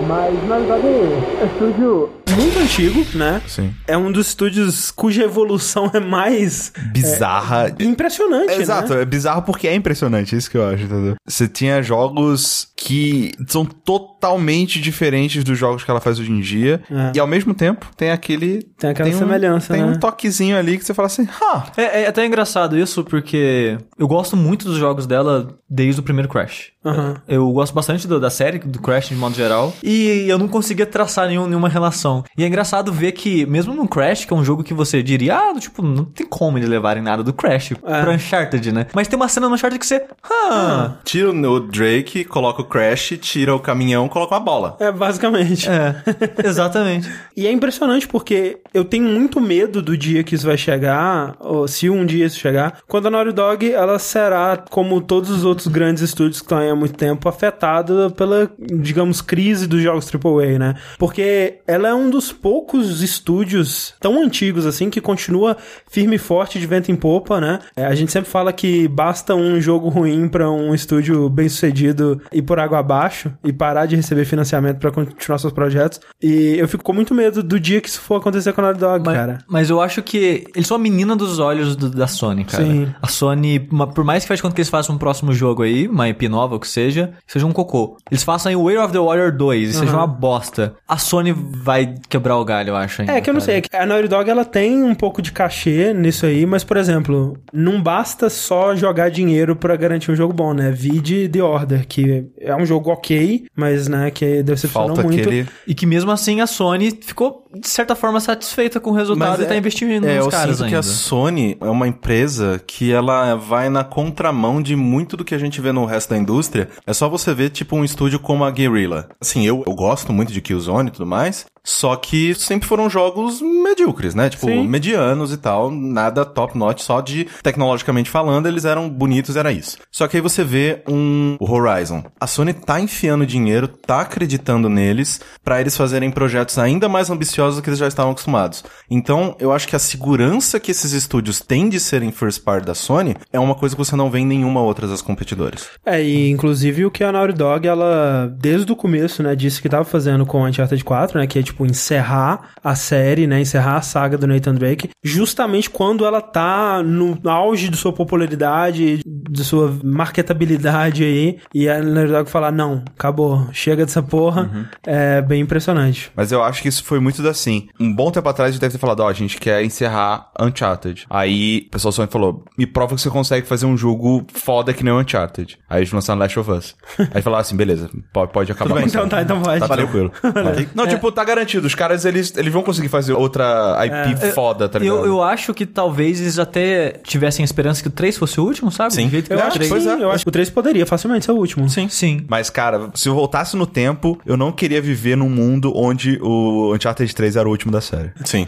Mas Dog é estúdio muito antigo, né? Sim. É um dos estúdios cuja evolução é mais Bizarra. é, impressionante, É, Exato, né? é bizarro porque é impressionante, isso que eu acho, entendeu? Você tinha jogos que são totalmente diferentes dos jogos que ela faz hoje em dia, É. e ao mesmo tempo tem aquele... Tem aquela um- semelhança, Tem né? um toquezinho ali que você fala assim, ah, É, é até engraçado isso, porque eu gosto muito dos jogos dela desde o primeiro Crash. Aham. Eu gosto bastante do- da série, do Crash de modo geral, e eu não conseguia traçar nenhum- nenhuma relação. E é engraçado ver que, mesmo no Crash, que é um jogo que você diria, ah, tipo, não tem como eles levarem nada do Crash É. pro Uncharted, né? Mas tem uma cena no Uncharted que você, ah, Tira o Drake, coloca o Crash, tira o caminhão, coloca uma bola. É, basicamente. é, exatamente. E é impressionante porque eu tenho muito medo do dia que isso vai chegar, ou se um dia isso chegar, quando a Naughty Dog ela será, como todos os outros grandes estúdios que estão aí há muito tempo, afetada pela, digamos, crise dos jogos AAA, né? Porque ela é um dos poucos estúdios tão antigos assim que continua firme e forte de vento em popa, né? É, a gente sempre fala que basta um jogo ruim pra um estúdio bem sucedido ir por água abaixo e parar de receber financiamento pra continuar seus projetos. E eu fico com muito medo do dia que isso for acontecer com a Naughty Dog, Mas, cara. mas eu acho que eles são a menina dos olhos do- da Sony, cara. Sim. A Sony, uma- por mais que faz conta que eles façam um próximo jogo aí, uma IP nova, ou que seja, seja um cocô. Eles façam aí o Way of the Warrior 2 e seja uma bosta. A Sony vai quebrar o galho, eu acho. Ainda, É que eu não cara. sei, é a Naughty Dog ela tem um pouco de cachê nisso aí, mas por exemplo, não basta só jogar dinheiro pra garantir um jogo bom, né? Vide The Order, que é um jogo ok, mas né, que decepcionou falta muito. aquele... E que mesmo assim a Sony ficou, de certa forma, satisfeita com o resultado e tá investindo é, nos eu caras sinto ainda. que a Sony é uma empresa que ela vai na contramão de muito do que a gente vê no resto da indústria. É só você ver, tipo, um estúdio como a Guerrilla. Assim, eu, eu gosto muito de Killzone e tudo mais, só que sempre foram jogos medíocres, né? Tipo, Sim. medianos e tal, nada top notch, só de tecnologicamente falando, eles eram bonitos, era isso. Só que aí você vê um o Horizon. A Sony tá enfiando dinheiro, tá acreditando neles pra eles fazerem projetos ainda mais ambiciosos do que eles já estavam acostumados. Então, eu acho que a segurança que esses estúdios têm de serem first party da Sony é uma coisa que você não vê em nenhuma outra das competidoras. É, e inclusive o que a Naughty Dog, ela, desde o começo, né, disse que tava fazendo com Uncharted 4, né, que é, tipo, encerrar a série, né, encerrar a saga do Nathan Drake, justamente quando ela tá no auge de sua popularidade, de sua marketabilidade aí, e a Naughty Dog falar, não, acabou, chega dessa porra, é bem impressionante. Mas eu acho que isso foi muito assim. Um bom tempo atrás a gente deve ter falado, ó, a gente quer encerrar Uncharted. Aí o pessoal só falou, me prova que você consegue fazer um jogo foda que nem o Uncharted. Aí eles lançaram Last of Us. Aí falaram assim, beleza, pode, pode acabar. com Então tá, então vai. Tá tranquilo. Não, tipo, tá garantido. Os caras, eles, eles vão conseguir fazer outra IP foda, tá ligado? Eu, eu acho que talvez eles até tivessem esperança que o 3 fosse o último, sabe? Sim. Do jeito que Eu acho que 3 sim, eu acho que o 3 poderia facilmente ser o último. Sim. Sim. Mas, cara, se eu voltasse no tempo, eu não queria viver num mundo onde o Uncharted 3 era o último da série. Sim.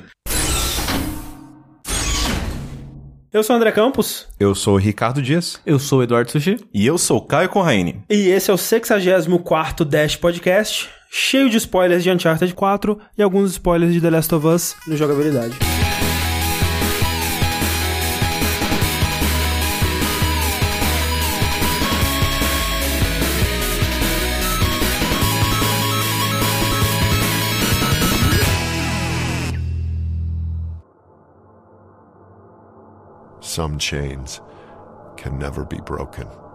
Eu sou o André Campos, Eu sou o Ricardo Dias. Eu sou o Eduardo Sushi. E eu sou o Caio Corraine. e esse é o 64º Dash Podcast, cheio de spoilers de Uncharted 4 e alguns spoilers de The Last of Us no jogabilidade. Some chains can never be broken.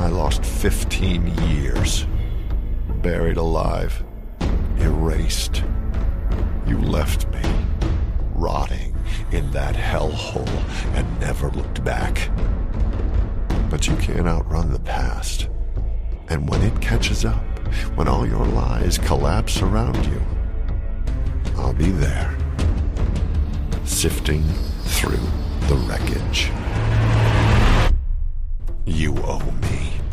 I lost 15 years, buried alive, erased. You left me, rotting in that hellhole, and never looked back. But you can't outrun the past. And when it catches up, when all your lies collapse around you, I'll be there sifting through the wreckage. You owe me.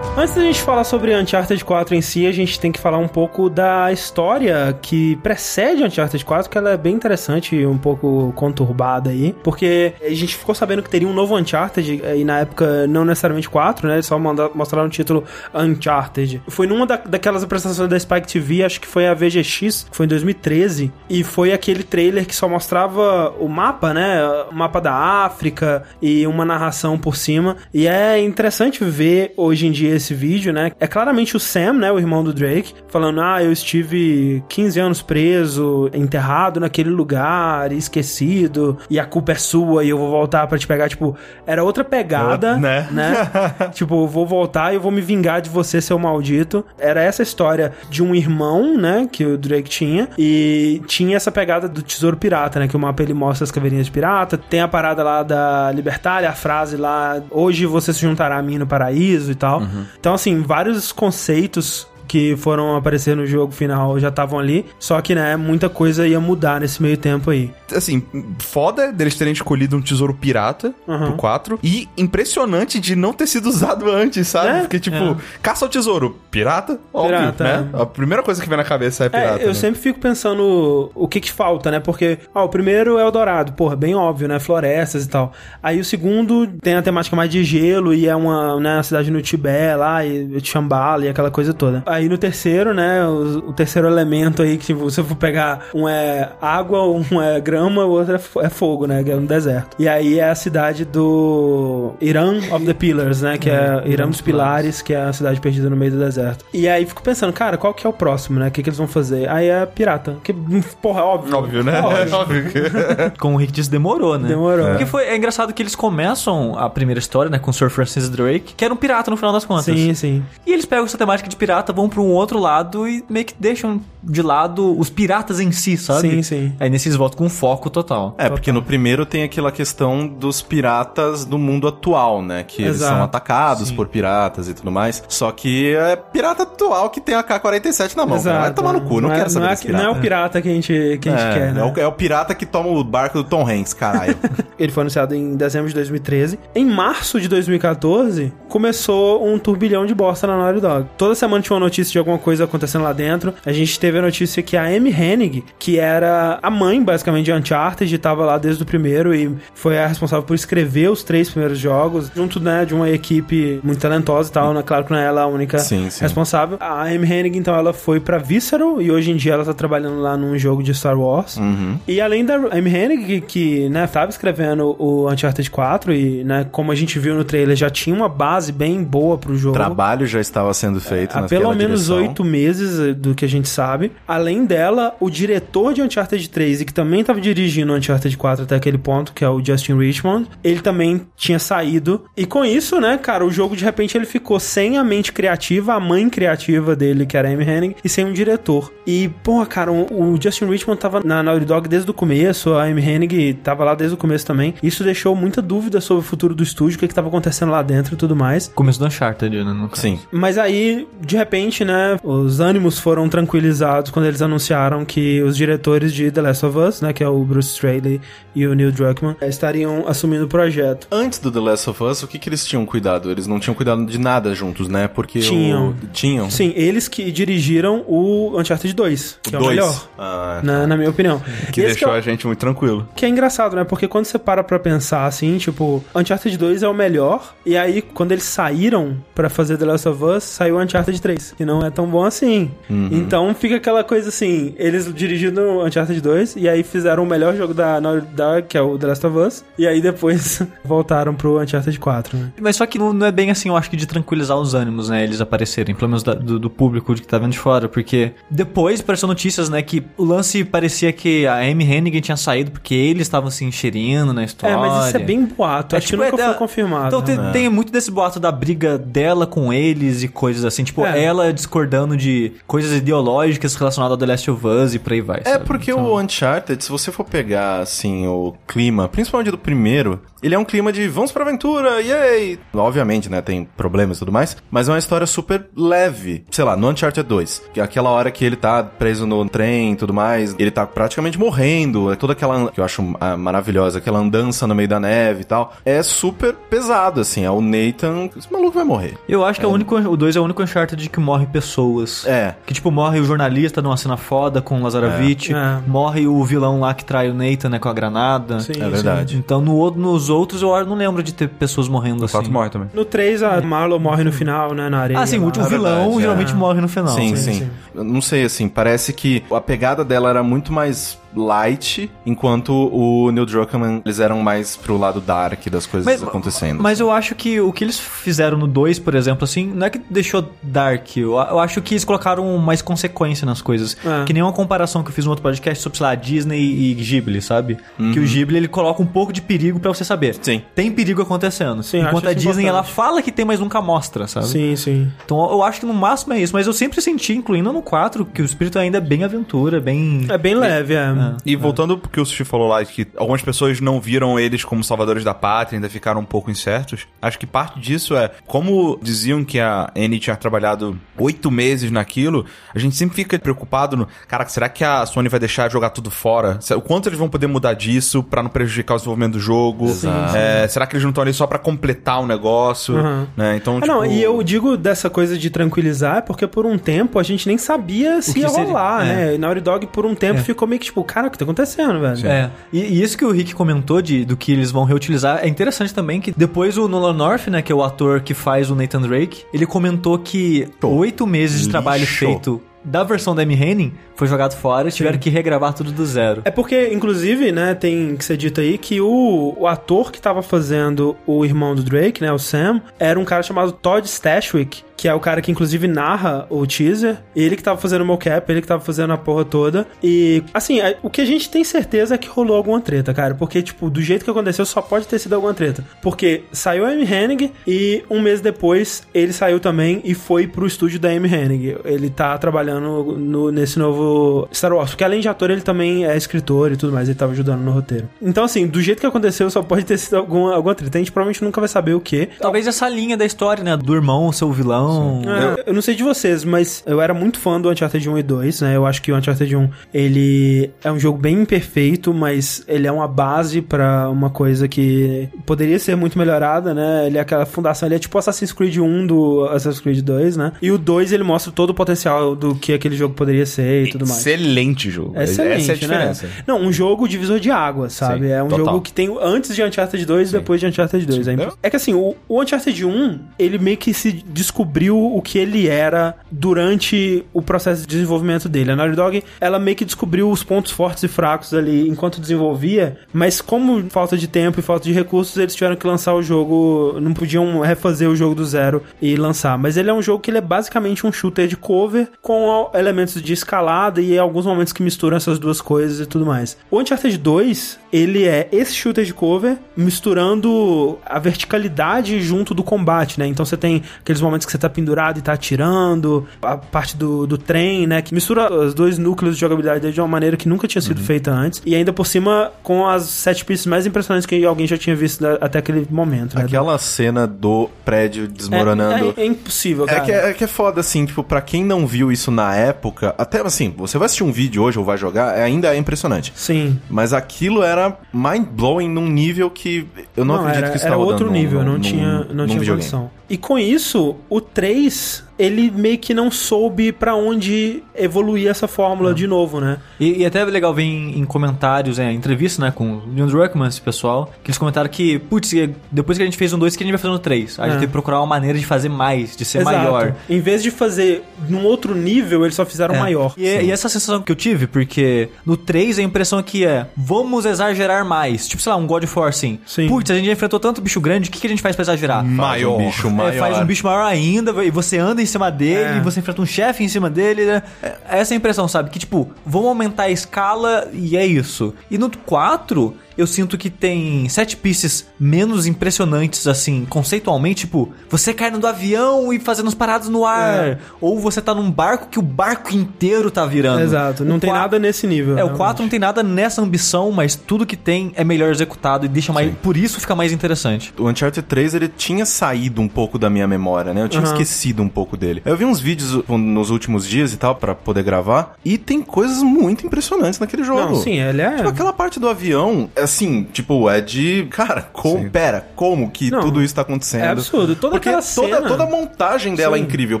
Antes da gente falar sobre Uncharted 4 em si, a gente tem que falar um pouco da história que precede Uncharted 4, que ela é bem interessante e um pouco conturbada aí, porque a gente ficou sabendo que teria um novo Uncharted, e na época não necessariamente 4, né, eles só mostraram o título Uncharted. Foi numa da- daquelas apresentações da Spike TV, acho que foi a VGX, que foi em 2013, e foi aquele trailer que só mostrava o mapa, né, o mapa da África e uma narração por cima, e é interessante ver hoje em dia esse vídeo, né? É claramente o Sam, né, o irmão do Drake, falando: "Ah, eu estive 15 anos preso, enterrado naquele lugar, esquecido, e a culpa é sua e eu vou voltar pra te pegar", tipo, era outra pegada, Né? né? tipo, eu vou voltar e eu vou me vingar de você, seu maldito. Era essa história de um irmão, né, que o Drake tinha, e tinha essa pegada do tesouro pirata, né, que o mapa ele mostra as caveirinhas de pirata, tem a parada lá da Libertália, a frase lá, hoje você se juntará a mim no paraíso e tal. Então, assim, vários conceitos que foram aparecer no jogo final já estavam ali, só que, né, muita coisa ia mudar nesse meio tempo aí. Assim, foda deles terem escolhido um tesouro pirata Uhum. pro 4. E impressionante de não ter sido usado antes, sabe? É, Porque, tipo, caça ao tesouro. Pirata? Óbvio, Pirata, né? é. A primeira coisa que vem na cabeça é pirata. É, eu né? sempre fico pensando o que que falta, né? Porque, ó, o primeiro é o Dourado, porra, bem óbvio, né? Florestas e tal. Aí o segundo tem a temática mais de gelo e é uma, né, cidade no Tibete lá, e Chambala e aquela coisa toda. Aí no terceiro, né, o, o terceiro elemento aí, que tipo, se você for pegar um é água, um é grama, o outro é, é fogo, né? Que é no deserto. E aí é a cidade do Irã of the Pillars, né? Que é Irã dos Pilares, que é a cidade perdida no meio do deserto. E aí fico pensando, cara, qual que é o próximo, né? O que, que eles vão fazer? Aí é pirata. Que, porra, óbvio. Óbvio, né? Óbvio. Óbvio que... Como o Rick disse, demorou, né? Demorou. Porque foi, é engraçado que eles começam a primeira história, né, com o Sir Francis Drake, que era um pirata no final das contas. Sim, sim. E eles pegam essa temática de pirata, vão pra um outro lado e meio que deixam de lado os piratas em si, sabe? Sim, sim. Aí nesse eles voltam com foco total. É, porque no primeiro tem aquela questão dos piratas do mundo atual, né? Que eles Exato. são atacados por piratas e tudo mais. Só que é pirata atual que tem a K-47 na mão. cara. Vai tomar no cu, não, é- quero saber não é, desse não pirata. é o pirata que a gente, que a gente É, quer, né? é o, é o pirata que toma o barco do Tom Hanks, caralho. Ele foi anunciado em dezembro de 2013. Em março de 2014, começou um turbilhão de bosta na Naughty Dog. Toda semana tinha uma notícia de alguma coisa acontecendo lá dentro. A gente teve a notícia que a Amy Hennig, que era a mãe, basicamente, de Uncharted, estava lá desde o primeiro e foi a responsável por escrever os três primeiros jogos, junto, né, de uma equipe muito talentosa e tal, né? Claro que não é ela a única Sim, sim. responsável. A Amy Hennig, então, ela foi pra Visceral e hoje em dia ela tá trabalhando lá num jogo de Star Wars. Uhum. E além da Amy Hennig, que, que, né, tava escrevendo o Uncharted 4 e, né, como a gente viu no trailer, já tinha uma base bem boa pro jogo. Trabalho já estava sendo feito naquela pelo menos oito meses eh, do que a gente sabe. Além dela, o diretor de Uncharted 3 e que também estava dirigindo Uncharted 4 até aquele ponto, que é o Justin Richmond, ele também tinha saído. E com isso, né, cara, o jogo de repente ele ficou sem a mente criativa, a mãe criativa dele, que era a Amy Hennig, e sem um diretor. E, porra, cara, o, o Justin Richmond tava na Naughty Dog desde o começo, a Amy Hennig tava lá desde o começo também. Isso deixou muita dúvida sobre o futuro do estúdio, o que, que tava acontecendo lá dentro e tudo mais. Começo do Uncharted, né? No caso. Sim. Mas aí, de repente, né, os ânimos foram tranquilizados quando eles anunciaram que os diretores de The Last of Us, né, que é o Bruce Straley e o Neil Druckmann, estariam assumindo o projeto. Antes do The Last of Us, o que, que eles tinham cuidado? Eles não tinham cuidado de nada juntos, né? Porque Tinham. o... Tinham. Sim, eles que dirigiram o Uncharted 2, que é o Dois. melhor, Ah, na, na minha opinião. Que Esse deixou é o- a gente muito tranquilo. Que é engraçado, né? Porque quando você para pra pensar assim, tipo, Uncharted 2 é o melhor, e aí quando eles saíram pra fazer The Last of Us, saiu Uncharted 3, que não é tão bom assim. Então fica aquela coisa assim, eles dirigiram Uncharted 2, e aí fizeram o melhor jogo da Naughty Dog, que é o The Last of Us, e aí depois voltaram pro Uncharted 4, né? Mas só que não, é bem assim, eu acho que de tranquilizar os ânimos, né? Eles aparecerem, pelo menos da- do, do público que tá vendo de fora. Porque depois apareceu notícias, né? Que o lance parecia que a Amy Hennigan tinha saído porque eles estavam se enxerindo na história. É, mas isso é bem boato, É, acho tipo, que nunca é foi confirmado. Então tem, né? tem muito desse boato da briga dela com eles e coisas assim. Tipo, É. ela discordando de coisas ideológicas relacionadas ao The Last of Us e por aí vai. É sabe? porque Então- o Uncharted, se você for pegar, assim, o clima, principalmente do primeiro, ele é um clima de vamos pra aventura, yay! Obviamente, né, tem problemas e tudo mais, mas é uma história super leve. Sei lá, no Uncharted 2, que é aquela hora que ele tá preso no trem e tudo mais, ele tá praticamente morrendo, é toda aquela, que eu acho ah, maravilhosa, aquela andança no meio da neve e tal, é super pesado, assim, é o Nathan, esse maluco vai morrer. Eu acho que é o único, o 2 é o único Uncharted que morre pessoas. É. Que tipo, morre o jornalista numa cena foda com o Lazarovich, É. morre o vilão lá que trai o Nathan, né, com a granada. Sim, É verdade. Então no, outro- nos outros eu não lembro de ter pessoas morrendo O assim. fato morre também. No 3, a Marlo morre no final, né, na areia. Ah, sim, o último É vilão verdade, geralmente é. morre no final. sim, sim, sim, sim. Eu Não sei, assim, parece que a pegada dela era muito mais light, enquanto o Neil Druckmann, eles eram mais pro lado dark das coisas acontecendo. Mas eu acho que o que eles fizeram no 2, por exemplo, assim, não é que deixou dark. Eu, eu acho que eles colocaram mais consequência nas coisas. É. Que nem uma comparação que eu fiz no outro podcast sobre, sei lá, Disney e Ghibli, sabe? Que o Ghibli ele coloca um pouco de perigo pra você saber. Sim. Tem perigo acontecendo. Sim, Enquanto a Disney ela importante. fala que tem, mas nunca mostra, sabe? Sim, sim. Então eu acho que no máximo é isso. Mas eu sempre senti, incluindo no 4, que o espírito ainda é bem aventura, bem. É bem leve, é. E voltando pro que o Sushi falou lá, que algumas pessoas não viram eles como salvadores da pátria, ainda ficaram um pouco incertos. Acho que parte disso é, como diziam que a Annie tinha trabalhado oito meses naquilo, a gente sempre fica preocupado no, cara, será que a Sony vai deixar jogar tudo fora? O quanto eles vão poder mudar disso pra não prejudicar o desenvolvimento do jogo? Exato. É, será que eles não estão ali só pra completar o negócio? Uhum. Né? Então, Ah, tipo... não, e eu digo dessa coisa de tranquilizar é porque por um tempo a gente nem sabia se ia seria- rolar, é. né? E Naughty Dog por um tempo ficou meio que tipo, cara, o que tá acontecendo, velho? É. E, e isso que o Rick comentou de, do que eles vão reutilizar é interessante também que depois o Nolan North, né, que é o ator que faz o Nathan Drake, ele comentou que oito meses de Lixo. trabalho feito da versão da Amy Henning foi jogado fora e tiveram que regravar tudo do zero. É porque, inclusive, né, tem que ser dito aí que o, o ator que tava fazendo o irmão do Drake, né, o Sam, era um cara chamado Todd Stashwick, que é o cara que inclusive narra o teaser. Ele que tava fazendo o mocap, ele que tava fazendo a porra toda. E, assim, o que a gente tem certeza é que rolou alguma treta, cara. Porque, tipo, do jeito que aconteceu, só pode ter sido alguma treta. Porque saiu a Amy Hennig e um mês depois ele saiu também e foi pro estúdio da Amy Hennig. Ele tá trabalhando no- nesse novo Star Wars. Porque além de ator, ele também é escritor e tudo mais. Ele tava ajudando no roteiro. Então, assim, do jeito que aconteceu, só pode ter sido alguma, alguma treta. A gente provavelmente nunca vai saber o que. Talvez essa linha da história, né, do irmão ser o vilão. É, eu não sei de vocês, mas eu era muito fã do Uncharted 1 e 2, né? Eu acho que o Uncharted 1, ele é um jogo bem imperfeito, mas ele é uma base pra uma coisa que poderia ser muito melhorada, né? Ele é aquela fundação, ele é tipo Assassin's Creed 1 do Assassin's Creed 2, né? E o 2, ele mostra todo o potencial do que aquele jogo poderia ser e tudo mais. Excelente jogo. Excelente, Essa é a diferença. né? Não, um jogo divisor de água, sabe? Sim, é um total. jogo que tem antes de Uncharted 2 e depois de Uncharted 2. É, imp- é que assim, o, o Uncharted 1, ele meio que se descobriu o que ele era durante o processo de desenvolvimento dele. A Naughty Dog, ela meio que descobriu os pontos fortes e fracos ali enquanto desenvolvia, mas como falta de tempo e falta de recursos, eles tiveram que lançar o jogo, não podiam refazer o jogo do zero e lançar. Mas ele é um jogo que ele é basicamente um shooter de cover com elementos de escalada e alguns momentos que misturam essas duas coisas e tudo mais. O Uncharted 2, ele é esse shooter de cover misturando a verticalidade junto do combate, né? Então você tem aqueles momentos que você tá pendurado e tá atirando, a parte do, do trem, né? Que mistura os dois núcleos de jogabilidade dele de uma maneira que nunca tinha sido feita antes. E ainda por cima com as sete pistas mais impressionantes que alguém já tinha visto da- até aquele momento. né? Aquela cena do prédio desmoronando. É, é, é impossível, É cara. que, é que é foda, assim, tipo, pra quem não viu isso na época, até assim, você vai assistir um vídeo hoje ou vai jogar, é- ainda é impressionante. Sim. Mas aquilo era mind-blowing num nível que eu não, acredito era, que isso era tava outro nível, num- não num- tinha, não num tinha videogame. condição. E com isso, o 3, ele meio que não soube pra onde evoluir essa fórmula de novo, né? E, e até é legal ver em, em comentários, é, entrevista, né, com o John Druckmann, esse pessoal, que eles comentaram que, putz, depois que a gente fez um 2, que a gente vai fazer no 3? A gente É. teve que procurar uma maneira de fazer mais, de ser Exato. maior. Em vez de fazer num outro nível, eles só fizeram É. maior. E, e essa sensação que eu tive, porque no 3 a impressão aqui é, vamos exagerar mais. Tipo, sei lá, um God of War, assim. Sim. Putz, a gente já enfrentou tanto bicho grande, o que, que a gente faz pra exagerar? Faz um Maior. bicho É, maior. faz um bicho maior ainda, e você anda em cima dele, É. você enfrenta um chefe em cima dele. né? É essa é a impressão, sabe? Que, tipo, vão aumentar a escala e é isso. E no 4, eu sinto que tem sete pieces menos impressionantes, assim, conceitualmente, tipo, você caindo do avião e fazendo as paradas no ar. É. Ou você tá num barco que o barco inteiro tá virando. Exato, não O tem qua- nada nesse nível. É, o realmente. 4 não tem nada nessa ambição, mas tudo que tem é melhor executado e deixa mais. Por isso fica mais interessante. O Uncharted 3, ele tinha saído um pouco da minha memória, né? Eu tinha Aham. esquecido um pouco dele. Eu vi uns vídeos nos últimos dias e tal, pra poder gravar, e tem coisas muito impressionantes naquele jogo. Não, sim, ele é. Tipo, aquela parte do avião, assim, tipo, é de. Cara, como, pera, como que Não, tudo isso tá acontecendo? é absurdo. Toda porque aquela toda, cena- toda a montagem dela Sim. é incrível.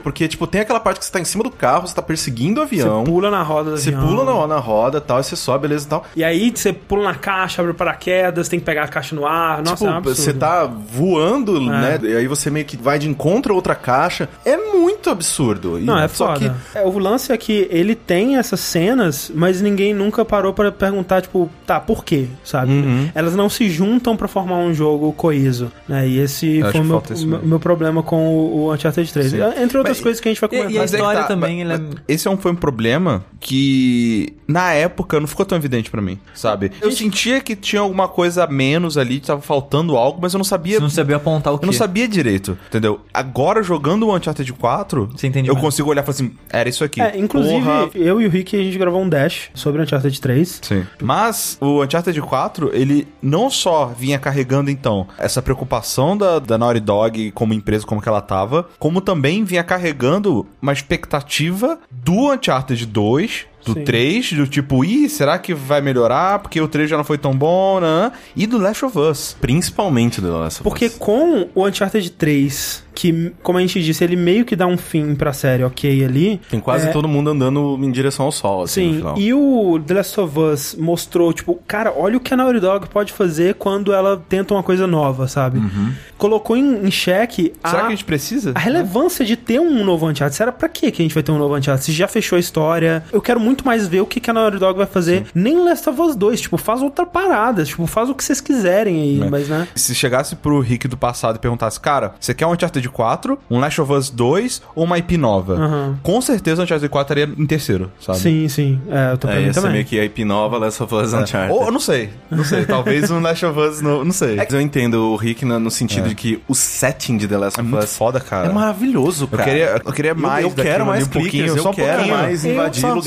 Porque, tipo, tem aquela parte que você tá em cima do carro, você tá perseguindo o avião. Você pula na roda do Você avião. pula na, na roda e tal, e você sobe, beleza e tal. E aí você pula na caixa, abre o paraquedas, tem que pegar a caixa no ar. Nossa, tipo, é um você tá voando, né? E aí você meio que vai de encontro a outra caixa. É muito absurdo. E Não, é só foda. que É, o lance é que ele tem essas cenas, mas ninguém nunca parou pra perguntar, tipo, tá, por quê, sabe? Uhum. Elas não se juntam pra formar um jogo coeso, né? E esse Eu foi o meu, meu, problema com o, o Uncharted 3. Entre outras Mas- coisas que a gente vai e- comentar. e a é que história também, ele é- Esse é um, foi um problema que, na época, não ficou tão evidente pra mim, sabe? Eu sentia que tinha alguma coisa a menos ali, tava faltando algo, mas eu não sabia... Você não sabia apontar o quê? Eu não sabia direito, entendeu? Agora, jogando o Uncharted 4, Você entende eu mais. consigo olhar e falar assim, era isso aqui. É, inclusive, Porra. eu e o Rick, a gente gravou um dash sobre Uncharted 3. Sim. Mas o Uncharted 4, ele não só vinha carregando, então, essa preocupação da, da Naughty Dog como empresa, como que ela tava, como também vinha carregando uma expectativa do Uncharted 2, do Sim. 3, do tipo, ih, será que vai melhorar? Porque o 3 já não foi tão bom, né? E do Last of Us. principalmente do Last of Porque Us. com o Uncharted 3, que, como a gente disse, ele meio que dá um fim pra série ok ali. Tem quase é, todo mundo andando em direção ao sol, assim, no Sim, final. e o The Last of Us mostrou, tipo, cara, olha o que a Naughty Dog pode fazer quando ela tenta uma coisa nova, sabe? Colocou em, em xeque a, Uhum. Será que a gente precisa? a relevância de ter um novo Uncharted. Será pra quê que a gente vai ter um novo Uncharted? Se já fechou a história, eu quero muito mais ver o que, que a Naughty Dog vai fazer. Nem Last of Us 2, tipo, faz outra parada, tipo, faz o que vocês quiserem aí, É. mas né... Se chegasse pro Rick do passado e perguntasse, cara, você quer um Uncharted 4, um Last of Us 2 ou uma IP nova? Aham. Com certeza o Uncharted 4 estaria em terceiro, sabe? Sim, sim, é, eu tô É, ia também. meio que a IP nova, Last of Us Uncharted. Ou eu não sei, não sei. Talvez um Last of Us, no, não sei. Mas eu entendo o Rick no, no sentido de que o setting de The Last É of muito Us foda, cara. é maravilhoso, Eu cara. queria, eu queria mais eu quero mais um pouquinho, eu só quero mais Eu- invadir só me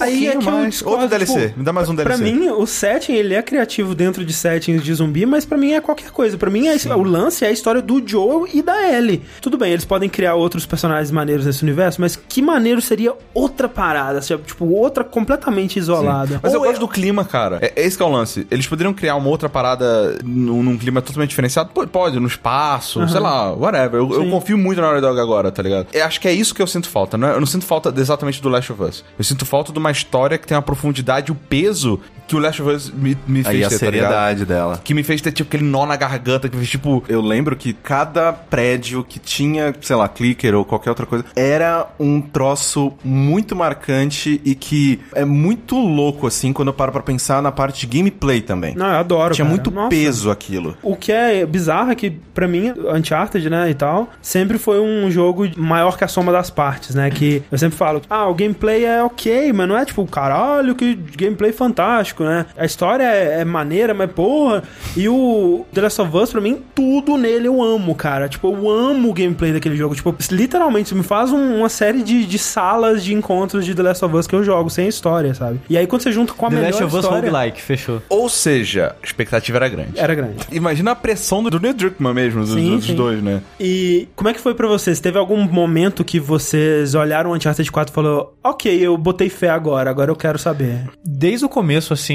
Aí é que eu mais. discordo, Outro DLC, tipo, me dá mais um Pra DLC. mim, o setting, ele é criativo dentro de settings de zumbi, mas pra mim é qualquer coisa. Pra mim, é- o lance é a história do Joel e da Ellie. Tudo bem, eles podem criar outros personagens maneiros nesse universo, mas que maneiro seria outra parada, assim, tipo, outra completamente isolada. Mas eu Ou gosto do clima, cara. É, é esse que é o lance. Eles poderiam criar uma outra parada num, num clima totalmente diferenciado? Pô, Pode, no espaço, sei lá, whatever. Eu, eu confio muito na Naughty Dog agora, tá ligado? Eu acho que é isso que eu sinto falta, né? Eu não sinto falta exatamente do Last of Us. Eu sinto falta de uma história que tem uma profundidade o peso que o Last of Us me, me fez Aí a ter, tá ligado? seriedade dela. Que me fez ter, tipo, aquele nó na garganta, que fez, tipo... Eu lembro que cada prédio que tinha, sei lá, clicker ou qualquer outra coisa, era um troço muito marcante e que é muito louco, assim, quando eu paro pra pensar na parte de gameplay também. Não, eu adoro. Tinha cara. muito Nossa. peso aquilo. O que é bizarro é que, pra mim, Uncharted, né, e tal, sempre foi um jogo maior que a soma das partes, né? Que eu sempre falo, ah, o gameplay é ok, mas não é tipo, caralho, que gameplay fantástico, né? A história é, é maneira, mas porra. E o The Last of Us, pra mim, tudo nele eu amo, cara. Tipo, eu amo o gameplay daquele jogo. Tipo, literalmente, me faz um- uma série de, de salas de encontros de The Last of Us que eu jogo, sem história, sabe? E aí, quando você junta com a The melhor Last of Us história... Roguelike, fechou. Ou seja, a expectativa era grande. Era grande. Imagina a pressão do, do Neil Druckmann mesmo, dos, Sim, dos sim. dois, né? E como é que foi pra vocês? Teve algum momento que vocês olharam o Uncharted 4 e falou, ok, eu botei fé agora, agora eu quero saber. Desde o começo, assim,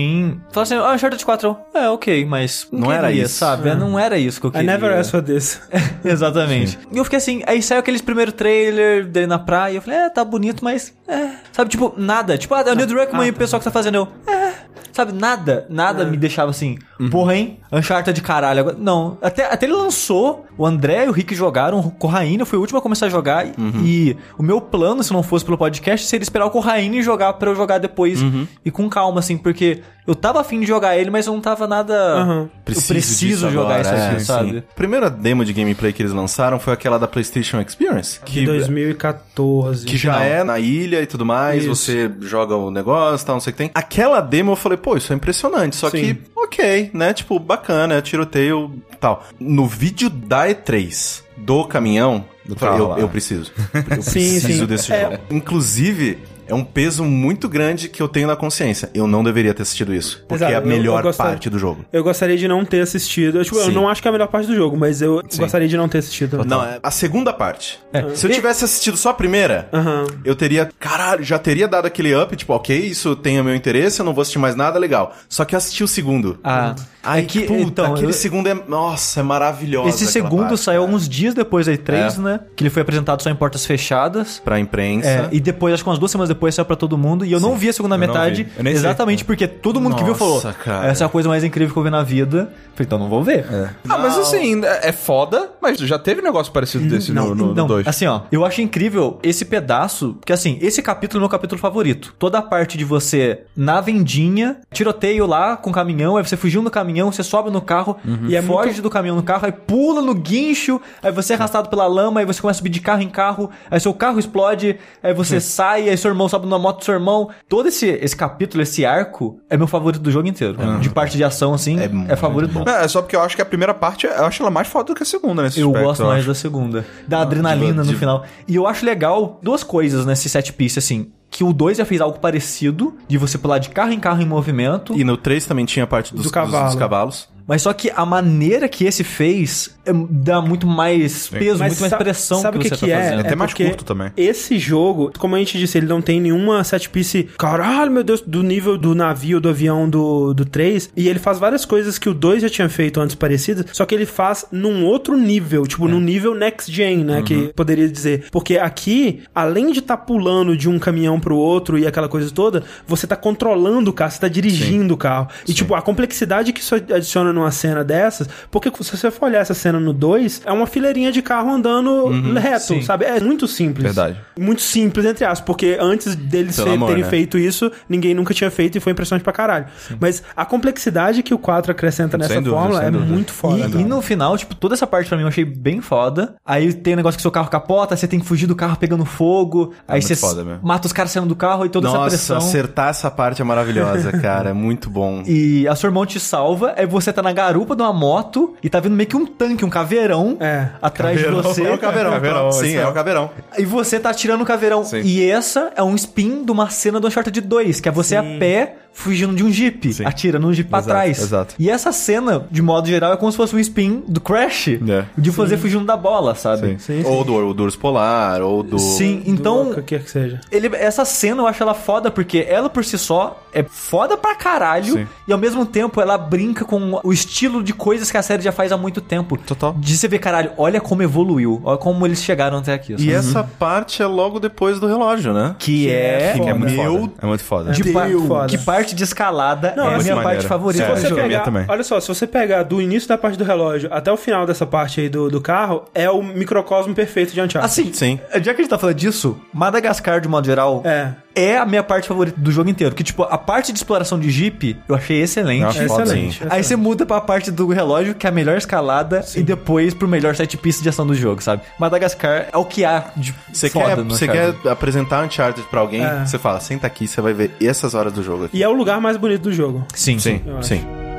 fala assim, ah, Uncharted 4, é, ok, mas não, Não era queria, isso. sabe? É. Não era isso que eu I queria. never asked for this. Exatamente. E eu fiquei assim, aí saiu aqueles primeiro trailer dele na praia, eu falei, é, tá bonito, mas é. Sabe, tipo, nada. Tipo, ah, é o Neil Druckmann e o pessoal que tá fazendo, eu, é. Sabe, nada, nada me deixava assim, porra, hein? Uncharted de caralho. Não, até, até ele lançou, o André e o Rick jogaram, o Corraine foi o último a começar a jogar, e o meu plano, se não fosse pelo podcast, seria esperar o Corraine jogar pra eu jogar depois, e com calma, assim, porque eu tava afim de jogar ele, mas eu não tava nada... Aham. Eu preciso jogar agora, isso é, aqui, sim. sabe? A primeira demo de gameplay que eles lançaram foi aquela da PlayStation Experience. De Que, 2014. que já é na ilha e tudo mais, Isso. você joga o negócio, tal, não sei o que tem. Aquela demo eu falei, pô, isso é impressionante. Só Sim. que, ok, né? Tipo, bacana, tiroteio tal. No vídeo da E3 do caminhão, carro eu, lá. eu preciso. Eu Sim, preciso sim. desse É. jogo. Inclusive. É um peso muito grande que eu tenho na consciência. Eu não deveria ter assistido isso. Porque Exato, é a melhor gostaria- parte do jogo. Eu gostaria de não ter assistido. Eu, tipo, eu Sim. não acho que é a melhor parte do jogo, mas eu gostaria de não ter assistido. Não, é a segunda parte. É. Se eu tivesse assistido só a primeira, Aham. eu teria, caralho, já teria dado aquele up, tipo, ok, isso tem o meu interesse, eu não vou assistir mais nada, legal. Só que eu assisti o segundo. Ah, Ai, é que- puta, então, aquele eu- segundo é, nossa, é maravilhoso. Esse segundo saiu uns dias depois da E3, É. né? Que ele foi apresentado só em portas fechadas. Pra imprensa. É, e depois, acho que umas duas semanas depois, saiu pra todo mundo. E eu não vi a segunda não metade. vi. Eu nem sei. exatamente porque todo mundo que viu falou: Nossa, cara. essa é a coisa mais incrível que eu vi na vida. Falei, então não vou ver. Ah, mas assim, é é foda, mas já teve negócio parecido desse no- no Não, 2. assim, ó, eu acho incrível esse pedaço, porque assim, esse capítulo é o meu capítulo favorito. Toda a parte de você na vendinha, tiroteio lá com o caminhão, aí você fugiu no caminhão, você sobe no carro e é foge do caminhão no carro, aí pula no guincho, aí você é arrastado pela lama, aí você começa a subir de carro em carro, aí seu carro explode, aí você sai, aí seu irmão sobe na moto do seu irmão. Todo esse, esse capítulo, esse arco, é meu favorito do jogo inteiro. De parte de ação, assim, É é, muito favorito bom. É, é só porque eu acho que a primeira parte, eu acho ela mais foda do que a segunda nesse Eu aspecto, gosto mais acho. da segunda. Da adrenalina no final. E eu acho legal duas coisas nesse set piece, assim. Que o 2 já fez algo parecido, de você pular de carro em carro em movimento. E no 3 também tinha a parte dos, Do dos- cavalo. dos cavalos. Mas só que a maneira que esse fez é- dá muito mais peso, Mas muito mais pressão sabe que o que você que tá é? fazendo. Até mais porque curto também. Esse jogo, como a gente disse, ele não tem nenhuma set piece, caralho, meu Deus, do nível do navio, do avião do, do 3. E ele faz várias coisas que o 2 já tinha feito antes parecidas, só que ele faz num outro nível, tipo, num nível next gen, né? Que poderia dizer. Porque aqui, além de estar pulando de um caminhão pro outro e aquela coisa toda, você tá controlando o carro, você tá dirigindo o carro. E, tipo, a complexidade que isso adiciona numa cena dessas, porque se você for olhar essa cena no 2, é uma fileirinha de carro andando reto, sim. sabe? É muito simples. Verdade. Muito simples, entre aspas, porque antes deles fe- amor, terem né? feito isso, ninguém nunca tinha feito e foi impressionante pra caralho. Mas a complexidade que o 4 acrescenta nessa dúvida, fórmula é dúvida. muito foda. E, e no final, tipo, toda essa parte pra mim eu achei bem foda. Aí tem o negócio que seu carro capota, você tem que fugir do carro pegando fogo. aí muito você mata os caras saindo do carro e toda essa Nossa, pressão. acertar essa parte é maravilhosa, cara. É muito bom. E a sua irmã te salva, aí você tá na garupa de uma moto e tá vendo meio que um tanque, um caveirão É. atrás de você. É o caveirão. Caveirão, Sim, é é. o caveirão. E você tá atirando o caveirão. Sim. E essa é um spin de uma cena do Uncharted 2, que é você a pé fugindo de um jeep, atirando um jeep pra Exato, trás. exato. E essa cena, de modo geral, é como se fosse um spin do Crash, É. de fazer fugindo da bola, sabe? Sim. Sim, sim. Ou do, do urso polar, ou do... Sim, Do então que quer que seja. ele, essa cena eu acho ela foda porque ela por si só é foda pra caralho Sim. e ao mesmo tempo ela brinca com o estilo de coisas que a série já faz há muito tempo. Total. De você ver, caralho, olha como evoluiu, olha como eles chegaram até aqui. sabe? E essa parte é logo depois do relógio, né? que é, foda. Que é muito foda. É muito foda. de Deus. Foda. que parte de escalada Não, é a assim, minha parte favorita É, do Se você jogo. a minha pegar, também. olha só, se você pegar do início da parte do relógio até o final dessa parte aí do, do carro, é o microcosmo perfeito de Uncharted. Assim, Sim. já que a gente tá falando disso, Madagascar, de modo geral, É. é a minha parte favorita do jogo inteiro. Que, tipo, a parte de exploração de Jeep, eu achei excelente. É excelente. Aí você muda pra parte do relógio, que é a melhor escalada, e depois pro melhor set piece de ação do jogo, sabe? Madagascar é o que há de Você foda quer, você quer apresentar Uncharted pra alguém, É. você fala, senta aqui, você vai ver essas horas do jogo aqui. E é o lugar mais bonito do jogo. Sim, sim. eu acho. Sim.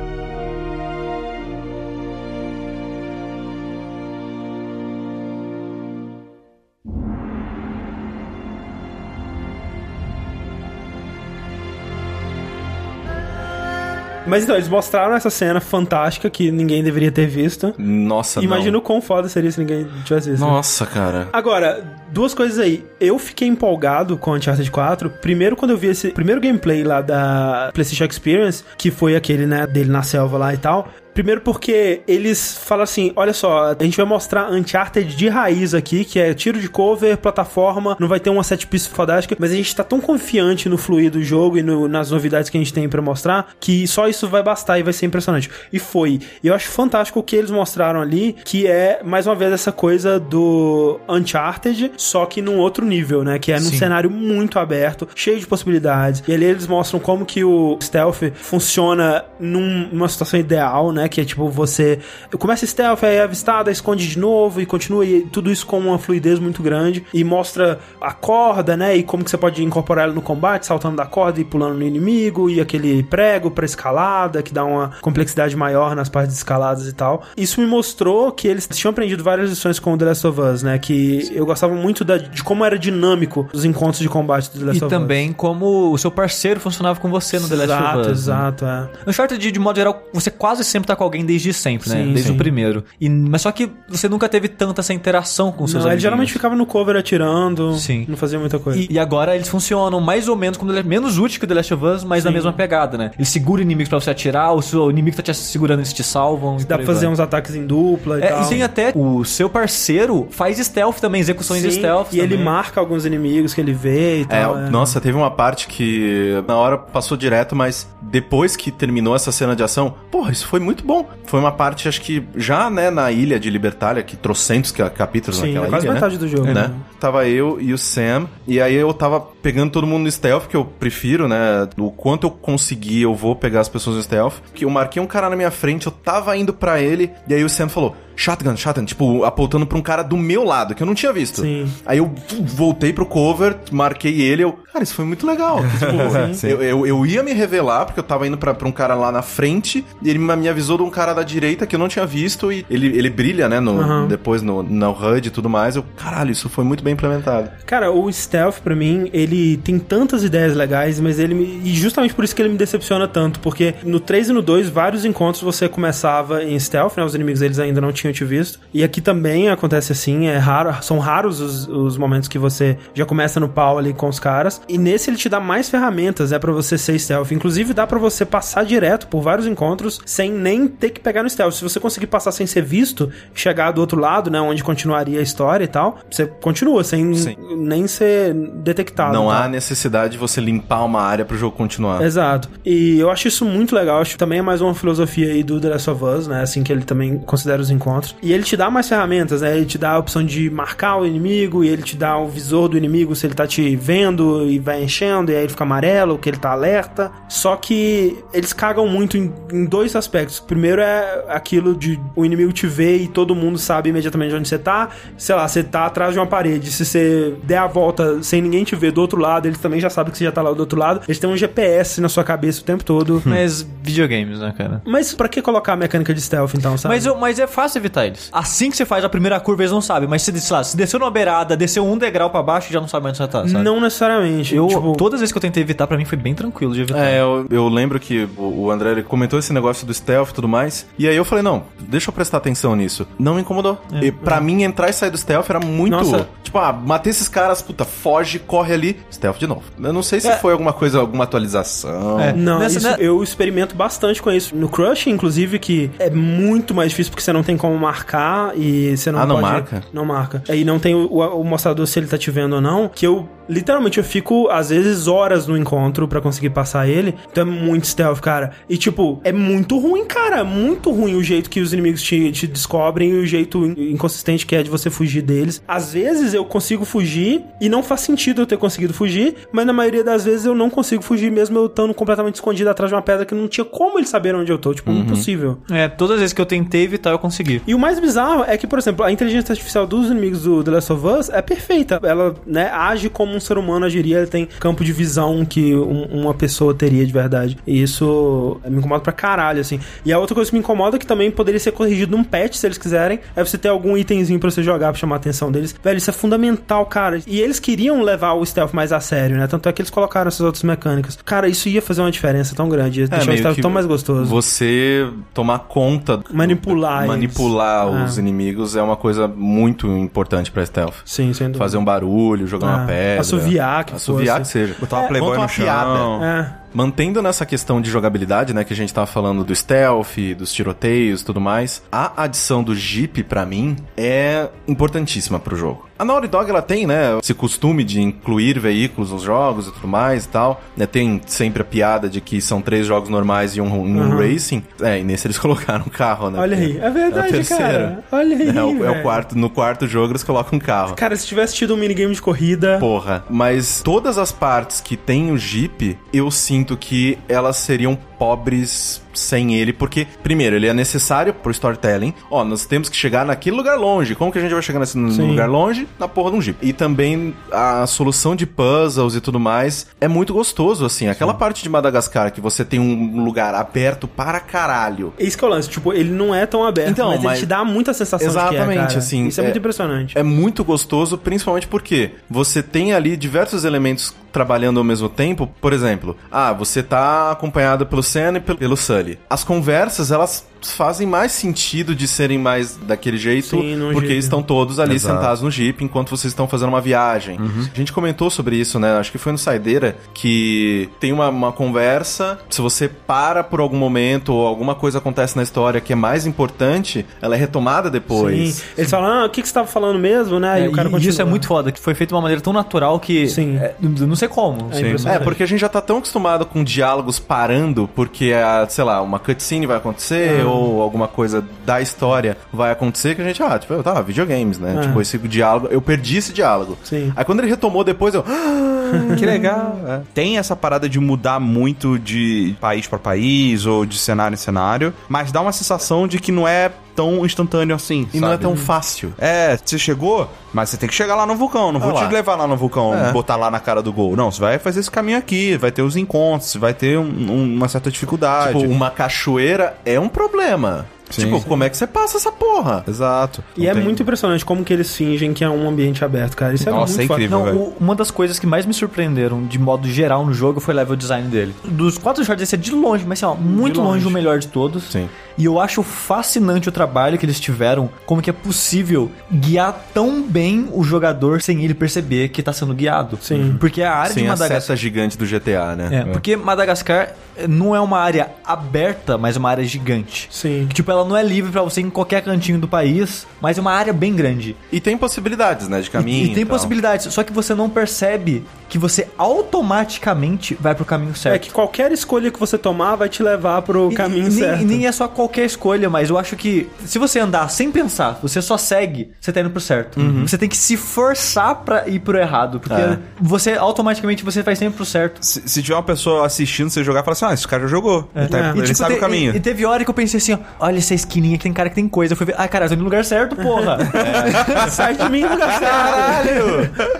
Mas então, eles mostraram essa cena fantástica que ninguém deveria ter visto. Nossa, Imagina o quão foda seria se ninguém tivesse visto. Nossa, cara. Agora, duas coisas aí. Eu fiquei empolgado com Uncharted 4. Primeiro, quando eu vi esse primeiro gameplay lá da PlayStation Experience, que foi aquele, né, dele na selva lá e tal. Primeiro porque eles falam assim, olha só, a gente vai mostrar Uncharted de raiz aqui, que é tiro de cover, plataforma, não vai ter uma set piece fodástica, mas a gente tá tão confiante no fluir do jogo e no- nas novidades que a gente tem pra mostrar, que só isso vai bastar e vai ser impressionante. E foi. E eu acho fantástico o que eles mostraram ali, que é, mais uma vez, essa coisa do Uncharted, só que num outro nível, né? Que é num Sim. cenário muito aberto, cheio de possibilidades. E ali eles mostram como que o stealth funciona num- numa situação ideal, né? Que é tipo, você começa stealth, aí é avistado, aí esconde de novo e continua, e tudo isso com uma fluidez muito grande. E mostra a corda, né? E como que você pode incorporar ela no combate, saltando da corda e pulando no inimigo, e aquele prego pra escalada, que dá uma complexidade maior nas partes escaladas e tal. Isso me mostrou que eles tinham aprendido várias lições com o The Last of Us, né? Que eu gostava muito da- de como era dinâmico os encontros de combate do The Last E of Us. também como o seu parceiro funcionava com você no The Last exato, of Us. né? Exato, é. No Uncharted, de modo geral, você quase sempre tá com alguém desde sempre, né? Sim, desde sim. o primeiro. E, mas só que você nunca teve tanta essa interação com seus Não, ele amigos. geralmente ficava no cover atirando, Sim. não fazia muita coisa. E, e agora eles funcionam mais ou menos como The Last- menos útil que o The Last of Us, mas na Sim. mesma pegada, né? Ele segura inimigos pra você atirar, o seu inimigo tá te segurando, eles te salvam. e Dá pra fazer vai. uns ataques em dupla e É, tal. e tem até o seu parceiro faz stealth também, execuções de stealth. E ele também. marca alguns inimigos que ele vê e É, tal. é. nossa, teve uma parte que na hora passou direto, mas depois que terminou essa cena de ação, porra, isso foi muito bom. Foi uma parte, acho que já, né, na ilha de Libertália, que trocentos ca- capítulos Sim, naquela é quase ilha, metade né? do jogo. né? né? Tava eu e o Sam, e aí eu tava pegando todo mundo no stealth, que eu prefiro, né? O quanto eu conseguir, eu vou pegar as pessoas no stealth. Que eu marquei um cara na minha frente, eu tava indo pra ele, e aí o Sam falou: Shotgun, shotgun, tipo, apontando pra um cara do meu lado, que eu não tinha visto. Sim. Aí eu voltei pro cover, marquei ele, eu. Cara, isso foi muito legal. tipo, eu, eu, eu ia me revelar, porque eu tava indo pra, pra um cara lá na frente, e ele me avisou de um cara da direita que eu não tinha visto, e ele, ele brilha, né? No, Aham. Depois no, no HUD e tudo mais. Eu, caralho, isso foi muito bem implementado. Cara, o stealth, pra mim, ele tem tantas ideias legais, mas ele me... E justamente por isso que ele me decepciona tanto, porque no 3 e no 2, vários encontros você começava em stealth, né? Os inimigos eles ainda não tinham te visto. E aqui também acontece assim, é raro, são raros os, os momentos que você já começa no pau ali com os caras. E nesse ele te dá mais ferramentas, é, pra você ser stealth. Inclusive dá pra você passar direto por vários encontros sem nem ter que pegar no stealth. Se você conseguir passar sem ser visto, chegar do outro lado, né? Onde continuaria a história e tal, você continua sem Sim. nem ser detectado. não tá? há necessidade de você limpar uma área pro jogo continuar. Exato. E eu acho isso muito legal. Acho que também é mais uma filosofia aí do The Last of Us, né? Assim que ele também considera os encontros. E ele te dá mais ferramentas, né? Ele te dá a opção de marcar o inimigo, e ele te dá o visor do inimigo se ele tá te vendo e vai enchendo, e aí ele fica amarelo, que ele tá alerta. Só que eles cagam muito em, em dois aspectos. Primeiro é aquilo de o inimigo te ver e todo mundo sabe imediatamente onde você tá. Sei lá, você tá atrás de uma parede. Se você der a volta sem ninguém te ver do outro lado, eles também já sabem que você já tá lá do outro lado. Eles têm um GPS na sua cabeça o tempo todo. Mas videogames, né, cara? Mas pra que colocar a mecânica de stealth então, sabe? Mas, mas é fácil evitar eles. Assim que você faz a primeira curva, eles não sabem. Mas se, sei lá, se desceu numa beirada, desceu um degrau pra baixo, já não sabe mais onde você tá, sabe? Não necessariamente. Eu, tipo, todas as vezes que eu tentei evitar, pra mim foi bem tranquilo de evitar. É, eu, eu lembro que o, o André ele comentou esse negócio do stealth e tudo mais. E aí eu falei, não, deixa eu prestar atenção nisso. Não me incomodou. e pra mim, entrar e sair do stealth era muito. Nossa. Tipo, ah, matei esses caras, puta, foge, corre ali, stealth de novo. Eu não sei se É. foi alguma coisa, alguma atualização. É. Não, Nessa- isso né- eu experimento bastante com isso. No Crush, inclusive, que é muito mais difícil porque você não tem como marcar e você não Ah, não pode... marca? Não marca. Aí não tem o, o- mostrador se ele tá te vendo ou não, que eu... Literalmente, eu fico, às vezes, horas no encontro pra conseguir passar ele. Então é muito stealth, cara. E, tipo, é muito ruim, cara. Muito ruim o jeito que os inimigos te, te descobrem e o jeito in- inconsistente que é de você fugir deles. Às vezes eu consigo fugir e não faz sentido eu ter conseguido fugir, mas na maioria das vezes eu não consigo fugir mesmo eu estando completamente escondido atrás de uma pedra que não tinha como eles saberem onde eu tô. Tipo, impossível. É, todas as vezes que eu tentei evitar, eu consegui. E o mais bizarro é que, por exemplo, a inteligência artificial dos inimigos do The Last of Us é perfeita. Ela, né, age como um ser humano agiria, ela tem campo de visão que um- uma pessoa teria de verdade. E isso me incomoda pra caralho, assim. E a outra coisa que me incomoda, que também poderia ser corrigido num patch, se eles quiserem, é você ter algum itemzinho pra você jogar pra chamar a atenção deles. Velho, isso é fundamental, cara. E eles queriam levar o stealth mais a sério, né? Tanto é que eles colocaram essas outras mecânicas. Cara, isso ia fazer uma diferença tão grande. Ia É, deixar o stealth tão mais gostoso. Você tomar conta. Manipular eles. Manipular os É. inimigos é uma coisa muito importante pra stealth. Sim, sem dúvida. Fazer um barulho, jogar uma É. pedra. Assoviar que Assoviar fosse. que seja. Botar uma É, Playboy no uma piada. chão. É. mantendo nessa questão de jogabilidade, né, que a gente tava falando do stealth, dos tiroteios e tudo mais, a adição do Jeep, pra mim, é importantíssima pro jogo. A Naughty Dog, ela tem, né, esse costume de incluir veículos nos jogos e tudo mais e tal. Né, tem sempre a piada de que são três jogos normais e um, um racing. É, e nesse eles colocaram um carro, né? Olha aí, é verdade, terceiro. cara. Olha aí, É, o, é o quarto, no quarto jogo eles colocam um carro. Cara, se tivesse tido um minigame de corrida... Porra, mas todas as partes que tem o Jeep, eu sinto que elas seriam pobres sem ele, porque, primeiro, ele é necessário pro storytelling. Ó, nós temos que chegar naquele lugar longe. Como que a gente vai chegar nesse Sim. lugar longe? Na porra de um Jeep. E também a solução de puzzles e tudo mais é muito gostoso, assim. Aquela parte de Madagascar que você tem um lugar aberto para caralho. Esse que é o lance, tipo, ele não é tão aberto, Então, mas, mas- ele te dá muita sensação de que é, Exatamente, cara. assim, Isso é, é- muito impressionante. É muito gostoso, principalmente porque você tem ali diversos elementos trabalhando ao mesmo tempo. Por exemplo, ah, você tá acompanhado pelo Sam e pelo- Sully. As conversas, elas fazem mais sentido de serem mais daquele jeito, Sim, porque Jeep. estão todos ali Exato. sentados no Jeep enquanto vocês estão fazendo uma viagem. A gente comentou sobre isso, né? Acho que foi no Saideira que tem uma, uma conversa. Se você para por algum momento ou alguma coisa acontece na história que é mais importante, ela é retomada depois. Sim. Eles falam, ah, o que, que você tava falando mesmo, né? É, e o cara e continua. isso é muito foda, que foi feito de uma maneira tão natural que. Sim. é, não sei como. É É, porque a gente já tá tão acostumado com diálogos parando, porque, a, sei lá, uma cutscene vai acontecer, Ah. Ou alguma coisa da história vai acontecer, que a gente, ah, tipo, tá, videogames, né? Ah. Tipo, esse diálogo, eu perdi esse diálogo. Sim. Aí quando ele retomou depois, eu, ah, Que legal. é. Tem essa parada de mudar muito de país pra país ou de cenário em cenário, mas dá uma sensação de que não é tão instantâneo assim. e não é sabe? tão fácil. É, você chegou, mas você tem que chegar lá no vulcão. Não vou Ah lá. te levar lá no vulcão, É. botar lá na cara do gol. Não, você vai fazer esse caminho aqui, vai ter os encontros, vai ter um- um- uma certa dificuldade. Tipo, uma cachoeira é um problema. Sim, tipo, sim. como é que você passa essa porra? Exato. E é muito impressionante como que eles fingem que é um ambiente aberto, cara. Isso é Nossa, muito é incrível. Não, o- uma das coisas que mais me surpreenderam de modo geral no jogo foi o level design dele. Dos quatro shorts, esse é de longe, mas assim, ó, muito longe. longe. o melhor de todos. Sim. E eu acho fascinante o trabalho que eles tiveram, como que é possível guiar tão bem o jogador sem ele perceber que tá sendo guiado. Sim. Porque a área Sem de Madagascar. gigante do GTA, né? É, porque Madagascar eh, não é uma área aberta, mas é uma área gigante. Sim. Que, tipo, ela não é livre pra você em qualquer cantinho do país, mas é uma área bem grande. E tem possibilidades, né, de caminho. E, e tem tal. possibilidades, só que você não percebe que você automaticamente vai pro caminho certo. É que qualquer escolha que você tomar vai te levar pro E- caminho e, nem, certo. e nem é só qualquer escolha, mas eu acho que se você andar sem pensar, você só segue, você tá indo pro certo. Você tem que se forçar pra ir pro errado, porque É. você automaticamente você vai sempre pro certo. Se, se tiver uma pessoa assistindo você jogar, fala assim: ah, esse cara já jogou. Ele, tá- É. ele E, tipo, sabe te- o caminho. E, e teve hora que eu pensei assim, ó, olha essa esquininha que tem cara que tem coisa. Eu fui ver, ah, cara, eu tô no lugar certo, porra. Sai de mim, lugar certo. Caralho!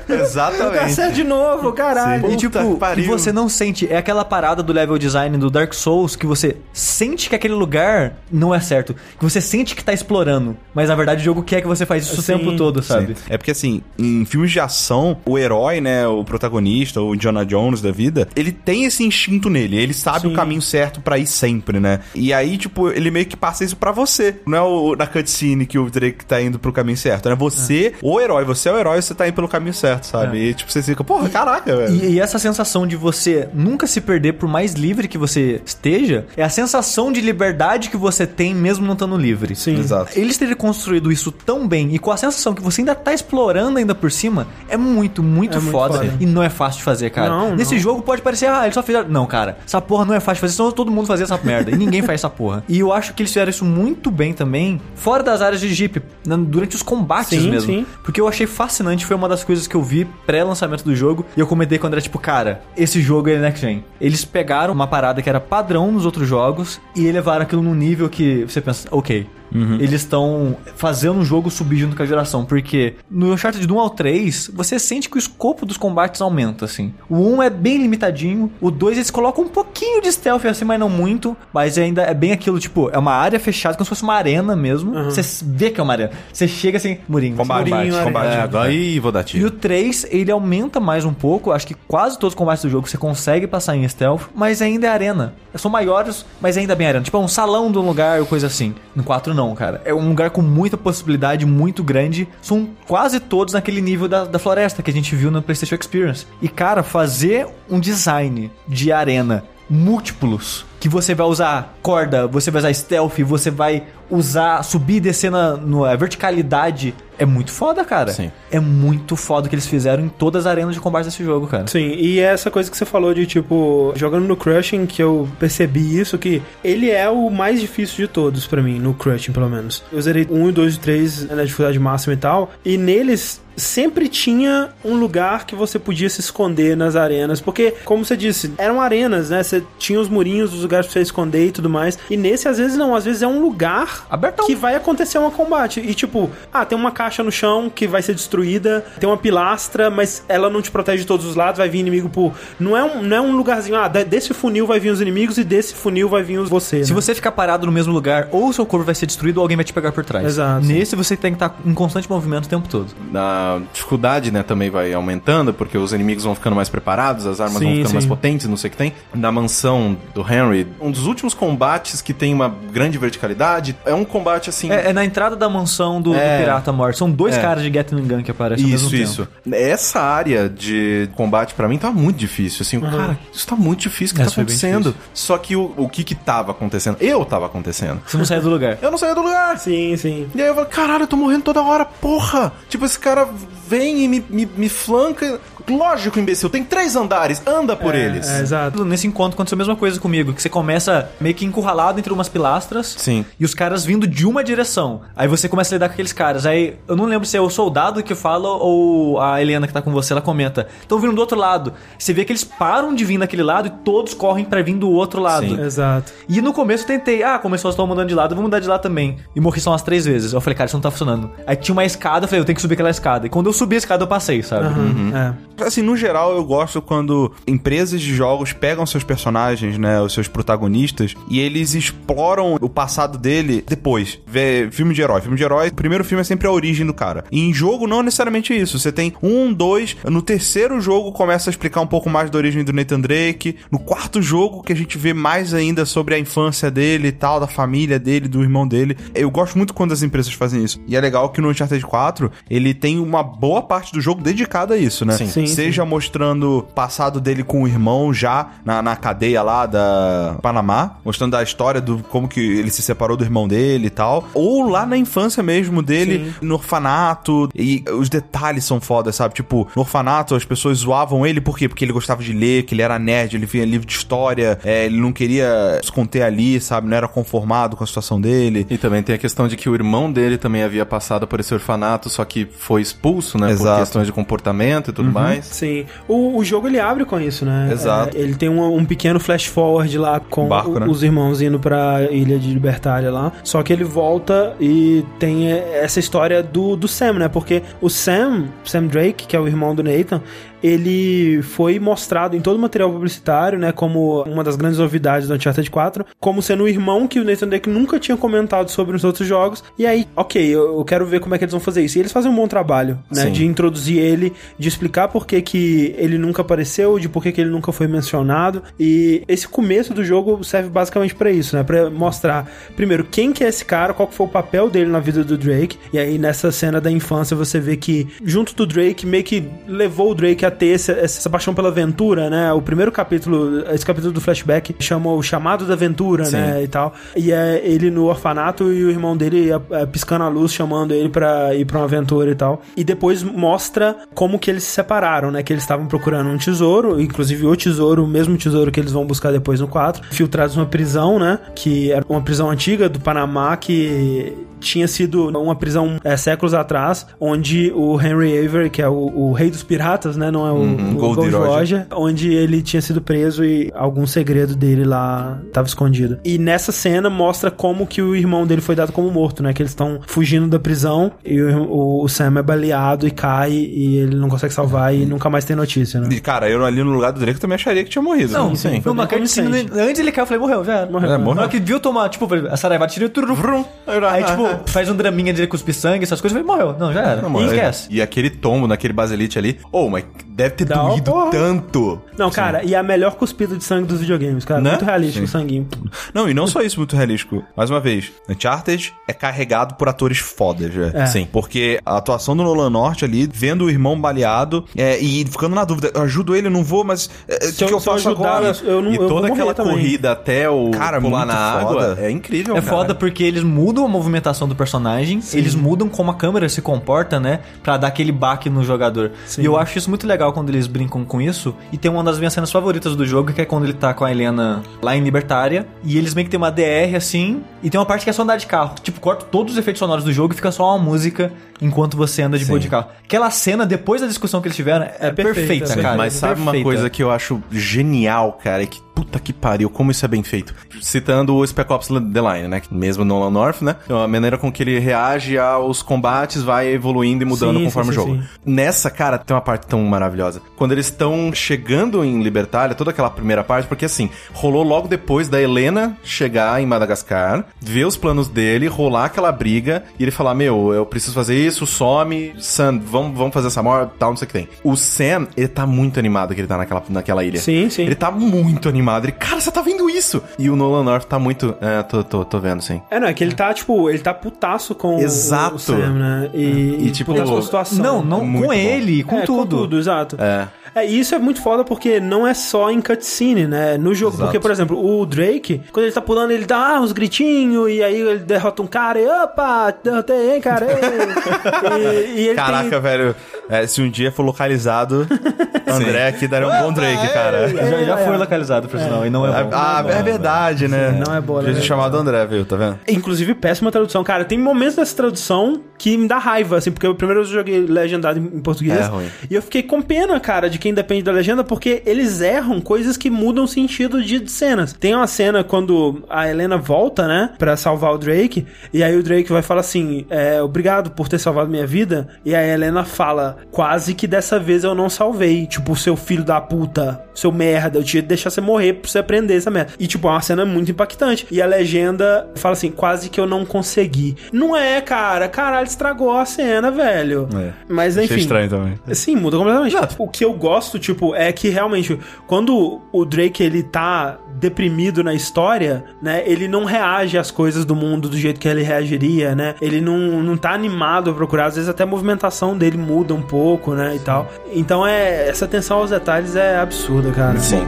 Lugar Exatamente. certo de novo, caralho. E tipo, que pariu. e você não sente. É aquela parada do level design do Dark Souls que você sente que aquele lugar não é certo. Que você sente que tá explorando. Mas na verdade o jogo quer que você faz isso Sim, o tempo todo, sabe? É porque assim, em filmes de ação, o herói, né, o protagonista, o Indiana Jones da vida, ele tem esse instinto nele, ele sabe Sim. o caminho certo pra ir sempre, né? E aí, tipo, ele meio que passa isso pra você. Não é o, na cutscene que o Drake tá indo pro caminho certo, né? Você, o herói, você é o herói, você tá indo pelo caminho certo, sabe? E tipo, você fica, porra, caraca, velho. E, e essa sensação de você nunca se perder, por mais livre que você esteja, é a sensação de liberdade que você tem mesmo não estando livre. Sim. Exato. Eles terem construído isso tão bem e com a sensação que você ainda tá explorando ainda por cima, é muito, muito, É muito foda. foda. E não é fácil de fazer, cara. Não, Nesse não. jogo pode parecer, ah, eles só fizeram. Não, cara, essa porra não é fácil de fazer, senão todo mundo fazia essa merda. E ninguém faz essa porra. E eu acho que eles fizeram isso muito bem também, fora das áreas de Jeep, durante os combates Sim, mesmo. sim. Porque eu achei fascinante, foi uma das coisas que eu vi pré-lançamento do jogo. E eu comentei quando era tipo, cara, esse jogo é next gen. Eles pegaram uma parada que era padrão nos outros jogos e elevaram aquilo num nível que você pensa, ok. Eles estão fazendo um jogo subir junto com a geração, porque no Uncharted do 1 ao 3, você sente que o escopo dos combates aumenta, assim. O 1 é bem limitadinho, o 2 eles colocam um pouquinho de stealth assim, mas não muito, mas ainda é bem aquilo, tipo, é uma área fechada, como se fosse uma arena mesmo. Você vê que é uma arena. Você chega assim, murinho. Combate, Murinho, combate. É, agora ih, vou dar E tiro. o 3, ele aumenta mais um pouco. Acho que quase todos os combates do jogo você consegue passar em stealth, mas ainda é arena. São maiores, mas ainda é bem arena. Tipo, é um salão de um lugar ou coisa assim. No 4 não, cara. É um lugar com muita possibilidade, muito grande. São quase todos naquele nível da, da floresta que a gente viu no PlayStation Experience. E, cara, fazer um design de arena múltiplos. Que você vai usar corda, você vai usar stealth, você vai usar subir e descer na no, a verticalidade. É muito foda, cara. Sim. É muito foda o que eles fizeram em todas as arenas de combate desse jogo, cara. Sim, e é essa coisa que você falou de tipo, jogando no Crushing, que eu percebi isso, que ele é o mais difícil de todos pra mim, no Crushing pelo menos. Eu zerei 1, 2 e 3 na dificuldade máxima e tal, e neles sempre tinha um lugar que você podia se esconder nas arenas, porque, como você disse, eram arenas, né? Você tinha os murinhos, os lugares pra você esconder e tudo mais. E nesse, às vezes, não, às vezes é um lugar Abertão. que vai acontecer um combate. E tipo, ah, tem uma caixa no chão que vai ser destruída, tem uma pilastra, mas ela não te protege de todos os lados, vai vir inimigo por. Não é um, não é um lugarzinho, ah, de- desse funil vai vir os inimigos e desse funil vai vir os você. Se né? você ficar parado no mesmo lugar, ou o seu corpo vai ser destruído ou alguém vai te pegar por trás. Exato. Nesse você tem que estar em constante movimento o tempo todo. A dificuldade, né, também vai aumentando, porque os inimigos vão ficando mais preparados, as armas Sim, vão ficando sim. mais potentes, não sei o que tem. Na mansão do Henry, um dos últimos combates que tem uma grande verticalidade, é um combate assim... É, é na entrada da mansão do, do É. Pirata Morto. São dois É. caras de Gatling Gun que aparecem ao Isso, mesmo isso. tempo. Essa área de combate pra mim tá muito difícil, assim, cara, isso tá muito difícil, o que Essa tá foi bem acontecendo? Só que o, o que que tava acontecendo? Eu tava acontecendo. Você não sai do lugar. Eu não saía do lugar. Sim, sim. E aí eu falo, caralho, eu tô morrendo toda hora, porra! Tipo, esse cara vem e me, me, me flanca. Lógico, imbecil, tem três andares, anda por eles. É, exato. Nesse encontro aconteceu a mesma coisa comigo, que você começa meio que encurralado entre umas pilastras. Sim. E os caras vindo de uma direção. Aí você começa a lidar com aqueles caras. Aí eu não lembro se é o soldado que fala ou a Helena que tá com você, ela comenta. Estão vindo do outro lado. Você vê que eles param de vir naquele lado e todos correm pra vir do outro lado. Sim. Exato. E no começo eu tentei, ah, começou a estar mudando de lado, eu vou mudar de lado também. E morri só umas três vezes. Eu falei, cara, isso não tá funcionando. Aí tinha uma escada, eu falei, eu tenho que subir aquela escada. E quando eu subi a escada, eu passei, sabe? Aham, É. Assim, no geral, eu gosto quando empresas de jogos pegam seus personagens, né, os seus protagonistas, e eles exploram o passado dele depois. Vê filme de herói. Filme de herói, o primeiro filme é sempre a origem do cara. E em jogo, não necessariamente isso. Você tem um, dois, no terceiro jogo começa a explicar um pouco mais da origem do Nathan Drake. No quarto jogo, que a gente vê mais ainda sobre a infância dele e tal, da família dele, do irmão dele. Eu gosto muito quando as empresas fazem isso. E é legal que no Uncharted 4, ele tem uma boa parte do jogo dedicada a isso, né? Sim. Sim, Seja mostrando o passado dele com o irmão já na, na cadeia lá da Panamá, mostrando a história do como que ele se separou do irmão dele e tal, ou lá na infância mesmo dele, no orfanato, e os detalhes são fodas, sabe? Tipo, no orfanato as pessoas zoavam ele, por quê? Porque ele gostava de ler, que ele era nerd, ele via livro de história, é, ele não queria se conter ali, sabe? Não era conformado com a situação dele. E também tem a questão de que o irmão dele também havia passado por esse orfanato, só que foi expulso, né? Por Exato. questões de comportamento e tudo mais. Sim. O, o jogo ele abre com isso, né? Exato. É, ele tem um, um pequeno flash forward lá com Barco, o- né? os irmãos indo pra Ilha de Libertária lá. Só que ele volta e tem é, essa história do, do Sam, né? Porque o Sam, Sam Drake, que é o irmão do Nathan, ele foi mostrado em todo o material publicitário, né? Como uma das grandes novidades do Uncharted 4, como sendo o irmão que o Nathan Drake nunca tinha comentado sobre os outros jogos. E aí, ok, eu, quero ver como é que eles vão fazer isso. E eles fazem um bom trabalho, né? Sim. De introduzir ele, de explicar por que, que ele nunca apareceu, de por que, que ele nunca foi mencionado. E esse começo do jogo serve basicamente pra isso, né? Pra mostrar, primeiro, quem que é esse cara, qual que foi o papel dele na vida do Drake. E aí, nessa cena da infância, você vê que, junto do Drake, meio que levou o Drake a ter esse- essa paixão pela aventura, né? O primeiro capítulo, esse capítulo do flashback, chamou o chamado da aventura, Sim. né? E tal. E é ele no orfanato e o irmão dele é, é, piscando a luz, chamando ele pra ir pra uma aventura e tal. E depois mostra como que eles se separaram, né? Que eles estavam procurando um tesouro, inclusive o tesouro, o mesmo tesouro que eles vão buscar depois no 4, filtrados numa prisão, né? Que era uma prisão antiga do Panamá que tinha sido uma prisão é, séculos atrás, onde o Henry Avery, que é o, o rei dos piratas, né? Não é o, o Gold Gold Roger. Roger, onde ele tinha sido preso e algum segredo dele lá estava escondido. E nessa cena mostra como que o irmão dele foi dado como morto, né? Que eles estão fugindo da prisão e o, o- o Sam é baleado e cai e ele não consegue salvar e nunca mais tem notícia, né? E, cara, eu ali no lugar do Drake também acharia que tinha morrido. Não, né? sim. Foi uma antes ele caiu, eu falei, morreu, já era. Morreu. É, morreu. Na hora que viu tomar, tipo, a Saraiva tira tudo, vrum. Aí, tipo, faz um draminha de cuspir sangue, essas coisas, e morreu. Não, já era. Não, e esquece. E aquele tombo naquele baselite ali. Oh, mas deve ter Dá uma doído porra. tanto. Não, cara, e a melhor cuspida de sangue dos videogames, cara. Né? Muito realístico o sanguinho. Não, e não só isso muito realístico. Mais uma vez, Uncharted é carregado por atores fodas, velho. É. Sim. Porque a atuação do Nolan Norte ali, vendo o irmão baleado é, e ficando na dúvida, eu ajudo ele, eu não vou, mas é, o Se que, eu, que eu faço ajudar, agora? eu não e toda aquela também. corrida até o Cara, pular na água foda. é incrível, É cara. foda porque eles mudam a movimentação do personagem, eles mudam como a câmera se comporta, né? Pra dar aquele baque no jogador. E eu acho isso muito legal quando eles brincam com isso. E tem uma das minhas cenas favoritas do jogo, que é quando ele tá com a Helena lá em Libertária. E eles meio que tem uma DR assim. E tem uma parte que é só andar de carro. Tipo, corta todos os efeitos sonoros do jogo e fica só uma música enquanto você anda de boa de carro. Aquela cena, depois da discussão que eles tiveram, é, perfeita, perfeita, sim. cara. Mas sabe uma Perfeita. coisa que eu acho genial, cara? É que puta que pariu, como isso é bem feito. Citando o Spec Ops The Line, né? Mesmo Nolan North, né? A maneira com que ele reage aos combates vai evoluindo e mudando Sim, conforme sim, o jogo. sim, Nessa, cara, tem uma parte tão maravilhosa. Quando eles estão chegando em Libertália, toda aquela primeira parte, porque assim, rolou logo depois da Helena chegar em Madagascar, ver os planos dele, rolar aquela briga e ele falar: Meu, eu preciso fazer isso, some, Sam, vamos, vamos fazer essa morte, tal, não sei o que tem. O Sam, ele tá muito animado que ele tá naquela, naquela ilha. Sim, sim. Ele tá muito animado. Ele, cara, você tá vendo isso? E o Nolan North tá muito. É, tô, tô, tô vendo, sim. É, não, é que ele tá, tipo, ele tá putaço com o- Exato. o Sam, né? E, E, tipo, putaço com a situação. Não, não Muito com bom. ele, com É, tudo. Com tudo, exato. É. É, e isso é muito foda porque não é só em cutscene, né? No jogo. Exato. Porque, por exemplo, o Drake, quando ele tá pulando, ele dá ah, uns gritinhos, e aí ele derrota um cara e opa, derrotei, hein, cara? ei." e, e ele Caraca, tem... velho. É, se um dia for localizado, André aqui daria um bom Drake, cara. Já, já É, foi é. localizado, por sinal, e não é bom. Ah, é verdade, né? não é boa, Podia né? ter chamado André, viu? Tá vendo? Inclusive, péssima tradução. Cara, tem momentos dessa tradução que me dá raiva, assim, porque eu primeiro eu joguei legendado em português. É ruim. E eu fiquei com pena, cara, de quem depende da legenda, porque eles erram coisas que mudam o sentido de, cenas. Tem uma cena quando a Helena volta, né, pra salvar o Drake, e aí o Drake vai falar assim: é, obrigado por ter salvado minha vida. E a Helena fala: quase que dessa vez eu não salvei. Tipo, seu filho da puta, seu merda, eu tinha que deixar você morrer pra você aprender essa merda. E, tipo, é uma cena muito impactante. E a legenda fala assim: quase que eu não consegui. Não é, cara. Caralho, estragou a cena, velho. É. Mas Achei enfim. estranho também. Sim, muda completamente. O que eu gosto, tipo, é que realmente, quando o Drake ele tá deprimido na história, né? Ele não reage às coisas do mundo do jeito que ele reagiria, né? Ele não, não tá animado a procurar, às vezes até a movimentação dele muda um pouco, né? E tal. Então é. Essa atenção aos detalhes é absurda, cara. Sim.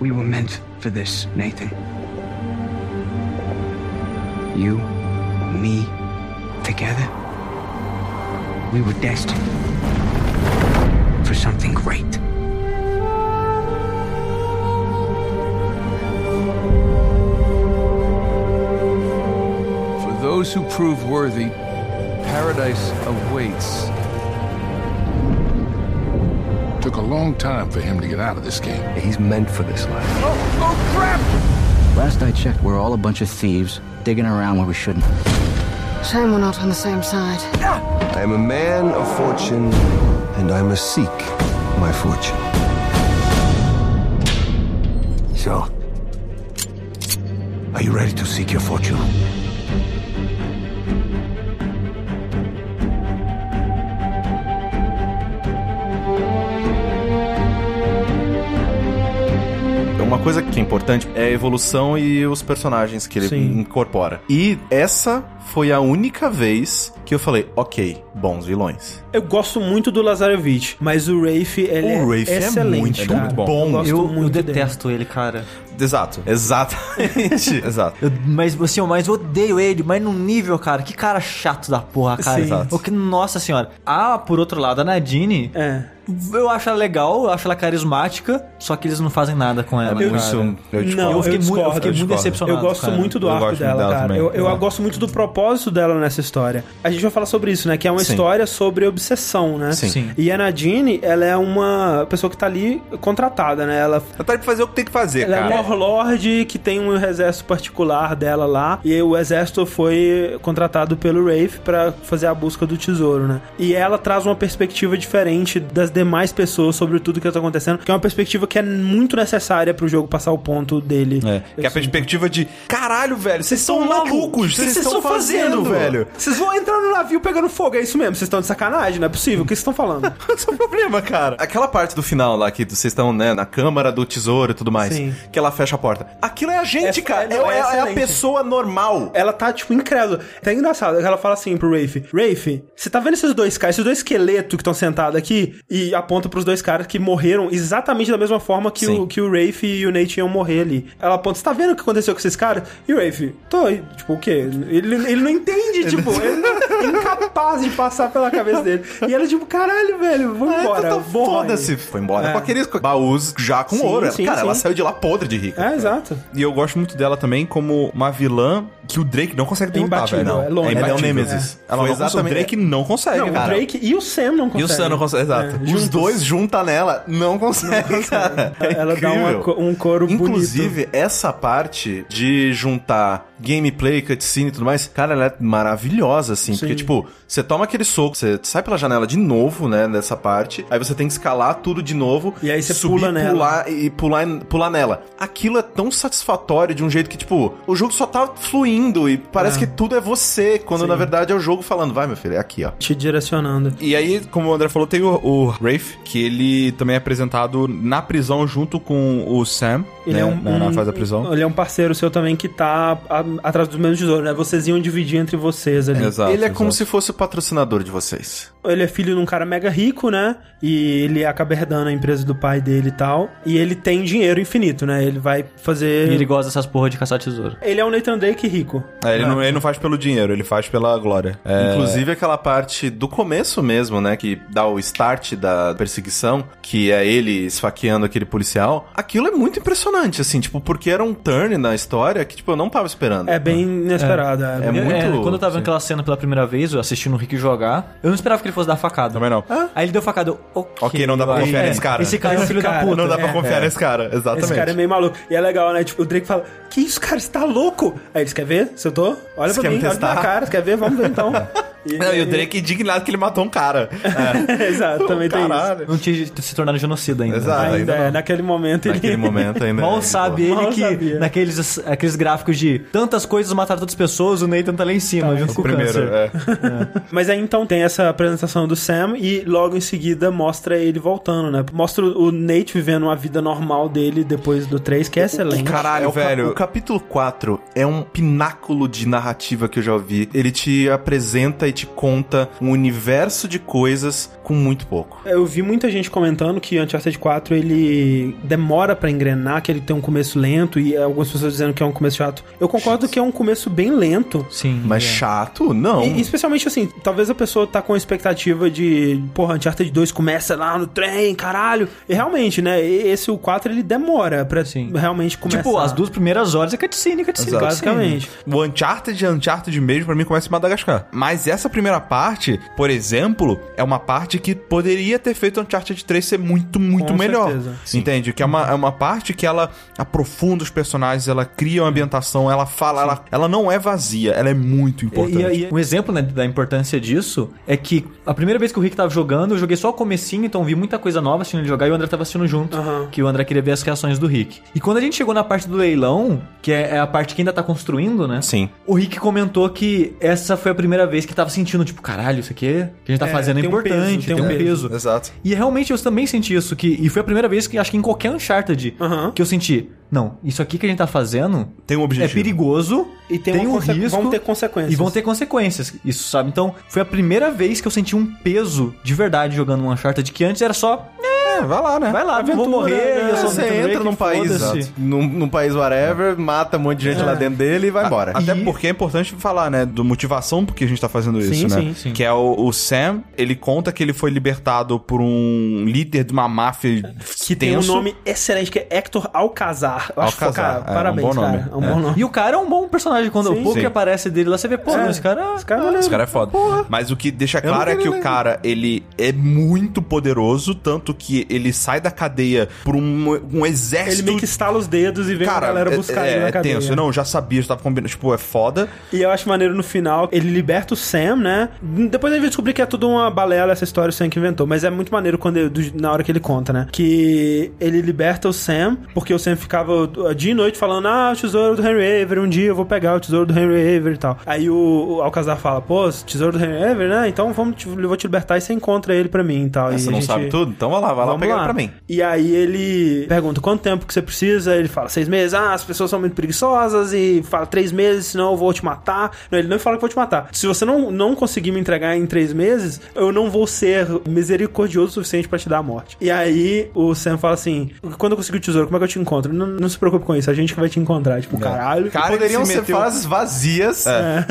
We were meant for this, Nathan. You, me, together. We were destined for something great. Those who prove worthy, paradise awaits. Took a long time for him to get out of this game. He's meant for this life. Oh, oh crap! Last I checked, we're all a bunch of thieves digging around where we shouldn't. Shame we're not on the same side. Ah! I am a man of fortune, and I must seek my fortune. So, are you ready to seek your fortune? Uma coisa que é importante é a evolução e os personagens que ele Sim. incorpora. E essa foi a única vez que eu falei, ok, bons vilões. Eu gosto muito do Lazarevich, mas o Rafe, ele O é Rafe é excelente, muito cara. bom. Eu, Eu, eu muito dele. detesto ele, cara. Exato. Exatamente. Exato. Eu- mas assim, eu mais odeio ele, mas num nível, cara, que cara chato da porra, cara. Sim. Exato. O que, nossa senhora. Ah, por outro lado, a Nadine, É. eu acho ela legal, eu acho ela carismática, só que eles não fazem nada com ela. Eu- cara. Eu discordo. Não, eu fiquei, eu muito, eu discordo, fiquei eu muito discordo. decepcionado. Eu gosto cara. muito do Eu arco dela, dela cara. também. Eu, eu É. gosto muito do propósito dela nessa história. A gente vai falar sobre isso, né? Que é uma Sim. história sobre obsessão, né? Sim. Sim. E a Nadine, ela é uma pessoa que tá ali contratada, né? Ela Ela tá aí pra fazer o que tem que fazer, ela é cara. uma Warlord que tem um exército particular dela lá. E o exército foi contratado pelo Wraith pra fazer a busca do tesouro, né? E ela traz uma perspectiva diferente das demais pessoas sobre tudo que tá acontecendo, que é uma perspectiva que é muito necessária pro jogo passar o ponto dele. É, que é a perspectiva de caralho, velho, vocês são malucos, vocês estão estão fazendo, velho? Vocês vão entrar no navio pegando fogo, é isso mesmo? Vocês estão de sacanagem? Não é possível. O que vocês estão falando? Esse é o problema, cara. Aquela parte do final lá que vocês estão, né, na câmara do tesouro e tudo mais. Sim. Que ela fecha a porta. Aquilo é a gente, É- cara. é- não, É, é é a pessoa normal. ela tá, tipo, incrédula. Até engraçado, ela fala assim pro Rafe: Rafe, você tá vendo esses dois caras, esses dois esqueletos que estão sentados aqui? E aponta pros dois caras que morreram exatamente da mesma forma que, Sim. o, que o Rafe e o Nate iam morrer ali. Ela aponta: você tá vendo o que aconteceu com esses caras? E o Rafe: tô, tipo, o quê? Ele, ele não entende, tipo, ele é incapaz de passar pela cabeça dele. E ela, tipo, caralho, velho, vamos embora. Então, vou Foda-se. Foi embora É. com aqueles baús já com Sim, ouro. sim, cara, ela sim. saiu de lá podre de rica. É, exato. E eu gosto muito dela também como uma vilã que o Drake não consegue derrotar, imbatível, velho. é longe. Ele é o. Nemesis. Ela Foi não consegue, o Drake não consegue, Não, o cara. Drake e o Sam não conseguem. E o Sam não consegue, exato. É, Os juntos. dois junta nela, não consegue, cara. É Ela dá uma um coro bonito. Inclusive, essa parte de juntar gameplay, cutscene e tudo mais, cara, ela é maravilhosa, assim. Porque, tipo, você toma aquele soco, você sai pela janela de novo, né, nessa parte, aí você tem que escalar tudo de novo. E aí você subir, pula nela. pular e pular, pular nela. Aquilo é tão satisfatório de um jeito que, tipo, o jogo só tá fluindo e parece que tudo é você, quando na verdade é o jogo falando, vai, meu filho, é aqui, ó. Te direcionando. E aí, como o André falou, tem o, o Rafe, que ele também é apresentado na prisão junto com o Sam, Ele né, é um, na, na fase da prisão. Ele é um parceiro seu também que tá a- atrás dos mesmos tesouros, né? Vocês iam dividir entre vocês ali. Exato. Ele é como exato. se fosse o patrocinador de vocês. Ele é filho de um cara mega rico, né? E ele acaba herdando a empresa do pai dele e tal. E ele tem dinheiro infinito, né? Ele vai fazer. E ele gosta dessas porra de caçar tesouro. Ele é o Nathan Drake rico. É, ele, não, ele não faz pelo dinheiro, ele faz pela glória. É, Inclusive aquela parte do começo mesmo, né? Que dá o start da perseguição, que é ele esfaqueando aquele policial. Aquilo é muito impressionante, assim, tipo, porque era um turn na história que, tipo, eu não tava esperando. É bem inesperado. É, É Eu- muito- quando eu tava vendo aquela cena pela primeira vez, eu assistindo o Rick jogar, eu não esperava que ele fosse dar facada. Também não. Aí ele deu facada, eu, ok. Ok, não dá pra confiar acho- nesse cara. Esse cara é um Esse filho da puta. Não dá pra É, confiar é. nesse cara, exatamente. Esse cara é meio maluco. E é legal, né? Tipo, o Drake fala: Que isso, cara? Você tá louco? Aí eles quer ver? Se eu tô? Olha Você pra quer mim, me olha pra testar? cara. Você quer ver? Vamos ver então. E, Não, e o Drake indignado que ele matou um cara. Exato, também tem isso. Caralho. Não tinha se tornado genocida ainda. Exato. Ainda ainda é, naquele momento ele. Naquele momento ainda. Mal é de sabe boa. ele Mal que sabia. naqueles aqueles gráficos de tantas coisas mataram tantas pessoas, o Nathan tá lá em cima, junto com o Primeiro, câncer. é. Mas aí então tem essa apresentação do Sam e logo em seguida mostra ele voltando, né? Mostra o Nate vivendo uma vida normal dele depois do 3, que é excelente. Caralho, É o, ca- velho. o capítulo 4 é um pináculo de narrativa que eu já ouvi. Ele te apresenta e te conta um universo de coisas com muito pouco. Eu vi muita gente comentando que Uncharted 4 ele demora pra engrenar, que ele tem um começo lento e algumas pessoas dizendo que é um começo chato. Eu concordo que é um começo bem lento. Sim. Mas é. chato? Não. E, especialmente assim, talvez a pessoa tá com a expectativa de, porra, Uncharted 2 começa lá no trem, caralho. E realmente, né, esse o 4 ele demora pra Sim. realmente começar. Tipo, as duas primeiras horas é cutscene, cutscene, Exato. basicamente. O Uncharted Uncharted mesmo, pra mim, começa em Madagascar. Mas essa primeira parte, por exemplo, é uma parte que poderia ter feito Uncharted 3 ser muito, muito Com melhor. certeza. Entende? Que é uma, é uma parte que ela aprofunda os personagens, ela cria uma ambientação, ela fala, ela, ela não é vazia, ela é muito importante. E, e- um exemplo né, da importância disso é que a primeira vez que o Rick tava jogando, eu joguei só o comecinho, então vi muita coisa nova assistindo ele jogar e o André tava assistindo junto, Aham. que o André queria ver as reações do Rick. E quando a gente chegou na parte do leilão, que é, é a parte que ainda tá construindo, né? Sim. O Rick comentou que essa foi a primeira vez que tava sentindo, tipo, caralho, isso aqui que a gente tá É, fazendo é tem um importante, tem um tem um peso. Exato. E realmente eu também senti isso, que, e foi a primeira vez que acho que em qualquer Uncharted Aham. que eu senti, não, isso aqui que a gente tá fazendo Tem um objetivo. é perigoso E tem, tem um risco vão ter consequências. e vão ter consequências, isso, sabe? Então, foi a primeira vez que eu senti um peso de verdade jogando um Uncharted, que antes era só, É, vai lá, né? Vai lá, não vou Aventura, morrer, né? eu sou Você entra num país, num, num país whatever, mata um monte de gente lá dentro dele e vai embora. Até porque é importante falar, né, do motivação porque a gente tá fazendo isso, Sim, né? sim, sim. Que é o, o Sam, ele conta que ele foi libertado por um líder de uma máfia Que tem um nome excelente, que é Hector Alcazar. Eu acho que, Alcazar, cara, é, parabéns, um bom nome. cara. É um É. bom nome. E o cara é um bom personagem. Quando Sim. o pouco aparece dele lá, você vê, pô, É. esse cara... Esse cara é. Esse cara é foda. Mas o que deixa claro é que o cara, ele é muito poderoso, tanto que ele sai da cadeia por um, um exército... Ele meio que estala os dedos e vem a galera buscar é, ele na é cadeia. tenso. Não, já sabia, já tava combinando. Tipo, é foda. E eu acho maneiro no final, ele liberta o Sam, né? Depois a gente descobrir que é tudo uma balela essa história o Sam que inventou. Mas é muito maneiro quando do- na hora que ele conta, né? Que ele liberta o Sam, porque o Sam ficava dia e noite falando: Ah, o tesouro do Henry Avery, um dia eu vou pegar o tesouro do Henry Avery e tal. Aí o, o Alcazar fala: Pô, tesouro do Henry Avery, né? Então vamos eu vou te libertar e você encontra ele pra mim e tal. Ah, E Você não gente- sabe tudo? Então vai lá, vai lá Vamos pegar lá. pra mim. E aí ele pergunta quanto tempo que você precisa. Ele fala seis meses. Ah, as pessoas são muito preguiçosas. E fala três meses, senão eu vou te matar. Não, ele não fala que vou te matar. Se você não, não conseguir me entregar em três meses, eu não vou ser misericordioso o suficiente pra te dar a morte. E aí o Sam fala assim: quando eu conseguir o tesouro, como é que eu te encontro? Não, não se preocupe com isso, a gente que vai te encontrar. Tipo, caralho. Cara, Poderiam se ser meteu- frases vazias,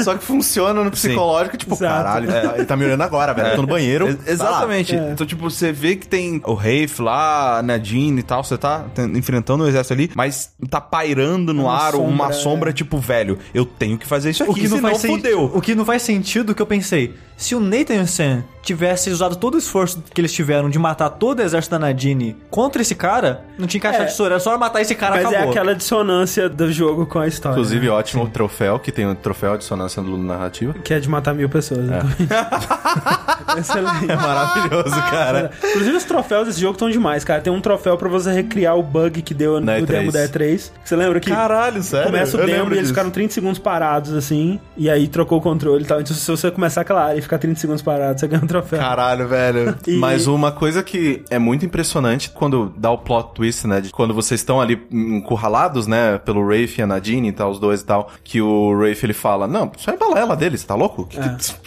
só que funcionam no psicológico, tipo, Exato. caralho, ele tá- ele tá me olhando agora, velho. Eu tô no banheiro. Ex- Exatamente. Então, tipo, você vê que tem o Rafe lá, a Nadine e tal, você tá enfrentando o exército ali, mas tá pairando no Uma ar sombra, uma é. sombra, tipo, velho, eu tenho que fazer isso aqui, O que, não senão fudeu. o que não faz sentido que eu pensei, se o Nathan Sam tivessem usado todo o esforço que eles tiveram de matar todo o exército da Nadine contra esse cara, não tinha que achar É. tesoura, era só matar esse cara Mas acabou. é aquela dissonância do jogo com a história. Inclusive, né? ótimo troféu, que tem o troféu dissonância do narrativa. Que é de matar mil pessoas. Né? Excelente. É maravilhoso, cara. Inclusive, os troféus desse jogo estão demais, cara. Tem um troféu pra você recriar o bug que deu no Na E3. demo da E3. Você lembra que Caralho, sério? começa o Eu demo e eles disso. ficaram 30 segundos parados, assim, e aí trocou o controle e tal. Então, se você começar aquela área e ficar 30 segundos parado, você ganha um troféu. Caralho, velho. E- Mas uma coisa que é muito impressionante quando dá o plot twist, né? De quando vocês estão ali encurralados, né? Pelo Rafe e a Nadine e tal, os dois e tal. Que o Rafe ele fala: Não, isso é balela dele, você tá louco? Que?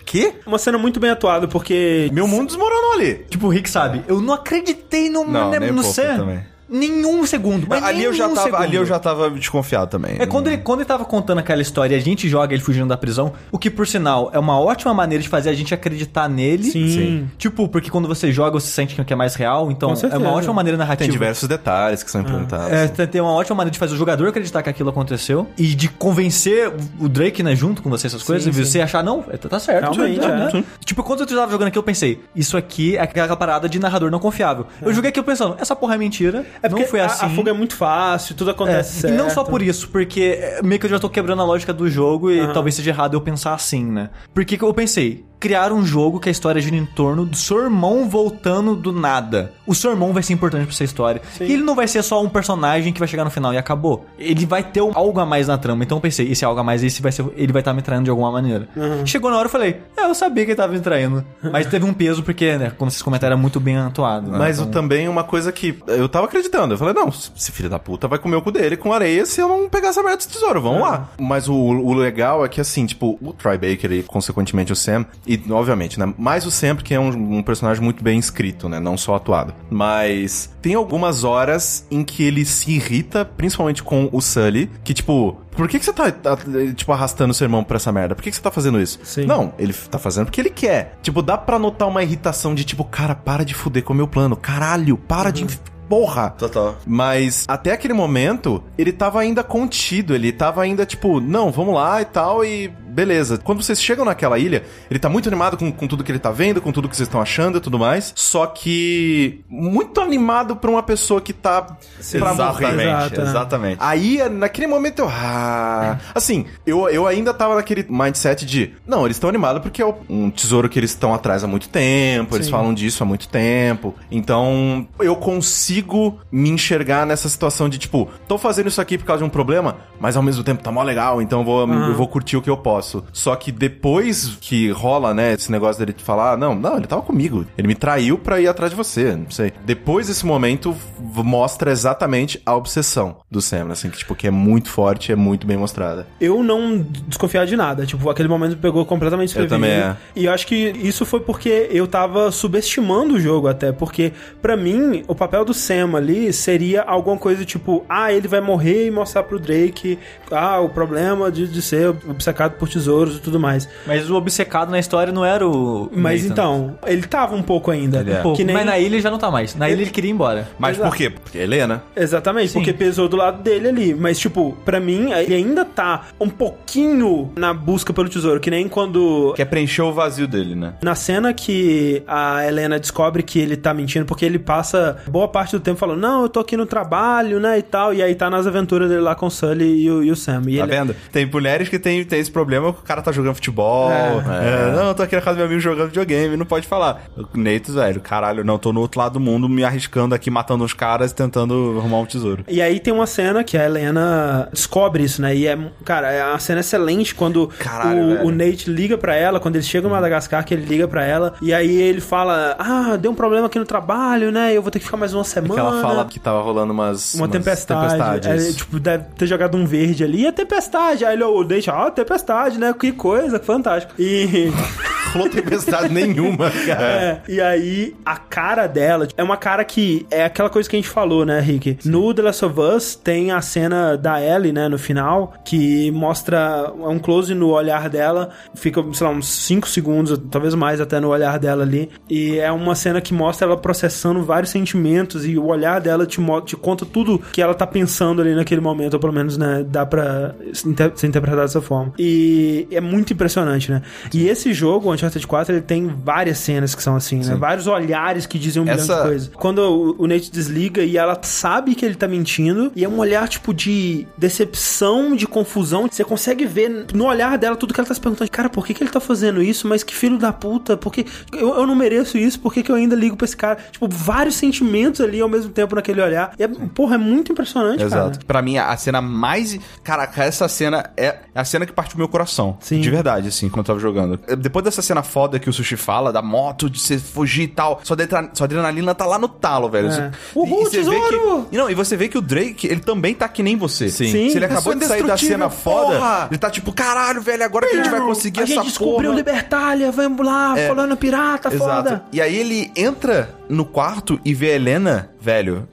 que? Uma cena muito bem atuada, porque. Meu mundo desmoronou ali. Tipo, o Rick sabe, eu não acreditei no, Não, no, nem no pouco Sam. também. Nenhum segundo. Mas ali eu já nenhum tava, segundo. ali eu já tava desconfiado também. É quando ele, quando ele tava contando aquela história e a gente joga ele fugindo da prisão, o que por sinal é uma ótima maneira de fazer a gente acreditar nele. Sim. Sim. Tipo, porque quando você joga você sente que é mais real, então é uma ótima maneira narrativa. Tem diversos detalhes que são implementados. É, tem- tem uma ótima maneira de fazer o jogador acreditar que aquilo aconteceu e de convencer o Drake, né, junto com você, essas coisas, Sim, e você achar, não, é, tá certo. Realmente, né, é. Sim. Tipo, quando eu tava jogando aqui, eu pensei, isso aqui é aquela parada de narrador não confiável. Eu joguei aquilo pensando, essa porra é mentira, É não porque foi a- assim. A, fuga é muito fácil, tudo É, acontece certo. e não só por isso, porque é, meio que eu já tô quebrando a lógica do jogo e Aham. talvez seja errado eu pensar assim, né? Porque que eu pensei, criar um jogo que a história gira em torno do seu irmão voltando do nada. O seu irmão vai ser importante pra essa história. E ele não vai ser só um personagem que vai chegar no final e acabou. Ele vai ter um- algo a mais na trama. Então eu pensei, esse algo a mais, esse vai ser, ele vai estar me traindo de alguma maneira. Chegou na hora eu falei, é, eu sabia que ele tava me traindo. Mas teve um peso porque, né, como vocês comentaram, era muito bem atuado. né? Mas Então- também uma coisa que eu tava acreditando. Eu falei, não, esse filho da puta vai comer o cu dele com areia se eu não pegar essa merda desse tesouro. Vamos lá. Mas o, o legal é que, assim, tipo, o Troy Baker e, consequentemente, o Sam, e, obviamente, né? Mais o Sam, porque é um, um personagem muito bem escrito, né? Não só atuado. Mas tem algumas horas em que ele se irrita, principalmente com o Sully, que, tipo, por que, que você tá, tá, tipo, arrastando seu irmão pra essa merda? Por que, que você tá fazendo isso? Sim. Não, ele tá fazendo porque ele quer. Tipo, dá pra notar uma irritação de tipo, cara, para de fuder com o meu plano. Caralho, para de. Porra! Total. Mas até aquele momento, ele tava ainda contido, ele tava ainda tipo, não, vamos lá e tal, e beleza. Quando vocês chegam naquela ilha, ele tá muito animado com, com tudo que ele tá vendo, com tudo que vocês estão achando e tudo mais. Só que. Muito animado pra uma pessoa que tá pra morrer. Exatamente, Exato, né? exatamente. Aí, naquele momento, eu. Ah. Assim, eu, eu ainda tava naquele mindset de. Não, eles estão animados porque é um tesouro que eles estão atrás há muito tempo, eles Sim. falam disso há muito tempo. Então, eu consigo me enxergar nessa situação de, tipo, tô fazendo isso aqui por causa de um problema, mas ao mesmo tempo tá mó legal, então eu vou, Aham. eu vou curtir o que eu posso. Só que depois que rola, né, esse negócio dele falar, "Ah, não, não, ele tava comigo, ele me traiu pra ir atrás de você, não sei. Depois desse momento, mostra exatamente a obsessão do Sam, assim, que, tipo, que é muito forte, é muito bem mostrada. eu não desconfiar de nada. Tipo, aquele momento me pegou completamente Eu desprevenido. também, é. E eu acho que isso foi porque eu tava subestimando o jogo até. Porque, pra mim, o papel do Sam ali seria alguma coisa tipo: ah, ele vai morrer e mostrar pro Drake ah, o problema de, de ser obcecado por tesouros e tudo mais. Mas o obcecado na história não era o. Mas Nathan. então, ele tava um pouco ainda. Ele é. Um pouco. Que nem... Mas na ilha ele já não tá mais. Na ilha ele queria ir embora. Mas Exato. por quê? Porque é Helena. Exatamente, Sim. porque pesou do lado dele ali. Mas, tipo, pra mim, ele ainda tá um pouquinho na busca pelo tesouro. Que nem quando. Quer preencher o vazio dele, né? Na cena que a Helena descobre que ele tá mentindo, porque ele passa boa parte do tempo falando, não, eu tô aqui no trabalho, né, e tal, e aí tá nas aventuras dele lá com o Sully e o, e o Sam. E Tá ele- vendo? Tem mulheres que tem, tem esse problema que o cara tá jogando futebol. é, não, eu tô aqui na casa do meu amigo jogando videogame, não pode falar. O Neitos, velho, caralho, não, tô no outro lado do mundo me arriscando aqui, matando os caras, tentando arrumar um tesouro. E aí tem uma cena que a Helena descobre isso, né? E é, cara, é uma cena excelente quando Caralho, o, o Nate liga pra ela, quando eles chegam no Madagascar, que ele liga pra ela, e aí ele fala: Ah, deu um problema aqui no trabalho, né? Eu vou ter que ficar mais uma semana. Que ela fala que tava rolando umas, Uma umas tempestade. tempestades. É, tipo, deve ter jogado um verde ali. E a tempestade. Aí ele, o Nate, ah, tempestade, né? Que coisa, fantástico. E. rolou tempestade nenhuma, cara. É, e aí a cara dela é uma cara que é aquela coisa que a gente falou, né, Rick? No The Last of Us tem a cena da Ellie, né, no final, que mostra um close no olhar dela, fica, sei lá, uns 5 segundos, talvez mais até no olhar dela ali, e é uma cena que mostra ela processando vários sentimentos e o olhar dela te, te conta tudo que ela tá pensando ali naquele momento, ou pelo menos, né, dá pra ser interpretado dessa forma. E é muito impressionante, né? E esse jogo, o Uncharted 4, ele tem várias cenas que são assim, né? Vários olhares que dizem um milhão Essa- de coisas. Quando o, Nate desliga e ela sabe que ele tá mentindo, e é um olhar, tipo, de decepção, de confusão. Você consegue ver no olhar dela tudo que ela tá se perguntando. Cara, por que, que ele tá fazendo isso? Mas que filho da puta, por que eu, eu não mereço isso? Por que, que eu ainda ligo pra esse cara? Tipo, vários sentimentos ali ao mesmo tempo naquele olhar. E é, porra, é muito impressionante, Exato. cara. Pra mim, a cena mais. Caraca, essa cena é a cena que partiu meu coração. Sim. De verdade, assim, quando eu tava jogando. Depois dessa cena foda que o Sushi fala, da moto, de você fugir e tal, sua, adre- sua adrenalina tá lá no talo, velho. É. Uhul, e você vê tesouro! que. e Não, e você vê que o Drake, ele também tá que nem você. Sim. Sim. Se ele acabou de sair da cena foda, porra! ele tá tipo, caralho, velho, agora que a gente vai conseguir a essa gente descobriu porra. Libertália, vamos lá, É. falando pirata, foda. E aí ele entra no quarto e vê a Helena, velho.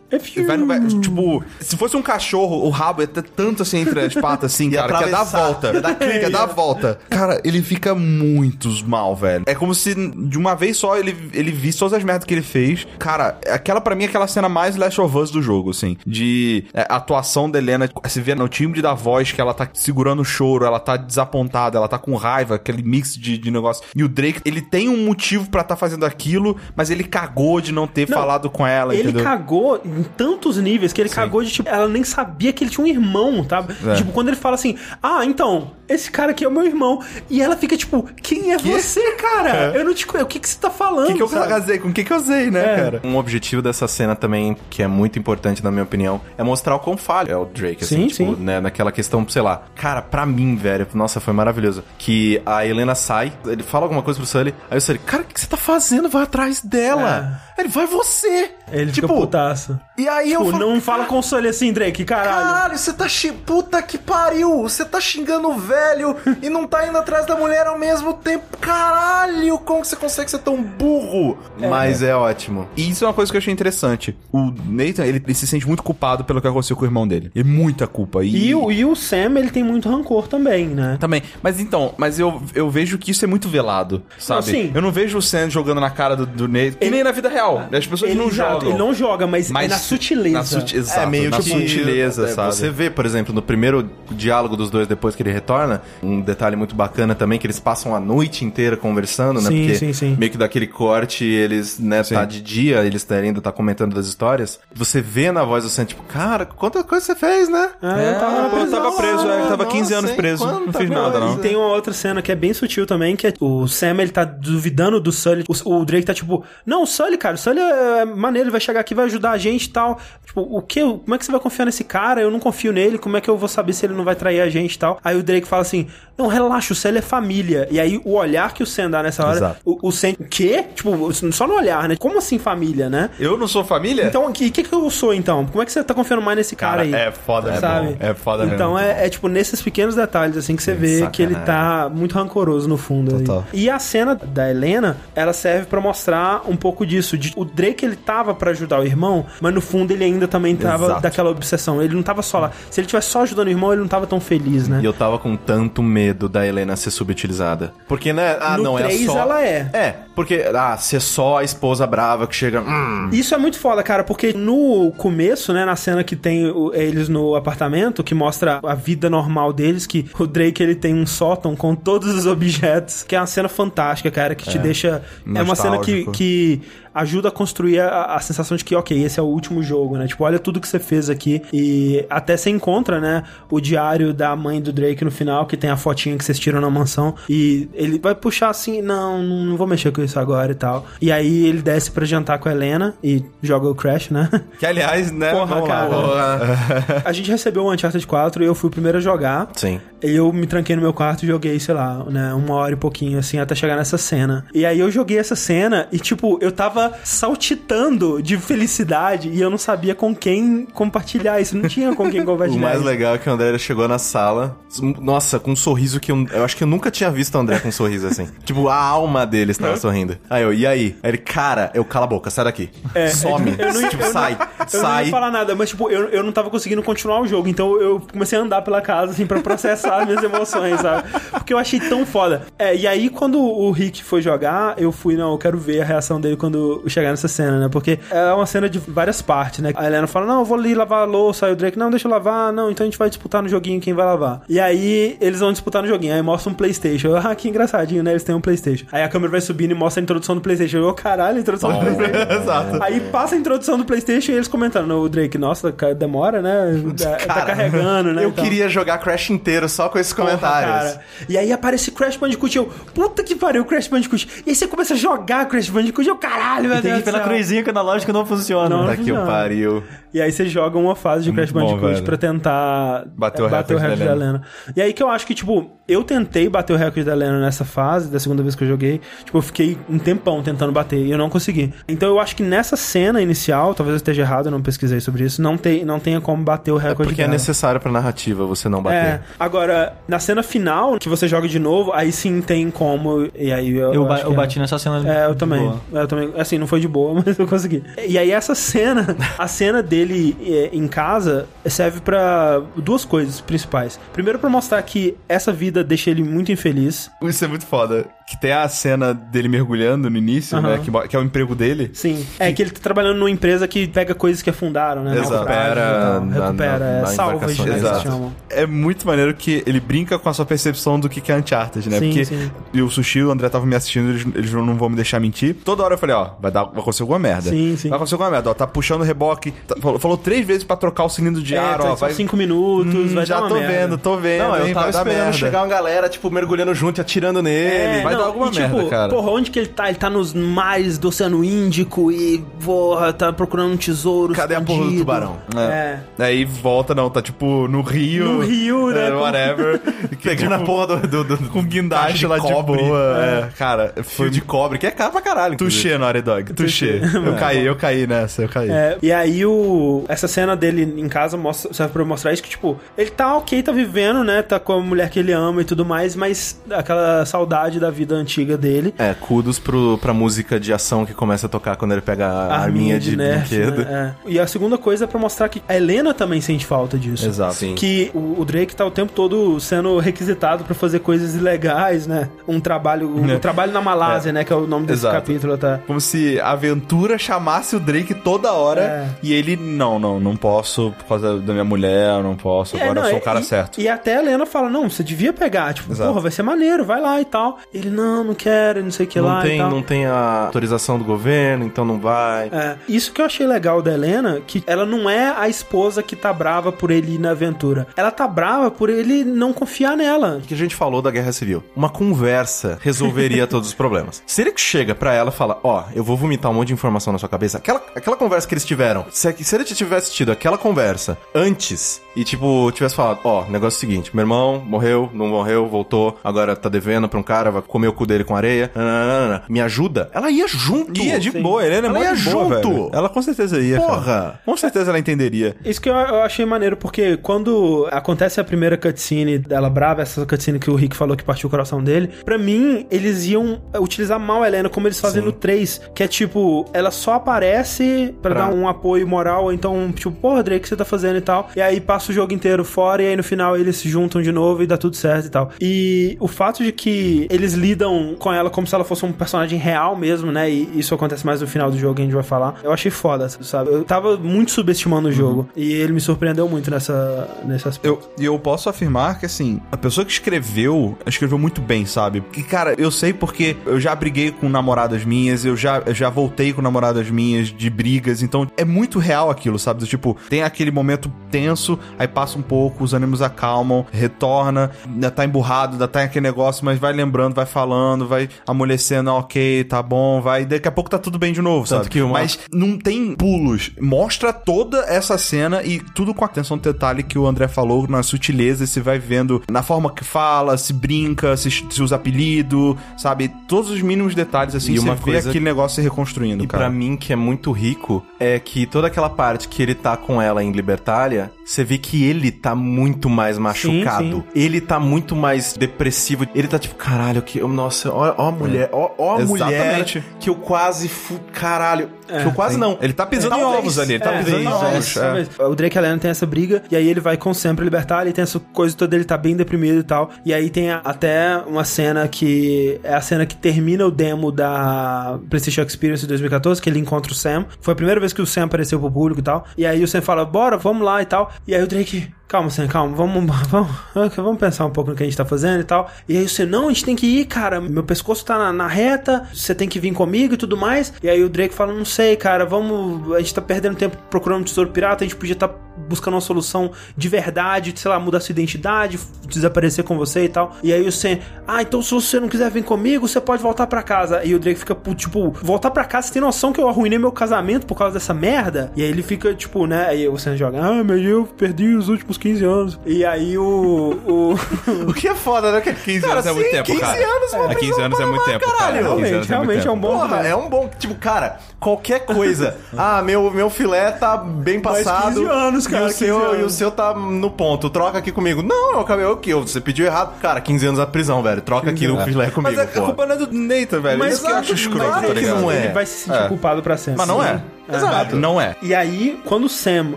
Vai vai- tipo, se fosse um cachorro, o rabo ia ter tanto assim entre as patas, assim, Ia cara, que ia dar volta. ia dar Quer dar a volta. Cara, ele fica muito mal, velho. É como se de uma vez só ele, ele visse todas as merdas que ele fez. Cara, aquela pra mim é aquela cena mais Last of Us do jogo, assim. De é, atuação da Helena, se vê no timbre da voz que ela tá segurando o choro, ela tá desapontada, ela tá com raiva, aquele mix de, de negócio. E o Drake, ele tem um motivo pra tá fazendo aquilo, mas ele cagou de não ter Não, falado com ela, Ele entendeu? cagou em tantos níveis que ele cagou de tipo, ela nem sabia que ele tinha um irmão, tá? É. Tipo, quando ele fala assim, ah, então, esse cara aqui é o meu irmão. E ela fica tipo, quem é você, cara? Eu não te conheço. O que, que você tá falando? O que, que eu sabe? casei? Com o que, que eu usei, né, É. cara? Um objetivo dessa cena também, que é muito importante na minha opinião, é mostrar o quão falho é o Drake, assim, Sim, tipo, sim. né, naquela questão, sei lá. Cara, pra mim, velho, nossa, foi maravilhoso. Que a Helena sai, ele fala alguma coisa pro Sully, aí o Sully, cara, o que você tá fazendo? Vai atrás dela. Ele, vai você. É. Ele tipo, putaço. E aí eu Tipo, falo, não fala com o Sully assim, Drake, caralho. Caralho, você tá xi... Puta que pariu! Você tá xingando o velho e não tá indo atrás da mulher ao mesmo tempo. Caralho, como que você consegue ser tão burro? Mas é ótimo. E isso é uma coisa que eu achei interessante. O Nathan, ele, ele se sente muito culpado pelo que aconteceu com o irmão dele. E muita culpa. E, E o, e o Sam, ele tem muito rancor também, né? Também. Mas então, mas eu, eu vejo que isso é muito velado, sabe? sim. Eu não vejo o Sam jogando na cara do, do Nathan. E nem na vida real. As pessoas Ele, não exato, jogam. ele não joga, mas, é na sutileza. Na suti exato, é meio na que sutileza, é, sabe? Você vê, por exemplo, no primeiro diálogo dos dois depois que ele retorna, um detalhe muito bacana também que eles passam a noite inteira conversando, né? Sim, Porque sim, sim. meio que daquele corte, eles, né, tá de dia, eles tá- ainda tá comentando das histórias. Você vê na voz do Sam, tipo, cara, quanta coisa você fez, né? Ah, eu tava na pô, eu tava preso, é, eu tava 15 Nossa, anos hein, preso. Não fiz nada, não. E tem uma outra cena que é bem sutil também, que é o Sam, ele tá duvidando do Sully. O, o Drake tá tipo, não, o Sully, cara, o Sully é maneiro, ele vai chegar aqui, vai ajudar a gente tal. Tipo, o que? Como é que você vai confiar nesse cara? Eu não confio nele, como é que eu vou saber se ele não vai trair a gente e tal? Aí o Drake fala assim: Não, relaxa, o Sam é família. E aí o olhar que o Sam dá nessa hora. Exato. O, o Sam. O quê? Tipo, só no olhar, né? Como assim família, né? Eu não sou família? Então, o que, que, que eu sou então? Como é que você tá confiando mais nesse cara, Cara, aí? é foda sabe? É foda mesmo. Então é, é, tipo nesses pequenos detalhes assim que você vê que ele tá muito rancoroso no fundo. Total. E a cena da Helena, ela serve pra mostrar um pouco disso. De, o Drake ele tava pra ajudar o irmão, mas no fundo ele ainda também tava Exato. daquela obsessão. Ele não tava só lá. Se ele tivesse só ajudando o irmão, ele não tava tão feliz, né? E eu tava com tanto medo da Helena ser subutilizada. Porque, né? Ah, No não, é três só. ela é. É, porque, ah, ser só a esposa brava que chega. Hum, Isso é muito foda, cara, porque no começo, né, na cena que tem eles no apartamento, que mostra a vida normal deles, que o Drake ele tem um sótão com todos os objetos, que é uma cena fantástica, cara, que te deixa. É uma cena que, nostálgico. que ajuda a construir a, a sensação de que, ok, esse é o último jogo, né? Tipo, olha tudo que você fez aqui. E até você encontra, né, o diário da mãe do Drake no final, que tem a fotinha que vocês tiram na mansão. E ele vai puxar assim, não, não vou mexer com isso agora e tal. E aí ele desce pra jantar com a Helena e joga o Crash, né? Que aliás, né? Porra, cara. porra. A gente recebeu o Uncharted 4 e eu fui o primeiro a jogar. Sim. E eu me tranquei no meu quarto e joguei, sei lá, né, uma hora e pouquinho, assim, até chegar nessa cena. E aí eu joguei essa cena e, tipo, eu tava saltitando de felicidade e eu não sabia com quem compartilhar isso. Não tinha com quem O compartilhar mais isso. legal é que o André chegou na sala, nossa, com um sorriso que eu, eu acho que eu nunca tinha visto o André com um sorriso assim. tipo, a alma dele estava sorrindo. Aí eu, e aí? Aí ele, cara, eu cala a boca, sai daqui. É, Some. eu não- tipo, eu não- sai. Eu não sai. ia falar nada, mas tipo, eu, eu não tava conseguindo continuar o jogo, então eu comecei a andar pela casa, assim, pra processar as minhas emoções, sabe? Porque eu achei tão foda. É, e aí quando o Rick foi jogar, eu fui, não, eu quero ver a reação dele quando chegar nessa cena, né? Porque é uma cena de várias partes, né? A Helena fala, não, eu vou ali lavar a louça, aí o Drake, não, deixa eu lavar, não, então a gente vai disputar no joguinho quem vai lavar. E aí eles vão disputar no joguinho, aí mostra um Playstation. Ah, que engraçadinho, né? Eles têm um Playstation. Aí a câmera vai subindo e mostra a introdução do Playstation. Eu, caralho, a introdução do Playstation. Exato. Aí passa a introdução do PlayStation e eles comentando, o Drake, nossa, demora, né? Tá- tá Cara, carregando, né? Eu Então, queria jogar Crash inteiro só com esses porra, comentários. cara. E aí aparece Crash Bandicoot. Eu, puta que pariu, Crash Bandicoot. E aí você começa a jogar Crash Bandicoot. Eu, caralho, meu Tem que Deus ir pela cruzinha que o analógico não funciona. Não. Tá que o pariu. E aí você joga uma fase de Crash Muito bom, Bandicoot velho. pra tentar Bater o é, bater o recorde da da Helena. E aí que eu acho que, tipo, eu tentei bater o recorde da Helena nessa fase, da segunda vez que eu joguei. Tipo, eu fiquei um tempão tentando bater e eu não consegui. Então eu acho que nessa cena inicial, talvez eu esteja errado, eu não pesquisei sobre isso, não, tem, não tenha como bater o É recorde porque é dela. necessário pra narrativa você não bater. É, agora, na cena final, que você joga de novo, aí sim tem como. E aí eu, Eu, ba- eu é. bati nessa cena. É, eu de também. boa. Eu também. Assim, não foi de boa, mas eu consegui. E aí essa cena, a cena dele é, em casa serve pra duas coisas principais. Primeiro pra mostrar que essa vida deixa ele muito infeliz. Isso é muito foda. Que tem a cena dele mergulhando no início, Aham. né? Que, que é o emprego dele. Sim. É que ele tá trabalhando numa empresa que pega coisas que afundaram, né? Exato. Naufrágios e tal. Recupera Recupera, na- é, na salvas, né, Exato. É muito maneiro que ele brinca com a sua percepção do que que é Uncharted, né? Sim, Porque sim. e o Sushi e o André estavam me assistindo, eles, eles não vão me deixar mentir. Toda hora eu falei, ó, vai, dar, vai acontecer alguma merda. Sim, sim. Vai acontecer alguma merda, ó. Tá puxando o reboque. tá- falou, falou três vezes pra trocar o cilindro de É, ar, tá, ó. Vai, cinco minutos, Hum, vai já tô merda. vendo, tô vendo. Não, eu hein, tava esperando merda. chegar uma galera, tipo, mergulhando junto e atirando nele. É, vai não, dar alguma e, tipo, merda, cara. Porra, onde que ele tá? Ele tá nos mares do Oceano Índico e, porra, tá procurando um tesouro. Cadê a porra do escondido. tubarão? É. Aí volta, não, tá tipo no Rio. No Rio, né, é, com- Whatever. Pegando a porra do, do, do- com guindaste lá de cobre. boa. É, cara, Fio foi de cobre, que é caro pra caralho. Touché, Naughty Dog. Touché. Eu caí, eu caí nessa, eu caí. É, e aí o essa cena dele em casa mostra, serve pra mostrar isso que tipo, ele tá OK, tá vivendo, né? Tá com a mulher que ele ama e tudo mais, mas aquela saudade da vida antiga dele. É, kudos pro, pra música de ação que começa a tocar quando ele pega a arminha de, Nerf, brinquedo. né? É. E a segunda coisa é pra mostrar que a Helena também sente falta disso. Exato. Sim. Que o, o Drake tá o tempo todo sendo requisitado pra fazer coisas ilegais, né? Um trabalho, um É. trabalho na Malásia, né? Que é o nome desse Exato. capítulo, tá? Como se a aventura chamasse o Drake toda hora É. e ele, não, não, não posso por causa da minha mulher, eu não posso, É, agora não, eu sou é- o cara e, certo. E até a Helena fala, não, você devia pegar, tipo, Exato. porra, vai ser maneiro, vai lá e tal. Ele, não, não quero, não sei o que não lá tem, não tem a autorização do governo, então não vai. É, isso que eu achei legal da Helena, que ela não é a esposa que tá brava por ele ir na aventura. Ela tá brava por ele não confiar nela. O que a gente falou da Guerra Civil? Uma conversa resolveria todos os problemas. Se ele chega pra ela e fala, ó, eu vou vomitar um monte de informação na sua cabeça, aquela, aquela conversa que eles tiveram, se, se ele tivesse tido aquela conversa antes e, tipo, tivesse falado, ó, negócio é o seguinte, meu irmão morreu, não morreu, voltou, agora tá devendo pra um cara, vai comer o cu dele com areia, nananana, me ajuda? Ela ia junto. Ia de boa, Helena Ela mó ia de boa, junto. velho. Ela com certeza ia, cara. Porra! Com certeza ela entenderia. Isso que eu, eu achei maneiro, porque quando acontece a primeira cutscene dela brava, essa cutscene que o Rick falou que partiu o coração dele, pra mim, eles iam utilizar mal a Helena, como eles fazem no 3, que é tipo, ela só aparece pra, Pra- dar um apoio moral, ou então, tipo, porra, Drake, o que você tá fazendo e tal, e aí passa o jogo inteiro fora, e aí no final eles se juntam de novo e dá tudo certo e tal. E o fato de que eles lidam com ela como se ela fosse um personagem real mesmo, né, e isso acontece mais no final do jogo, a gente vai falar, eu achei foda, sabe? Eu tava muito subestimando o jogo, e ele me surpreendeu muito nessa, nesse aspecto. Eu, e eu posso afirmar que, assim, a pessoa que escreveu, escreveu muito bem, sabe? E, cara, eu sei porque eu já briguei com namoradas minhas, eu já, eu já voltei com namoradas minhas de brigas, então é muito real aquilo, sabe? Do tipo, tem aquele momento tenso, aí passa um pouco, os ânimos acalmam, retorna, ainda tá emburrado, ainda tá aquele negócio, mas vai lembrando, vai falando, vai amolecendo, ah, ok, tá bom, vai, daqui a pouco tá tudo bem de novo, Tanto sabe? que uma- Mas não tem pulos. Mostra toda essa cena e tudo com a atenção do detalhe que o André falou, na sutileza, você vai vendo na forma que fala, se brinca, se, se usa apelido, sabe? Todos os mínimos detalhes, assim, E você uma vê coisa- aquele negócio se reconstruindo, E cara. pra mim, que é muito rico, é que toda aquela parte que ele tá com ela em Libertália, você vê que ele tá muito mais machucado. sim. Ele tá muito mais depressivo. Ele tá tipo, caralho, que. Nossa, ó, ó a mulher, ó, ó a Exatamente. mulher que eu quase fu... Caralho. que eu quase não. Ele tá pisando em ovos ali, ele tá É, pisando em ovos. é. O Drake e a Helena tem essa briga, e aí ele vai com sempre libertar, ele tem essa coisa toda, ele tá bem deprimido e tal. E aí tem a- até uma cena que é a cena que termina o demo da PlayStation Experience 2014, que ele encontra o Sam. Foi a primeira vez que o Sam apareceu pro público e tal. E aí o Sam fala, bora, vamos lá e tal. E aí o Drake. Calma, Sam, calma, vamos, vamos, vamos pensar um pouco no que a gente tá fazendo e tal. E aí o Sam, não, a gente tem que ir, cara. Meu pescoço tá na, na reta, você tem que vir comigo e tudo mais. E aí o Drake fala, não sei, cara, vamos. A gente tá perdendo tempo procurando um tesouro pirata, a gente podia estar buscando uma solução de verdade, sei lá, mudar sua identidade, desaparecer com você e tal. E aí o Sam, ah, então se você não quiser vir comigo, você pode voltar pra casa. E o Drake fica, tipo, voltar pra casa, você tem noção que eu arruinei meu casamento por causa dessa merda? E aí ele fica, tipo, né? Aí o Sam joga, ah, mas eu perdi os últimos 15 anos. E aí o. o... O que é foda, né? Que 15 anos é muito tempo, 15 cara. anos, uma É, 15 prisão anos é muito pra tempo, cara. caralho. 15 realmente, é muito realmente é um tempo. bom. Porra, é um bom. Tipo, cara, qualquer coisa. ah, meu, meu filé tá bem Mais passado. 15 anos, cara, E o, 15 seu, anos. e o seu tá no ponto. Troca aqui comigo. Não, eu acabei o quê? Você pediu errado. Cara, 15 anos na prisão, velho. Troca aqui no filé comigo, Mas a, a porra. culpa não é do Nathan, velho. Mas Isso que eu acho escroto, tá que ligado? não é. Ele vai se sentir É. culpado pra sempre. Mas não é. Exato. Não é. E aí, quando o Sam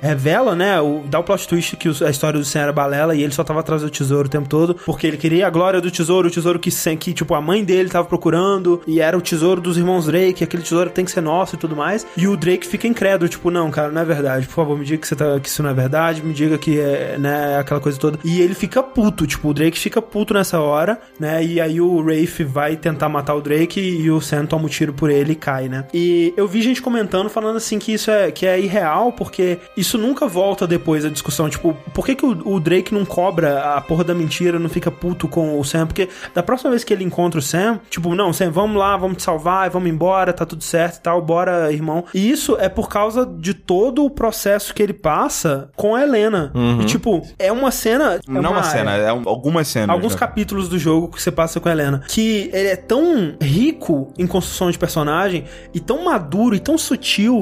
revela, né, o, dá o plot twist que o- a história do Sam era balela e ele só tava atrás do tesouro o tempo todo, porque ele queria a glória do tesouro, o tesouro que, Sam, que tipo, a mãe dele tava procurando, e era o tesouro dos irmãos Drake, aquele tesouro tem que ser nosso e tudo mais. E o Drake fica incrédulo, tipo, não, cara, não é verdade, por favor, me diga que, você tá, que isso não é verdade, me diga que é, né, aquela coisa toda. E ele fica puto, tipo, o Drake fica puto nessa hora, né, e aí o Rafe vai tentar matar o Drake e o Sam toma um tiro por ele e cai, né. E eu vi gente comentando, falando assim que isso é, que é irreal, porque isso nunca volta depois da discussão, tipo, por que que o, o Drake não cobra a porra da mentira, não fica puto com o Sam? Porque da próxima vez que ele encontra o Sam, tipo, não, Sam, vamos lá, vamos te salvar, vamos embora, tá tudo certo e tal, bora, irmão. E isso é por causa de todo o processo que ele passa com a Helena. E, tipo, é uma cena... é Não uma cena, é um- algumas cenas. alguns né? capítulos do jogo que você passa com a Helena. Que ele é tão rico em construção de personagem e tão maduro e tão sutil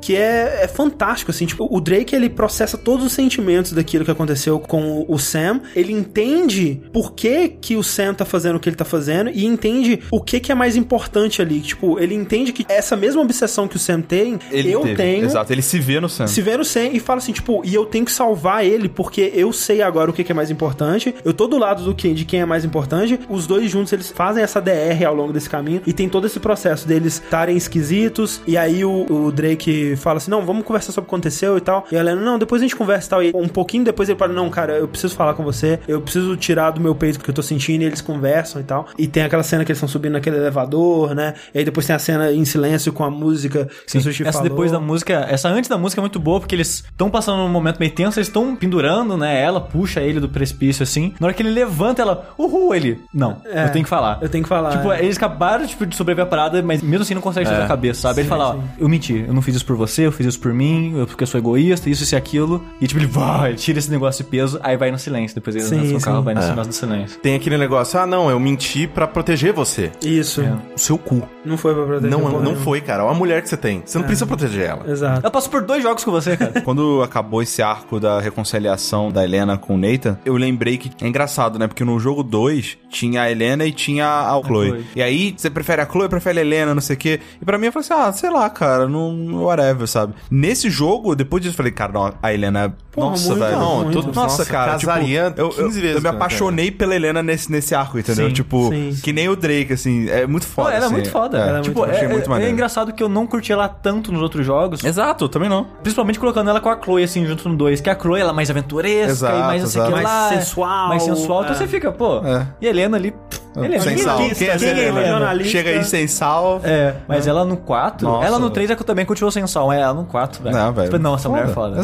que é, é fantástico, assim. Tipo, o Drake, ele processa todos os sentimentos daquilo que aconteceu com o Sam. Ele entende por que que o Sam tá fazendo o que ele tá fazendo e entende o que que é mais importante ali. Tipo, ele entende que essa mesma obsessão que o Sam tem, Ele eu teve. tenho Exato, ele se vê no Sam. se vê no Sam e fala assim, tipo, e eu tenho que salvar ele porque eu sei agora o que que é mais importante. Eu tô do lado do que, de quem é mais importante. Os dois juntos, eles fazem essa DR ao longo desse caminho e tem todo esse processo deles estarem esquisitos. E aí o, o Drake Fala assim: não, vamos conversar sobre o que aconteceu e tal. E a Helena, não, depois a gente conversa e tal. E um pouquinho depois ele fala: não, cara, eu preciso falar com você, eu preciso tirar do meu peito o que eu tô sentindo. E eles conversam e tal. E tem aquela cena que eles estão subindo naquele elevador, né? E aí depois tem a cena em silêncio com a música que Sim, o Sushi essa falou. depois da música, essa antes da música é muito boa, porque eles estão passando num momento meio tenso, eles estão pendurando, né? Ela puxa ele do precipício assim. Na hora que ele levanta, ela, uhul, ele. Não, É, eu tenho que falar. Eu tenho que falar. Tipo, é. eles acabaram tipo, de sobreviver a parada, mas mesmo assim não consegue sair da cabeça, sabe? ele fala, ó, eu menti, eu não fiz isso por você, eu fiz isso por mim, eu porque eu sou egoísta, isso, isso e aquilo. E tipo, ele vai, tira esse negócio de peso, aí vai no silêncio. Depois ele Sim, no sim. carro, vai no É. do silêncio. Tem aquele negócio, ah, não, eu menti pra proteger você. Isso. O seu cu. Não foi pra proteger. Não, não nenhuma. foi, cara. É uma mulher que você tem. Você não precisa proteger ela. Exato. Ela passou por dois jogos com você, cara. Quando acabou esse arco da reconciliação da Helena com o Nathan, eu lembrei que é engraçado, né? Porque no jogo 2 tinha a Helena e tinha a Chloe. Chloe. E aí, você prefere a Chloe, prefere a Helena, não sei o quê. E pra mim eu falei assim: ah, sei lá, cara, não. Whatever, sabe? Nesse jogo, depois disso, eu falei, cara, não, a Helena. Porra, nossa, muito, velho. muito. nossa, Nossa, cara. Tipo, casaria eu, eu, 15 vezes eu me apaixonei pela Helena nesse, nesse arco, entendeu? Sim, tipo, sim. que nem o Drake, assim. É muito foda. ela é assim. muito foda. É, Ela é tipo, muito- é, achei muito é- é engraçado que eu não curti ela tanto nos outros jogos. Exato, também não. Principalmente colocando ela com a Chloe, assim, junto no 2. Que a Chloe, ela é mais aventuresca Exato, e mais lá. Mais sensual, Mais sensual. Então é. você fica, pô. É. E a Helena ali... pff, Helena, Sem ninguém sal. Quem é Quem é? Jornalista. Chega aí sem sal. É, mas ela no 4... Nossa. Ela no 3 é que também continuou sem sal. É, ela no 4, velho. Não, velho. Tipo, Não, essa mulher é foda.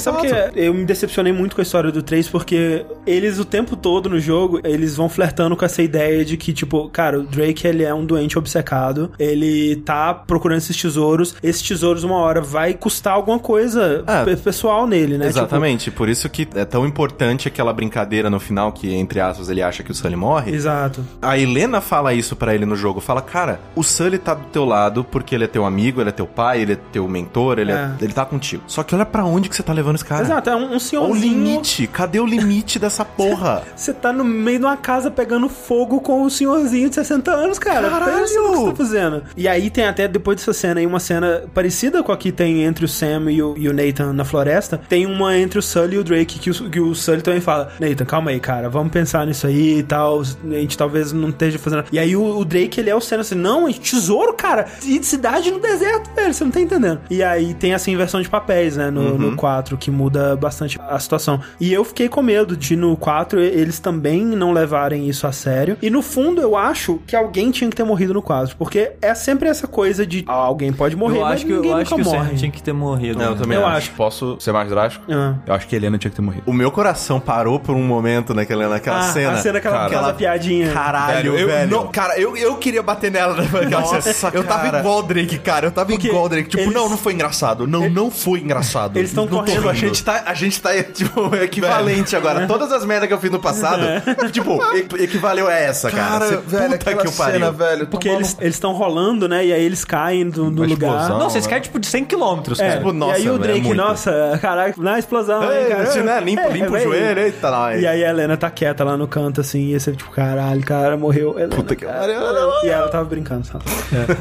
Que eu me decepcionei muito com a história do 3 porque eles o tempo todo no jogo, eles vão flertando com essa ideia de que, tipo, cara, o Drake ele é um doente obcecado, ele tá procurando esses tesouros, esses tesouros uma hora vai custar alguma coisa É. pe- pessoal nele, né? Exatamente, por isso que é tão importante aquela brincadeira no final que, entre aspas, ele acha que o Sully Tipo, morre. exato. A Helena fala isso pra ele no jogo, fala, cara, o Sully tá do teu lado porque ele é teu amigo, ele é teu pai, ele é teu mentor, ele, é- É. ele tá contigo. Só que olha pra onde que você tá levando esse cara. Exato, é um, um Olha o senhorzinho. limite, cadê o limite dessa porra? Você tá no meio de uma casa pegando fogo com o senhorzinho de 60 anos, cara. Caralho! Pensa no que você tá fazendo. E aí tem até, depois dessa cena aí, uma cena parecida com a que tem entre o Sam e o, e o Nathan na floresta. Tem uma entre o Sully e o Drake, que o, que o Sully também fala, Nathan, calma aí, cara, vamos pensar nisso aí e tal. A gente talvez não esteja fazendo... E aí o, o Drake, ele é o Sam assim, não, é tesouro, cara. E cidade no deserto, velho, você não tá entendendo. E aí tem essa inversão de papéis, né, no, no 4, que muda bastante a situação. E eu fiquei com medo de no 4 eles também não levarem isso a sério. E no fundo eu acho que alguém tinha que ter morrido no 4, porque é sempre essa coisa de ah, alguém pode morrer, Eu mas acho que, ninguém eu acho nunca que o morre. Tinha que ter morrido. Não, eu né? também Eu acho. acho. Posso ser mais drástico? Ah. Eu acho que a Helena tinha que ter morrido. O meu coração parou por um momento naquela, naquela Ah, cena. a cena que ela Cara, faz a ela- piadinha. Caralho, velho. eu, não- cara, eu, eu queria bater nela naquela Nossa. Eu tava cara. igual o Drake, cara. Eu tava Porque igual o Drake. Tipo, eles- não, não foi engraçado. Não, não foi engraçado. Eles estão correndo. A gente tá, a gente tá tipo, equivalente agora. Todas as merdas que eu fiz no passado, tipo, e- equivaleu a essa, cara. Cara, Você- velho, puta que o pariu. cena, velho. Porque tomando- eles eles estão rolando, né? E aí eles caem do, do lugar. explosão. Não, vocês caem tipo de 100 km, É, cara. Tipo, nossa, e aí o é Drake, muito. nossa, caralho, na explosão, Ei, hein, cara. né? Limpa- limpa o joelho, eita, lá. E aí a Helena tá quieta lá no canto, assim, e você, tipo, caralho, cara, morreu. Helena, Puta que cara, pariu. E ela tava brincando, sabe?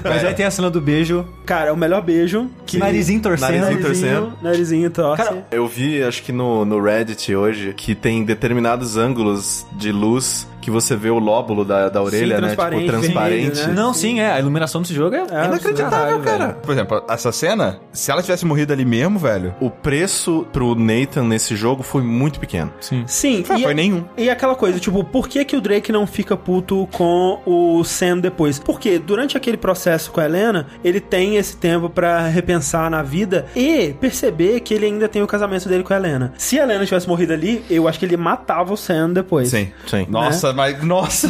Mas aí tem a cena do beijo, Cara, é o melhor beijo. que narizinho torcendo. Narizinho torcendo. Narizinho torce. Cara, Eu vi, acho que no, no Reddit hoje, que tem determinados ângulos de luz que você vê o lóbulo da, da orelha, né? Tipo, transparente, transparente. vermelho, né? Não, sim, é. A iluminação desse jogo é, É, Inacreditável, caralho, cara. velho. Por exemplo, essa cena, se ela tivesse morrido ali mesmo, velho. O preço pro Nathan nesse jogo foi muito pequeno. Sim. Sim, e, foi nenhum. e aquela coisa, tipo, por que, que o Drake não fica puto com o Sam depois? Porque durante aquele processo com a Helena, ele tem esse tempo pra repensar na vida e perceber que ele ainda tem o casamento dele com a Helena. Se a Helena tivesse morrido ali, eu acho que ele matava o Sam depois. Sim. Sim. Nossa, mas. Nossa.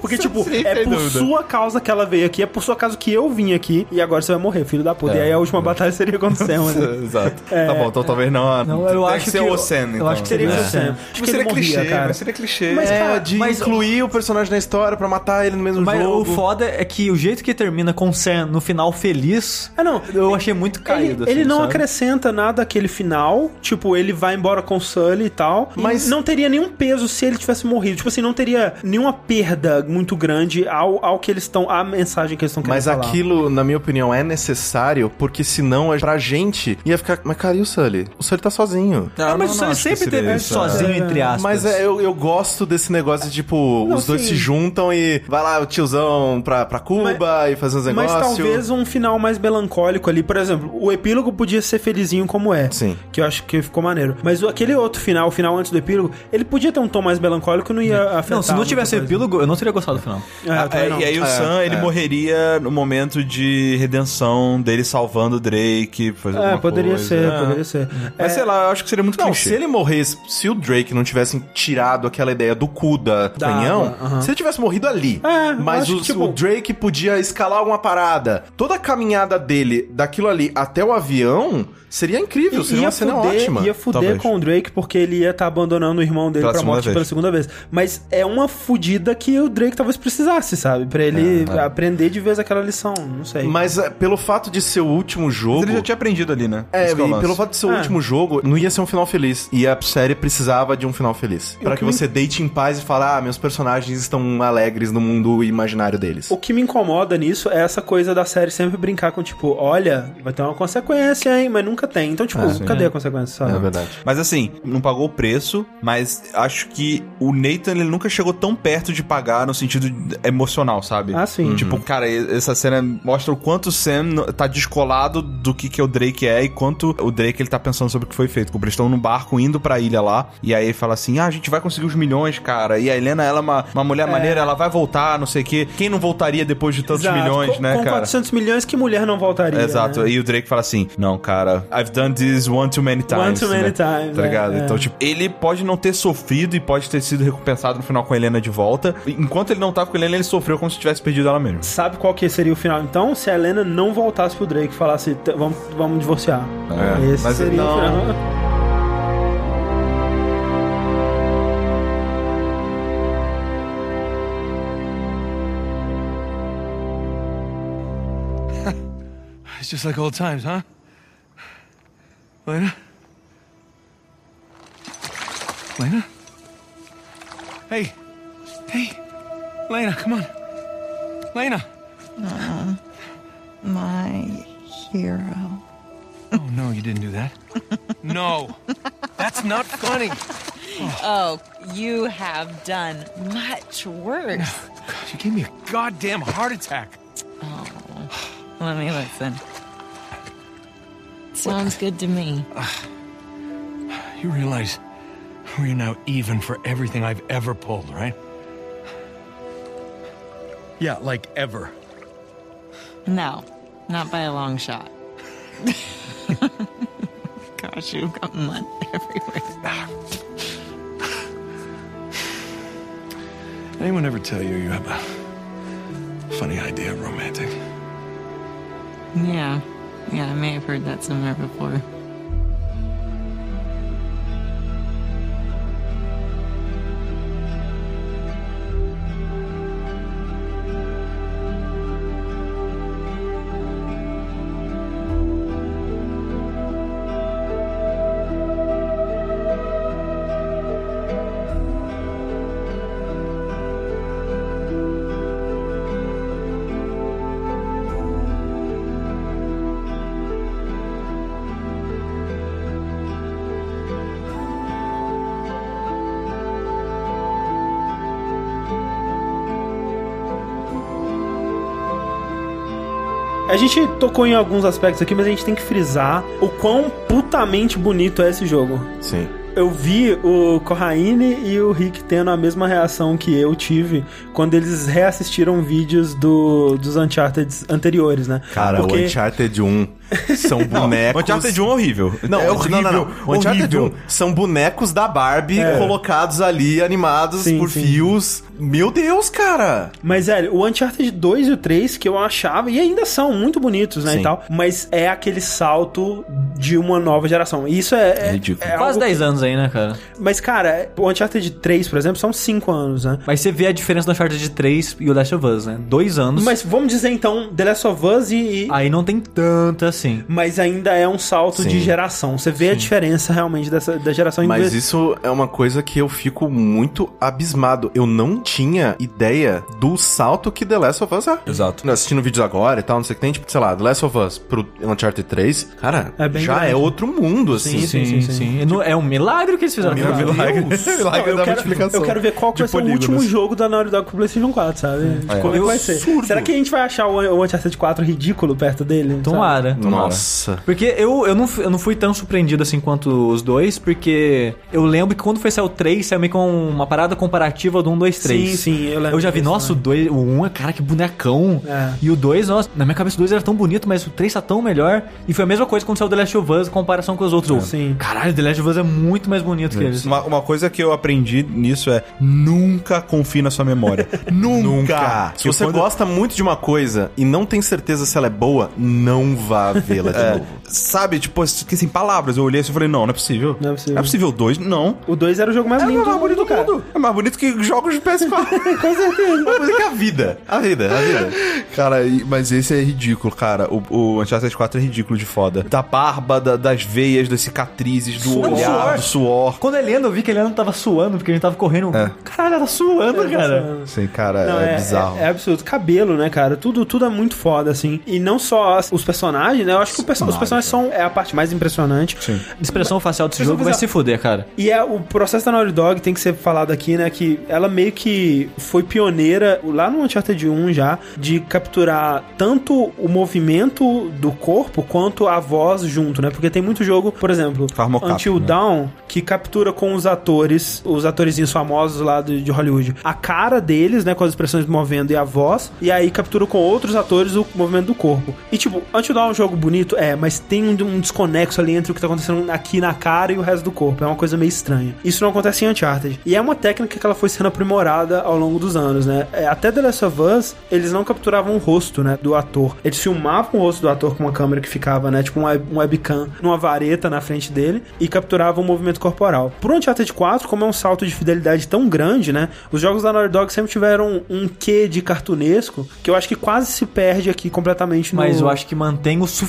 Porque, tipo, Sim, é por dúvida. sua causa que ela veio aqui, é por sua causa que eu vim aqui, e agora você vai morrer, filho da puta. É, e aí a última batalha seria contra o Sam, né? Exato. Tá bom, então talvez não. a- Não, eu acho ser que o eu- Sam, eu então. acho que Seria É. o Sam. Acho que seria ele morria, clichê, cara. mas seria clichê. Mas, É, cara, de mas- incluir o personagem na história pra matar ele no mesmo Mas jogo. o foda é que o jeito que termina com o Sam no final feliz, Ah, não. eu achei muito caído. Ele, ele assim, não sabe? acrescenta nada àquele final. Tipo, ele vai embora com o Sully e tal. Mas- Mas não teria nenhum peso se ele tivesse morrido. Tipo assim, não teria nenhuma perda muito grande ao, ao que eles estão. à mensagem que eles estão querendo Mas falar. aquilo, na minha opinião, é necessário, porque senão pra gente ia ficar. Mas cara, e o Sully? O Sully tá sozinho. Ah, mas o Sam sempre teve sozinho, entre aspas. Mas é, eu, eu gosto desse negócio de, tipo, Não, os dois sim. se juntam e vai lá o tiozão pra, pra Cuba e fazer uns Mas negócios. talvez um final mais melancólico ali por exemplo, o epílogo podia ser felizinho como é. Sim. Que eu acho que ficou maneiro. Mas aquele outro final, o final antes do epílogo, ele podia ter um tom mais melancólico e não ia afetar. Não, se não tivesse coisa. epílogo, eu não teria gostado do final. É, Ah, é, não. e aí o É, Sam, ele é. morreria no momento de redenção dele salvando o Drake, fazendo É, poderia coisa. ser, É. poderia ser. Mas É, sei lá, eu acho que seria muito Não, clichê. se ele morresse, se o Drake não tivessem tirado aquela ideia do cu da Da canhão, água, aham. se ele tivesse morrido ali, É, mas o, que, tipo- o Drake podia escalar alguma parada, toda a caminhada dele daquilo ali até o avião seria incrível, seria ia uma cena fuder, ótima. ia fuder Talvez. com o Drake porque ele ia estar abandonando o irmão dele Pela pra morte vez. pela segunda vez. Mas é uma fudida que o Drake talvez precisasse, sabe? Pra ele É, aprender de vez aquela lição, não sei. Mas é, pelo fato de ser o último jogo. Mas ele já tinha aprendido ali, né? É, é e pelo fato de ser o É. último jogo, não ia ser um final feliz. E a série precisava de um final feliz. Pra que que me- você deite em paz e fale, ah, meus personagens estão alegres no mundo imaginário deles. O que me incomoda nisso é essa coisa da série sempre brincar com, tipo, olha, vai ter uma consequência, hein? Mas nunca tem. Então, tipo, Ah, sim. cadê a consequência, sabe? É verdade. Mas assim, não pagou o preço, mas acho que o Nathan ele nunca chegou tão perto de pagar no sentido emocional, sabe? Ah, sim. Tipo, cara, essa cena mostra o quanto o Sam tá descolado do que, que o Drake é e quanto o Drake ele tá pensando sobre o que foi feito. Eles estão no barco indo pra ilha lá, e aí ele fala assim: ah, a gente vai conseguir os milhões, cara. E a Helena, ela é uma, uma mulher maneira, ela vai voltar, não sei o quê. Quem não voltaria depois de tantos Exato. milhões, com, né, com cara? 400 milhões, que mulher não voltaria? Exato. né? E o Drake fala assim: Não, cara, I've done this one too many times. One too many né? times, Tá é, ligado? é. Então, tipo, ele pode não ter sofrido e pode ter sido recompensado no final com a Helena de volta. Enquanto ele não tava com a Helena, ele sofreu como se tivesse perdido ela mesmo. Sabe qual que seria o final, então? Se a Helena não voltasse pro Drake e falasse, "T- vamos, vamos divorciar. É, Esse mas seria não. o final. It's just like old times, huh? Lena? Lena? Hey. Hey. Lena, come on. Lena. Uh, my hero. Oh, no, you didn't do that. no. That's not funny. Oh, you have done much worse. You gave me a goddamn heart attack. Oh, let me listen. Sounds good to me. Uh, you realize we're now even for everything I've ever pulled, right? Yeah, like ever. No, not by a long shot. Gosh, you've got mud everywhere. Anyone ever tell you you have a funny idea of romantic? Yeah, yeah, I may have heard that somewhere before. A gente tocou em alguns aspectos aqui, mas a gente tem que frisar o quão putamente bonito é esse jogo. Sim. Eu vi o Corraine e o Rick tendo a mesma reação que eu tive quando eles reassistiram vídeos do, dos Uncharted anteriores, né? Cara, Porque- o Uncharted 1 são bonecos. O Uncharted 1 é horrível. Não, é horrível. não, não, não. O Uncharted horrível. 1 são bonecos da Barbie É. colocados ali, animados Sim, por sim. fios. Meu Deus, cara! Mas, velho, o Uncharted 2 e o 3, que eu achava, e ainda são muito bonitos, né, Sim. e tal, mas é aquele salto de uma nova geração. E isso é... é ridículo. é Quase algo 10 anos aí, né, cara? que- Mas, cara, o Uncharted 3, por exemplo, são 5 anos, né? Mas você vê a diferença do Uncharted 3 e o Last of Us, né? Dois anos. Mas vamos dizer, então, The Last of Us e... Aí não tem tanta assim. Mas ainda é um salto Sim. de geração. Você vê a diferença realmente dessa, da geração em Mas isso é uma coisa que eu fico muito abismado. Eu não tinha ideia do salto que The Last of Us é. Exato. Assistindo vídeos agora e tal, não sei o que tem, tipo, sei lá, The Last of Us pro Uncharted 3, cara, É bem já grande. é outro mundo, assim. Sim, sim, sim. E no- É um milagre que eles fizeram. Meu aquilo. Deus. Milagre eu, da quero, multiplicação. eu quero ver qual vai ser o último jogo da Naughty Dog pro PlayStation 4, sabe? De Como é que vai ser? Será que a gente vai achar o, o Uncharted 4 ridículo perto dele? sabe? Tomara. Nossa. Porque eu, eu, não, fui- eu não fui tão surpreendido assim quanto os dois, porque eu lembro que quando foi sair o 3, saiu meio com uma parada comparativa do 1, 2, 3. Sim, sim, eu lembro Eu já vi, disso, nossa, o 2, o 1 é, cara, que bonecão. É. E o 2, nossa, na minha cabeça o 2 era tão bonito, mas o 3 tá tão melhor. E foi a mesma coisa quando saiu The Last of Us em comparação com os outros. Eu, Sim. Caralho, The Last of Us é muito mais bonito que eles. Uma, uma coisa que eu aprendi nisso é nunca confie na sua memória. nunca! Se você gosta muito de uma coisa e não tem certeza se ela é boa, não vá vê-la de É, novo. sabe, tipo, esqueci em palavras. Eu olhei assim e falei, não, não é possível. Não é possível. É possível dois? Não. O 2 era o jogo mais É lindo o mais do bonito do cara. mundo. É mais bonito que jogos de PS4. Com certeza. Mas é que a vida. A vida, a vida. cara, e- mas esse é ridículo, cara. O, o Uncharted 4 é ridículo de foda. Da barba, da- das veias, das cicatrizes, do Suor. olhar, do suor. Quando a Eliana, eu vi que a Eliana tava suando, porque a gente tava correndo. É. Caralho, ela tá suando, cara. Sim, cara, Não, é, é, bizarro. É, é absurdo. Cabelo, né, cara? Tudo, tudo é muito foda, assim. E não só as- os personagens, né? Eu acho que o perso- os personagens são é a parte mais impressionante. Sim. Expressão facial desse jogo vai se fuder, cara. E é, o processo da Naughty Dog tem que ser falado aqui, né? Que ela meio que foi pioneira, lá no Uncharted 1 já, de capturar tanto o movimento do corpo quanto a voz junto, né? Porque tem muito jogo, por exemplo, Faz mocap, Until né? Dawn, que captura com os atores, os atorzinhos famosos lá de, de Hollywood, a cara deles, né? Com as expressões movendo e a voz, e aí captura com outros atores o movimento do corpo. E tipo, Until Dawn é um jogo bonito, é, mas tem um, um desconexo ali entre o que tá acontecendo aqui na cara e o resto do corpo. É uma coisa meio estranha. Isso não acontece em Uncharted. E é uma técnica que ela foi sendo aprimorada ao longo dos anos, né? É, até The Last of Us, eles não capturavam o rosto, né, do ator. Eles filmavam o rosto do ator com uma câmera que ficava, né, tipo um, web- um webcam numa vareta na frente dele e capturavam o movimento corporal. Pro Uncharted 4, como é um salto de fidelidade tão grande, né, os jogos da Naughty Dog sempre tiveram um quê de cartunesco que eu acho que quase se perde aqui completamente no... Mas eu acho que mantém o suficiente,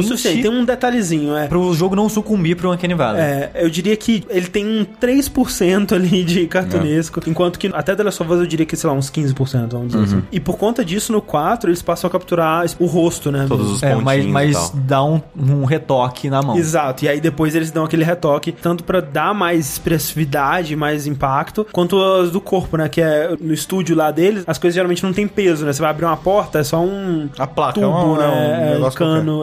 o suficiente. Tem um detalhezinho, é. pro jogo não sucumbir pro Uncanny Valley. É, eu diria que ele tem um 3% ali de cartunesco, enquanto que até The Last of Us eu diria que, sei lá, uns 15%, vamos dizer assim. E por conta disso, no 4, eles passam a capturar o rosto, né? Todos do- os É, mas, e mas tal. dá um, um retoque na mão. Exato, e aí depois eles dão aquele retoque, tanto pra dar mais expressividade, mais impacto, quanto as do corpo, né? Que é no estúdio lá deles, as coisas geralmente não tem peso, né? Você vai abrir uma porta, é só um A placa, tubo, é um- é um né? É,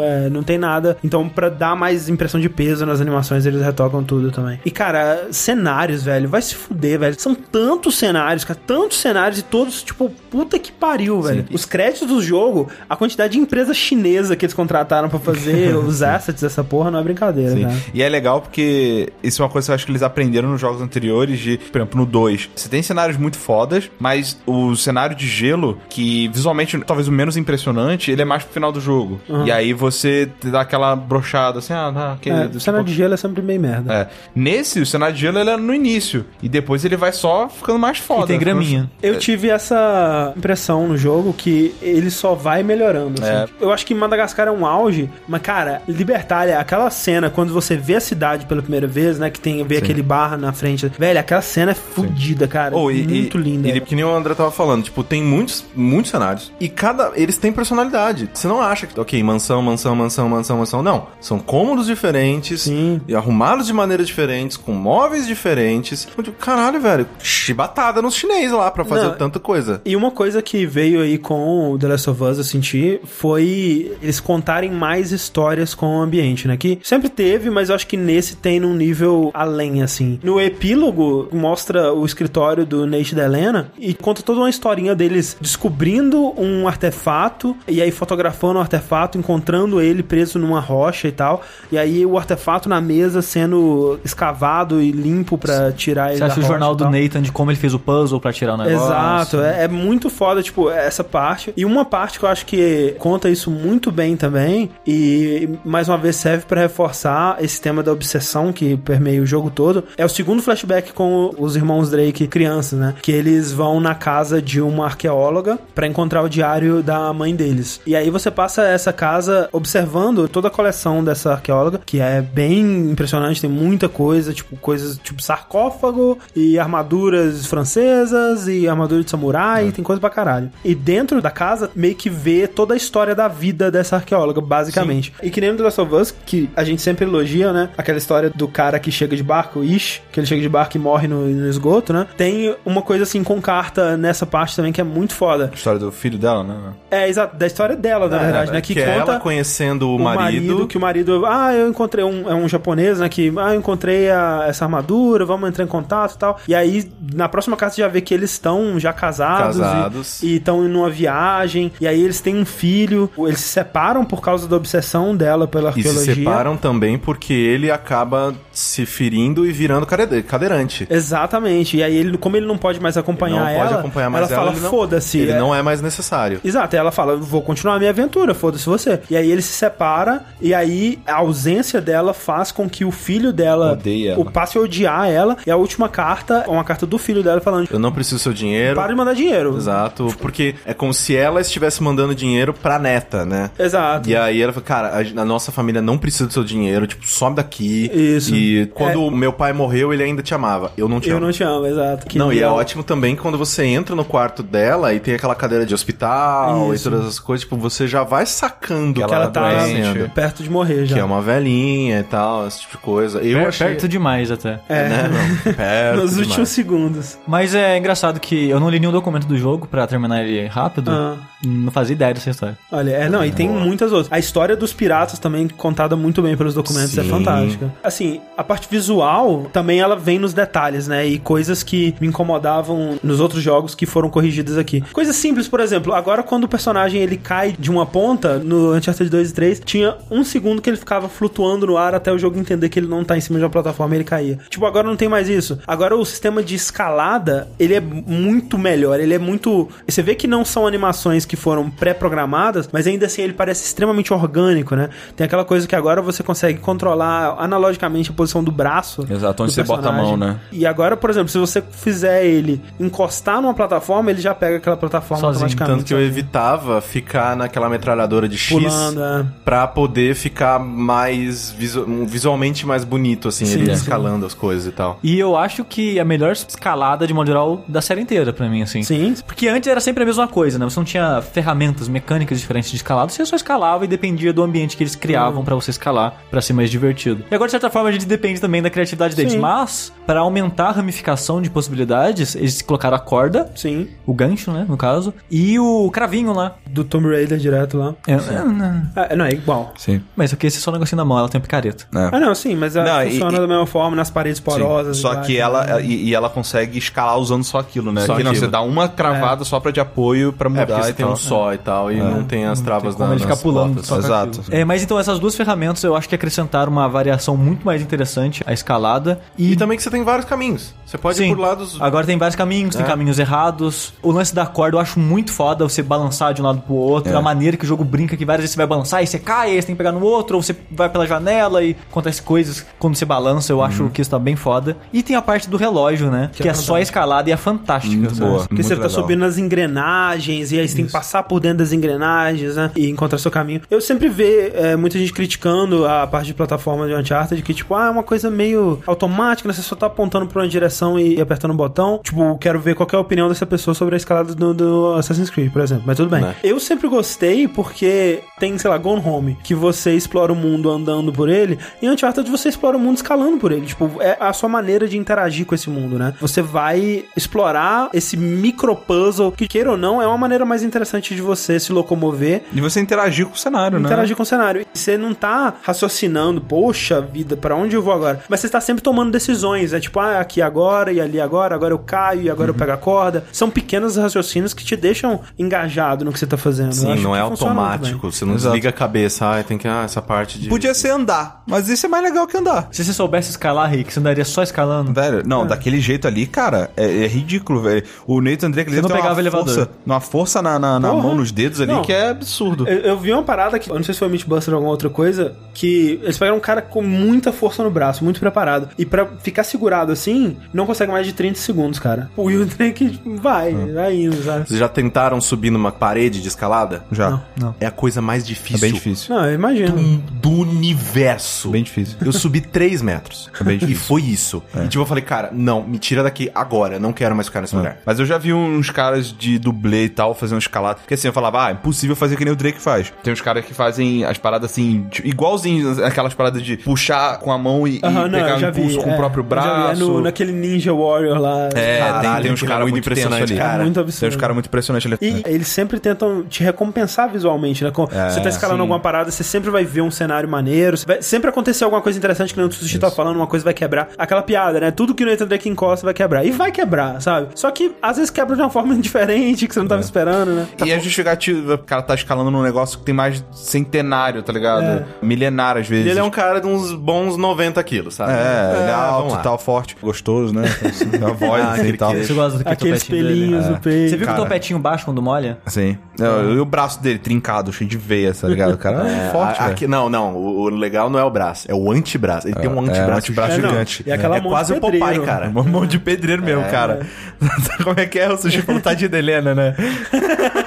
é, não tem nada. Então, pra dar mais impressão de peso nas animações, eles retocam tudo também. E, cara, cenários, velho, vai se fuder, velho. São tantos cenários, cara, tantos cenários e todos, tipo, puta que pariu, velho. Os créditos do jogo, a quantidade de empresa chinesa que eles contrataram pra fazer os assets dessa porra não é brincadeira, Sim. cara. E é legal porque isso é uma coisa que eu acho que eles aprenderam nos jogos anteriores de, por exemplo, no 2. Você tem cenários muito fodas, mas o cenário de gelo, que visualmente talvez o menos impressionante, ele é mais pro final do jogo. E aí você dá aquela brochada assim, ah, tá, ok. É, tipo, o cenário de gelo é sempre meio merda. É. Nesse, o cenário de gelo ele é no início. E depois ele vai só ficando mais foda. E tem graminha. Eu tive essa impressão no jogo que ele só vai melhorando. assim. É. Eu acho que Madagascar é um auge, mas, cara, Libertália, aquela cena, quando você vê a cidade pela primeira vez, né? Que tem vê aquele bar na frente. Velho, aquela cena é fodida, cara. Oh, e- muito e- linda. E que nem o André tava falando, tipo, tem muitos, muitos cenários. E cada. Eles têm personalidade. Você não acha que, ok, mansão, mansão, mansão, mansão, mansão. Não. São cômodos diferentes. Sim. E arrumados de maneiras diferentes, com móveis diferentes. Caralho, velho. Chibatada nos chinês lá pra fazer Não, tanta coisa. E uma coisa que veio aí com o The Last of Us, eu senti, foi eles contarem mais histórias com o ambiente, né? Que sempre teve, mas eu acho que nesse tem num nível além, assim. No epílogo, mostra o escritório do Nate e da Helena e conta toda uma historinha deles descobrindo um artefato e aí fotografando o artefato, encontrando ele preso numa rocha e tal. E aí o artefato na mesa sendo escavado e limpo pra tirar ele Você acha o jornal do. Nathan de como ele fez o puzzle pra tirar o negócio? Exato, é, é muito foda, tipo, essa parte. E uma parte que eu acho que conta isso muito bem também, e mais uma vez serve pra reforçar esse tema da obsessão que permeia o jogo todo, é o segundo flashback com os irmãos Drake crianças, né? Que eles vão na casa de uma arqueóloga pra encontrar o diário da mãe deles. E aí você passa essa casa observando toda a coleção dessa arqueóloga, que é bem impressionante, tem muita coisa, tipo, coisas tipo sarcófago e armaduras francesas e armadura de samurai, tem coisa pra caralho. E dentro da casa, meio que vê toda a história da vida dessa arqueóloga, basicamente. E que nem no The Last of Us, que a gente sempre elogia, né? Aquela história do cara que chega de barco, Ish, que ele chega de barco e morre no, no esgoto, né? Tem uma coisa assim com carta nessa parte também que é muito foda. História do filho dela, né? É, exato, da história dela, na verdade, né? Que, que é conta ela conhecendo o, marido. que o marido, ah, eu encontrei um, é um japonês, né, que, ah, eu encontrei a- essa armadura, vamos entrar em contato e tal. E aí, na próxima carta, você já vê que eles estão já casados, Casados. e estão numa viagem, e aí eles têm um filho, eles se separam por causa da obsessão dela pela E se arqueologia. separam também porque ele acaba se ferindo e virando cade- cadeirante. Exatamente. E aí, ele, como ele não pode mais acompanhar não ela, pode acompanhar mais ela ela, fala, foda-se. Ele é- não é mais necessário. Exato, e ela fala, vou continuar a minha aventura, foda-se você. E aí ele se separa, e aí a ausência dela faz com que o filho dela Odeie ela. o passe a odiar ela. E a última carta é uma carta do filho dela falando: Eu não preciso do seu dinheiro. para de mandar dinheiro. Exato, porque é como se ela estivesse mandando dinheiro pra neta, né? Exato. E aí ela falou, cara, a, nossa família não precisa do seu dinheiro, tipo, some daqui. Isso. E quando É. meu pai morreu, ele ainda te amava. Eu não te Eu amo. não te amo, exato. Que Não, e é ótimo também quando você entra no quarto dela e tem aquela cadeira de hospital Isso. e todas as coisas, tipo, você já vai sacando Que ela tá acontecendo. perto de morrer já. Que é uma velhinha e tal, esse tipo de coisa. Eu Per- achei... Perto demais até. É, Né? Não, perto nos demais. últimos segundos. Mas é engraçado que eu não li nenhum documento do jogo pra terminar ele rápido. Ah. Não fazia ideia dessa história. Olha, é, não, e tem muitas outras. A história dos piratas também, contada muito bem pelos documentos, é Sim. fantástica. Assim, a parte visual também ela vem nos detalhes, né? E coisas que me incomodavam nos outros jogos que foram corrigidas aqui. Coisas simples, por exemplo, agora quando o personagem ele cai de uma ponta no Uncharted 2 e 3, tinha um segundo que ele ficava flutuando no ar até o jogo entender que ele não tá em cima de uma plataforma e ele caía. Tipo, agora não tem mais isso. Agora o sistema de escalada, ele é muito melhor, ele é muito... Você vê que não são animações que foram pré-programadas, mas ainda assim ele parece extremamente orgânico, né? Tem aquela coisa que agora você consegue controlar analogicamente a posição do braço. Exato, onde você bota a mão, né? E agora, por exemplo, se você fizer ele encostar numa plataforma, ele já pega aquela plataforma Sozinho, automaticamente. Tanto que eu evitava ficar naquela metralhadora de X Pulando, é. pra poder ficar mais visu- visualmente mais bonito, assim, Sim, ele sim. escalando as coisas e tal. E eu acho que a melhor escalada de modo geral da série inteira pra mim, assim. Sim. Porque antes era sempre a mesma coisa, né? Você não tinha ferramentas mecânicas diferentes de escalada, você só escalava e dependia do ambiente que eles criavam pra você escalar pra ser mais divertido. E agora, de certa forma, a gente depende também da criatividade deles. Sim. Mas, pra aumentar a ramificação de possibilidades, eles colocaram a corda, Sim. o gancho, né? No caso, e o cravinho lá. Do Tomb Raider direto lá. É, é, não. É, não, é igual. Sim. Mas isso aqui esse é só um negocinho na mão, ela tem uma picareta. É. Ah, não, sim, mas ela Não, funciona e- da mesma forma nas paredes Sim. porosas. Só iguais, que né? ela e, e ela consegue escalar usando só aquilo, né? Só Aqui não, você dá uma cravada só pra de apoio pra É, mudar porque você e tem tal. um só e tal, e não tem as travas como na, ele ficar nas pulando só Exato. É, mas então essas duas ferramentas eu acho que acrescentaram uma variação muito mais interessante à escalada. E, E também que você tem vários caminhos. Você pode Sim. ir por lados... Agora tem vários caminhos, tem É. caminhos errados. O lance da corda eu acho muito foda você balançar de um lado pro outro. É. A maneira que o jogo brinca, que várias vezes você vai balançar e você cai, aí você tem que pegar no outro, ou você vai pela janela e acontece coisas quando você balança. Eu Uhum. acho que isso tá bem foda. E tem a parte do relógio, né? Que, é, só a escalada e é fantástica. Muito boa. Porque Muito você tá legal. subindo nas engrenagens e aí você tem que passar por dentro das engrenagens, né? E encontrar seu caminho. Eu sempre vejo é, muita gente criticando a parte de plataforma de Uncharted, que tipo, ah, é uma coisa meio automática, né? Você só tá apontando pra uma direção e apertando o botão. Tipo, quero ver qual que é a opinião dessa pessoa sobre a escalada do, do Assassin's Creed, por exemplo. Mas tudo bem. Né. Eu sempre gostei porque tem, sei lá, Gone Home, que você explora o mundo andando por ele, e Uncharted você explora o mundo escalando por ele. Tipo, é a sua maneira de interagir com esse mundo, né? Você vai explorar esse micro puzzle, que queira ou não, é uma maneira mais interessante de você se locomover E você interagir com o cenário, né? interagir com o cenário. E Você não tá raciocinando, poxa vida, pra onde eu vou agora? Mas você tá sempre tomando decisões, é tipo, ah, aqui agora e ali agora, agora eu caio e agora eu pego a corda. São pequenos raciocínios que te deixam engajado no que você tá fazendo. Sim, não é automático. Você não Exato. desliga a cabeça. Ah, tem que... Ah, essa parte de... Podia ser andar, mas isso é mais legal que andar. Se você soubesse escalar, Rick, você andaria só escalando. Velho, não, daquele jeito ali, cara, é, é ridículo, velho. O Nathan Drake ele Você não tem uma pegava elevador. força, uma força na, na, na mão, nos dedos ali, Não. que é absurdo. Eu, eu vi uma parada que, eu não sei se foi Mythbuster ou alguma outra coisa, que eles pegaram um cara com muita força no braço, muito preparado. E pra ficar segurado assim, não consegue mais de 30 segundos, cara. O Will Drake vai, vai indo, sabe? Vocês já tentaram subir numa parede de escalada? Já. Não. Não. É a coisa mais É difícil bem difícil. Não, eu imagino. do universo. Bem difícil. Eu subi 3 metros. É bem E difícil. foi isso. E tipo, eu falei, cara, não, me tira daqui agora. Não quero mais ficar nesse lugar. Mas eu já vi uns caras de dublê e tal fazendo escalada. Porque assim, eu falava, ah, impossível fazer que nem o Drake faz. Tem uns caras que fazem as paradas assim, tipo, igualzinho aquelas paradas de puxar com a mão e, e, e Aham, não, pegar eu o já vi. impulso com é, o próprio eu já vi, braço. É no, naquele Ninja Warrior lá. É, Caralho, tem, tem uns é caras muito impressionantes impressionante, ali. cara. É muito Tem absurdo. uns caras muito impressionantes ali. E eles sempre tentam te recompensar visualmente, né? Com- você tá escalando sim. alguma parada, você sempre vai ver um cenário maneiro. vai sempre acontecer alguma coisa interessante que nem o Sushi tá falando, uma coisa vai quebrar. Aquela piada, né? Tudo que o Nathan Drake encosta vai quebrar. E vai quebrar, sabe? Só que às vezes quebra de uma forma diferente que você não tava esperando, né? E a justificativa, o cara tá escalando num negócio que tem mais de centenário, tá ligado? Milenário, às vezes. Ele é um cara de uns bons 90 quilos, sabe? É, ele é vamos alto e tal, forte, gostoso, né? A voz Ah, assim, e tal. queixo. Você gosta do Aqueles topetinho dele? pelinhos no peito. Você viu Cara. que o topetinho baixo quando molha? Sim. E o braço dele trincado, cheio de veias, tá ligado? O cara é, É, forte, a- aqui- não, não. O, o legal não é o braço, é o antebraço. Ele tem um É, antebraço, um antebraço É, não. gigante. E aquela É mão quase de o Popeye, pedreiro. cara. Uma mão de pedreiro mesmo, cara. Como é que é? O sushi falou tadinho da Helena, né?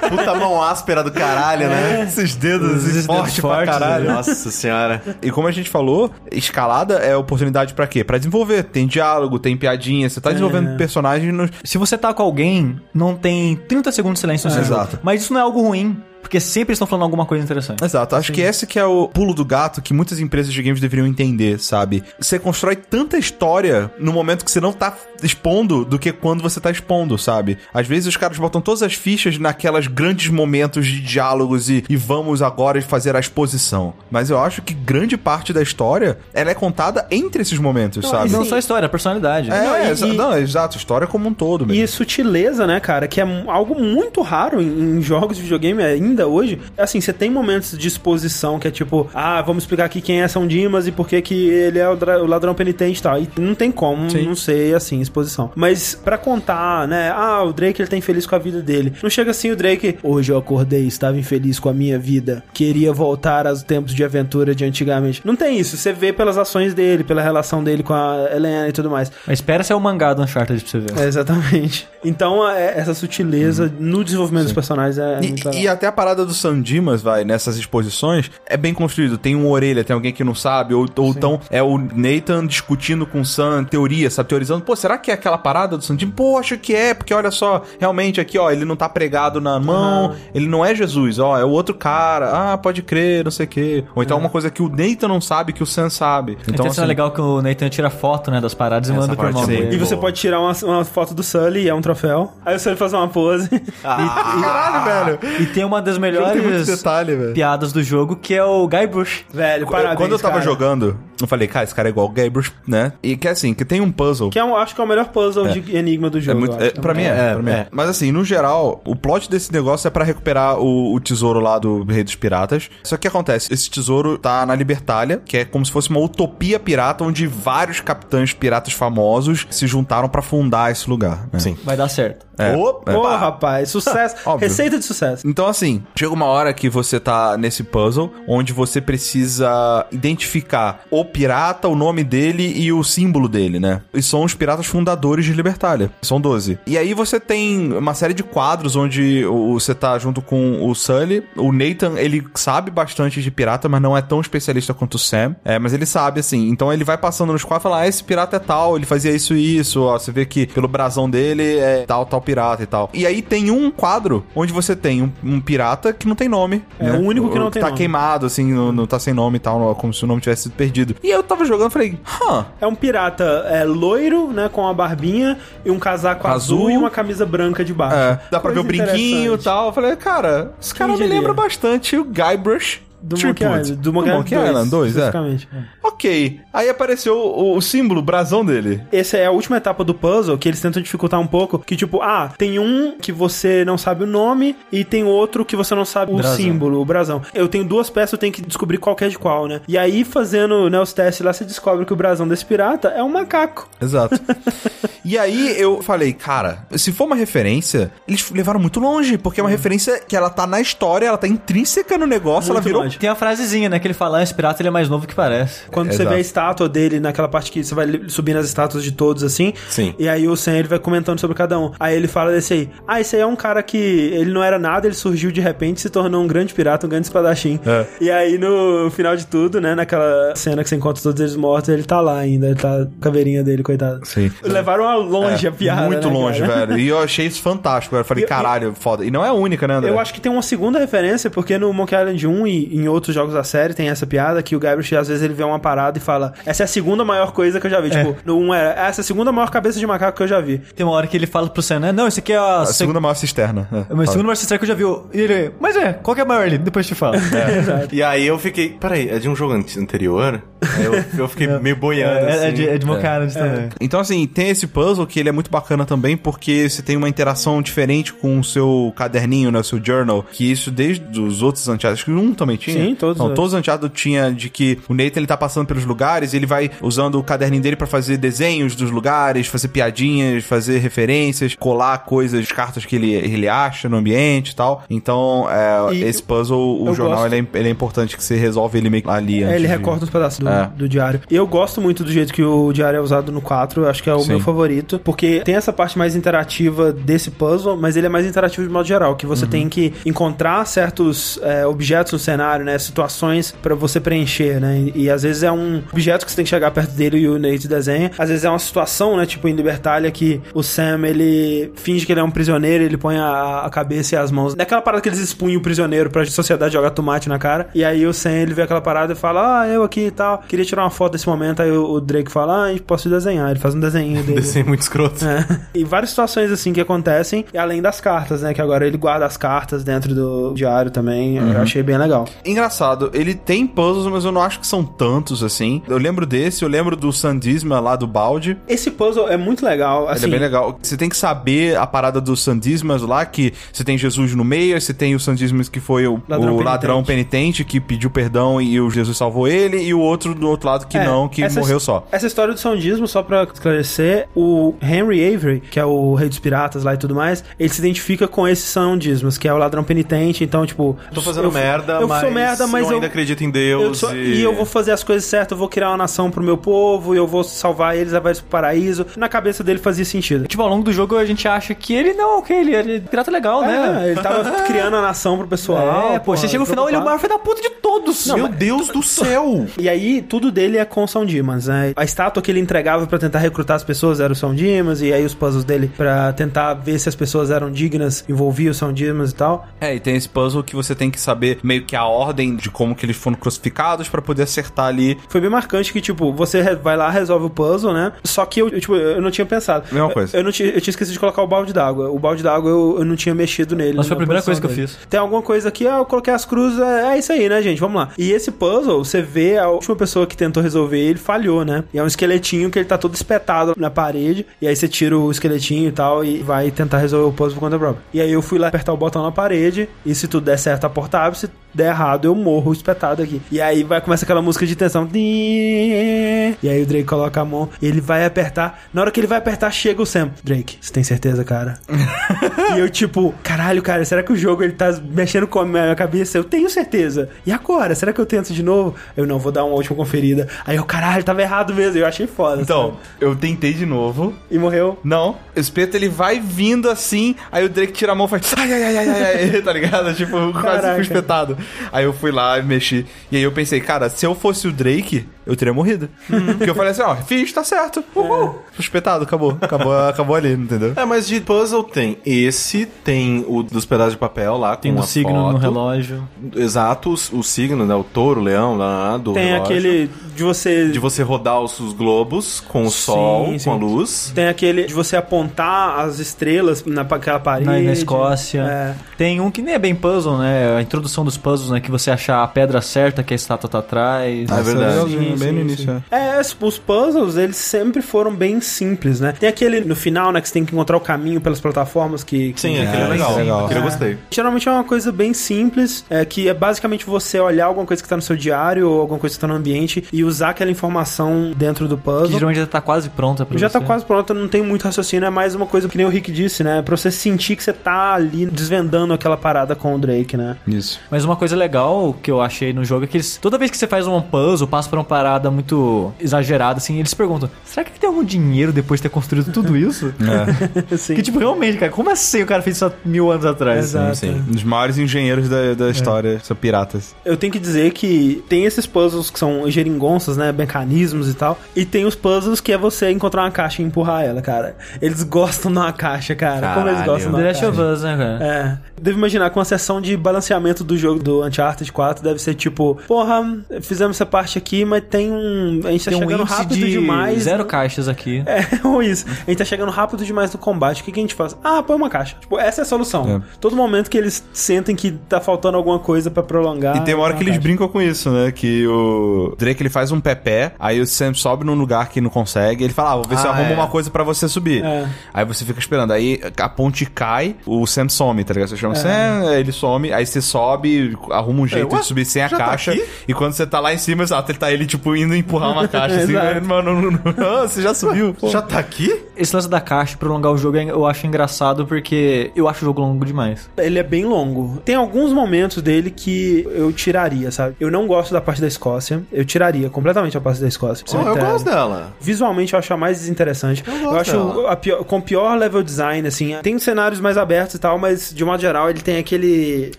Puta mão áspera do caralho, né? Esses dedos, esses fortes pra fortes, caralho. Nossa senhora. E como a gente falou, escalada é oportunidade pra quê? Pra desenvolver. Tem diálogo, tem piadinha, você tá desenvolvendo personagens no... Se você tá com alguém, não tem 30 segundos de silêncio no seu jogo. Exato. Mas isso não é algo ruim, porque sempre estão falando alguma coisa interessante. Exato, acho que esse que é o pulo do gato que muitas empresas de games deveriam entender, sabe? Você constrói tanta história no momento que você não tá expondo do que quando você tá expondo, sabe? Às vezes os caras botam todas as fichas naquelas grandes momentos de diálogos e, e vamos agora fazer a exposição. Mas eu acho que grande parte da história, ela é contada entre esses momentos, Não, sabe? Não só a história, a personalidade. É, Não, exa- e- não, exato, história como um todo, mesmo. E sutileza, né, cara? Que é algo muito raro em, em jogos de videogame ainda hoje. Assim, você tem momentos de exposição que é tipo, ah, vamos explicar aqui quem é São Dimas e por que que ele é o, ladrão penitente e tal. E não tem como Sim. não ser assim, exposição. Mas pra contar, né, ah, o Drake ele tá infeliz com a vida dele. Não chega assim o Drake, hoje eu acordei, estava infeliz com a minha vida, queria voltar aos tempos de aventura de antigamente. Não tem isso. Você vê pelas ações dele, pela relação dele com a Helena e tudo mais. Mas espera ser o mangá do Uncharted pra você ver. É, exatamente. Então, é, essa sutileza no desenvolvimento dos personagens é muito E, legal. e até a parada do San Dimas, vai, nessas exposições, é bem construído. Tem uma orelha, tem alguém que não sabe, ou, ou então é o Nathan discutindo com o Sam teoria, sabe? Teorizando, pô, será que é aquela parada do San Dimas? Pô, acho que é, porque olha só, realmente aqui, ó, ele não tá pregado na mão, ele não é Jesus, ó, é o outro cara, ah, pode crer, não sei o quê. Ou então uma coisa que o Nathan não sabe, que o Sam sabe. Então, Então, assim, é legal que o Nathan tira foto, né, das paradas e Essa manda pro irmão. E você pode tirar uma, uma foto do Sully, e é um troféu. Aí o Sully faz uma pose. caralho, velho. E tem uma das Tem muito melhores detalhe, velho. piadas do jogo, que é o Guy Bush. Velho, parabéns, Quando eu tava cara. jogando, eu falei, cara, esse cara é igual o Gabriel, né? E que é assim, que tem um puzzle. Que é um, acho que é o melhor puzzle de enigma do É jogo. muito, é, pra mim é, É, pra mim é. é. Mas assim, no geral, o plot desse negócio é pra recuperar o, o tesouro lá do Rei dos Piratas. Só que o que acontece? Esse tesouro tá na Libertália, que é como se fosse uma utopia pirata, onde vários capitães piratas famosos se juntaram pra fundar esse lugar. né? Sim. Vai dar certo. É. Opa, Pô, rapaz, sucesso. Receita de sucesso. Então, assim, chega uma hora que você tá nesse puzzle onde você precisa identificar o pirata, o nome dele e o símbolo dele, né? E são os piratas fundadores de Libertália. São 12. E aí você tem uma série de quadros onde você tá junto com o Sully. O Nathan, ele sabe bastante de pirata, mas não é tão especialista quanto o Sam. É, mas ele sabe, assim. Então ele vai passando nos quadros e fala: Ah, esse pirata é tal, ele fazia isso e isso. Ó, você vê que pelo brasão dele é tal, tal pirata e tal. E aí tem um quadro onde você tem um, um pirata que não tem nome. É, né? o único que não tem tá nome. queimado, assim, não, não tá sem nome e tal, como se o nome tivesse sido perdido. E eu tava jogando e falei, hã? É um pirata é, loiro, né, com uma barbinha e um casaco azul, Azul. e uma camisa branca de baixo. É, dá pra ver Coisa o brinquinho e tal. Eu falei, cara, esse cara me lembra bastante o Guybrush Do Monkey. Island. Do Monkey Island 2, Island 2, é. Ok. Aí apareceu o, o símbolo, o brasão dele. Essa é a última etapa do puzzle que eles tentam dificultar um pouco. Que tipo, ah, tem um que você não sabe o nome e tem outro que você não sabe o Brasão. símbolo, o brasão. Eu tenho duas peças, eu tenho que descobrir qual que é de qual, né? E aí, fazendo né, os testes lá, você descobre que o brasão desse pirata é um macaco. Exato. e aí eu falei, cara, se for uma referência, eles levaram muito longe, porque é uma referência que ela tá na história, ela tá intrínseca no negócio, ela Muito virou. Longe. Tem a frasezinha, né, que ele fala, ah, esse pirata ele é mais novo que parece. Quando É, você exato. vê a estátua dele naquela parte que você vai subindo as estátuas de todos assim. Sim. E aí o Sam ele vai comentando sobre cada um. Aí ele fala desse aí. Ah, esse aí é um cara que ele não era nada, ele surgiu de repente e se tornou um grande pirata, um grande espadachim. É. E aí no final de tudo, né, naquela cena que você encontra todos eles mortos, ele tá lá ainda, ele tá com a caveirinha dele, coitado. Sim. Levaram a longe É, a piada. Muito né, longe, cara? velho. E eu achei isso fantástico, velho. Eu falei, E- caralho, foda. E não é a única, né, André? Eu acho que tem uma segunda referência, porque no Monkey Island 1 e em outros jogos da série tem essa piada que o Guybrush às vezes ele vê uma parada e fala: Essa é a segunda maior coisa que eu já vi. Tipo, no 1 era essa é a segunda maior cabeça de macaco que eu já vi. Tem uma hora que ele fala pro Sam, né? Não, esse aqui é a, A segunda maior cisterna. É, Mas fala. segundo Marcel Strike que eu já vi. E ele, mas é, qual que é a maior ali? Depois te falo. E aí eu fiquei, peraí, é de um jogo ante- anterior? Aí eu, eu fiquei meio boiando, É, assim. é de, é de Monkey Island também. Então, assim, tem esse puzzle que ele é muito bacana também, porque você tem uma interação diferente com o seu caderninho, né? O seu journal. Que isso desde os outros Uncharted. Acho que um também tinha. Sim, todos Não, os todos os Uncharted tinha de que o Nathan ele tá passando pelos lugares, ele vai usando o caderninho dele pra fazer desenhos dos lugares, fazer piadinhas, fazer referências, colar coisas, cartas que ele, ele acha no ambiente e tal. Então, é, E esse puzzle, o jornal, ele é, ele é importante que você resolve ele meio que ali. É, ele de- recorta uns pedaços do, É. do diário. E eu gosto muito do jeito que o diário é usado no 4, eu acho que é o Sim. meu favorito, porque tem essa parte mais interativa desse puzzle, mas ele é mais interativo de modo geral, que Uhum. você tem que encontrar certos é, objetos no cenário, né, situações pra você preencher, né, e, e às vezes é um objeto que você tem que chegar perto dele e o Nate desenha, às vezes é uma situação, né, tipo em Libertalia que o Sam, ele finge que ele é um prisioneiro, ele põe a, a cabeça e as mãos, naquela parada que eles expunham o prisioneiro pra sociedade jogar tomate na cara, e aí o Sam, ele vê aquela parada e fala, ah, eu aqui e tal, queria tirar uma foto desse momento, aí o, o Drake fala, ah, posso desenhar, ele faz um desenho dele. Desenho muito escroto. É. E várias situações assim que acontecem, e além das cartas, né? Que agora ele guarda as cartas dentro do diário também. Eu achei bem legal. Engraçado, ele tem puzzles, mas eu não acho que são tantos assim. Eu lembro desse, eu lembro do Sandisma lá do balde. Esse puzzle é muito legal. Assim, Ele é bem legal. Você tem que saber a parada dos Sandismas lá, que você tem Jesus no meio, você tem o Sandismas que foi o Ladrão o penitente. ladrão penitente que pediu perdão e o Jesus salvou ele, e o outro do outro lado que É, não, que essa- morreu só. Essa história do sondismo, só pra esclarecer, o Henry Avery, que é o rei dos piratas lá e tudo mais, ele se identifica com esses sondismos, que é o ladrão penitente, então, tipo... Tô fazendo eu- merda, eu mas sou merda, mas eu eu, ainda acredito em Deus eu sou- e... e eu vou fazer as coisas certas, eu vou criar uma nação pro meu povo, eu vou salvar eles, levar eles pro paraíso. Na cabeça dele fazia sentido. Tipo, ao longo do jogo a gente acha que ele não, ok, ele é pirata legal, né? É, ele tava criando a nação pro pessoal. É, pô, você chega no final, ele é o maior filho da puta de todos. Não, Meu mas- Deus do céu! E aí, tudo dele é com o Sound Demons, né? A estátua que ele entregava pra tentar recrutar as pessoas era o Sound Demons, e aí os puzzles dele pra tentar ver se as pessoas eram dignas envolvia o Sound Demons e tal. É, e tem esse puzzle que você tem que saber meio que a ordem de como que eles foram crucificados pra poder acertar ali. Foi bem marcante que, tipo, você vai lá, resolve o puzzle, né? Só que eu, eu, tipo, eu não tinha pensado. Mesma coisa. Eu, eu não tinha, eu tinha esquecido de colocar o balde d'água. O balde d'água eu, eu não tinha mexido nele. Mas foi a primeira coisa que eu dele. fiz. Tem alguma coisa aqui, ah, eu coloquei as cruzes, é, é isso aí, né, gente? Vamos lá. E esse puzzle, você vê a última pessoa que tentou resolver, ele falhou, né? E é um esqueletinho que ele tá todo espetado na parede, e aí você tira o esqueletinho e tal, e vai tentar resolver o puzzle por conta própria. E aí eu fui lá apertar o botão na parede, e se tudo der certo, a porta abre, se der errado, eu morro espetado aqui. E aí vai começar aquela música de tensão. E aí o Drake coloca a mão, ele vai apertar. Na hora que ele vai apertar, chega o Sam. Drake, você tem certeza, cara? E eu, tipo, caralho, cara, será que o jogo ele tá mexendo com a minha cabeça? Eu tenho certeza. E agora? Será que eu tento de novo? Eu não, vou dar uma última conferida. Aí eu, caralho, tava errado mesmo. Eu achei foda. Então, sabe? eu tentei de novo. E morreu. Não, o espeto ele vai vindo assim, aí o Drake tira a mão e faz ai, ai, ai, ai, ai, ai, tá ligado? Tipo, quase Caraca. fui espetado. Aí eu fui lá e mexi. E aí eu pensei, cara, se eu fosse o Drake, eu teria morrido. Porque eu falei assim, ó, fiz, tá certo. Uhul. Fui espetado, acabou. Acabou, acabou ali, entendeu? É, mas de puzzle tem esse, tem o dos pedaços de papel lá, Tem com do signo foto. no relógio. Exato, o, o signo, né? O touro, o leão, lá, do Tem relógio. aquele de você. De você rodar os, os globos com o sol, sim. com a luz. Tem aquele de você apontar as estrelas naquela parede. Na, na Escócia. É. Tem um que nem é bem puzzle, né? A introdução dos puzzles, né? Que você achar a pedra certa que a estátua tá atrás. Ah, é verdade. Sim, bem no sim, início, sim. é. É, os puzzles, eles sempre foram bem simples, né? Tem aquele no final, né, que você tem que encontrar o caminho pelas plataformas que... Sim, que- aquele é, É, legal. legal. Aquele eu É. gostei. Geralmente é uma coisa bem simples, é, que é basicamente você olhar alguma coisa que tá no seu diário ou alguma coisa que tá no ambiente e usar aquela informação dentro do Que puzzle. geralmente já tá quase pronta pra Já você. tá quase pronto, não tem muito raciocínio, é mais uma coisa que nem o Rick disse, né? Pra você sentir que você tá ali desvendando aquela parada com o Drake, né? Isso. Mas uma coisa legal que eu achei no jogo é que eles, toda vez que você faz um puzzle, passa por uma parada muito exagerada, assim, eles perguntam: será que tem algum dinheiro depois de ter construído tudo isso? Assim. Que, tipo, realmente, cara, como assim o cara fez isso há mil anos atrás? Exato. Sim. Um dos maiores engenheiros da, da história são piratas. Eu tenho que dizer que tem esses puzzles que são geringonças, né? Mecanismos e tal. E tem os puzzles que é você encontrar uma caixa e empurrar ela, cara. Eles gostam de uma caixa, cara. Como eles Caralho. gostam de The uma Last caixa. of Us, né, cara? É. Devo imaginar que uma sessão de balanceamento do jogo do Uncharted 4 deve ser tipo, porra, fizemos essa parte aqui, mas tem um. A gente tá Tem um chegando índice rápido de demais. zero caixas aqui. É, ou isso. A gente tá chegando rápido demais no combate. O que, que a gente faz? Ah, põe uma caixa. Tipo, essa é a solução. Todo momento que eles sentem que tá faltando alguma coisa pra prolongar. E tem uma hora que eles caixa. brincam com isso, né? Que o Drake ele faz um pepé, aí o Sam sobe num lugar que não consegue, ele fala, ah, vou ver se eu Ah, arrumo é. uma coisa pra você subir. É. Aí você fica esperando, aí a ponte cai, o Sam some, tá ligado? Você chama Sam, aí ele some, aí você sobe, arruma um jeito ué, de subir sem a já tá caixa, aqui? e quando você tá lá em cima, exato, ele tá ele, tipo, indo empurrar uma caixa, assim, Exato. mano, não, não, não, você já subiu, pô. Já tá aqui? Esse lance da caixa prolongar o jogo é- eu acho engraçado porque eu acho o jogo longo demais. Ele é bem longo. Tem alguns momentos dele que eu tiraria, sabe? Eu não gosto da parte da Escócia. Eu tiraria completamente a parte da Escócia. Oh, eu gosto dela. Visualmente eu acho a mais desinteressante. Eu, gosto acho dela. a pior- com pior level design, assim. Tem cenários mais abertos e tal, mas de modo geral ele tem aquele.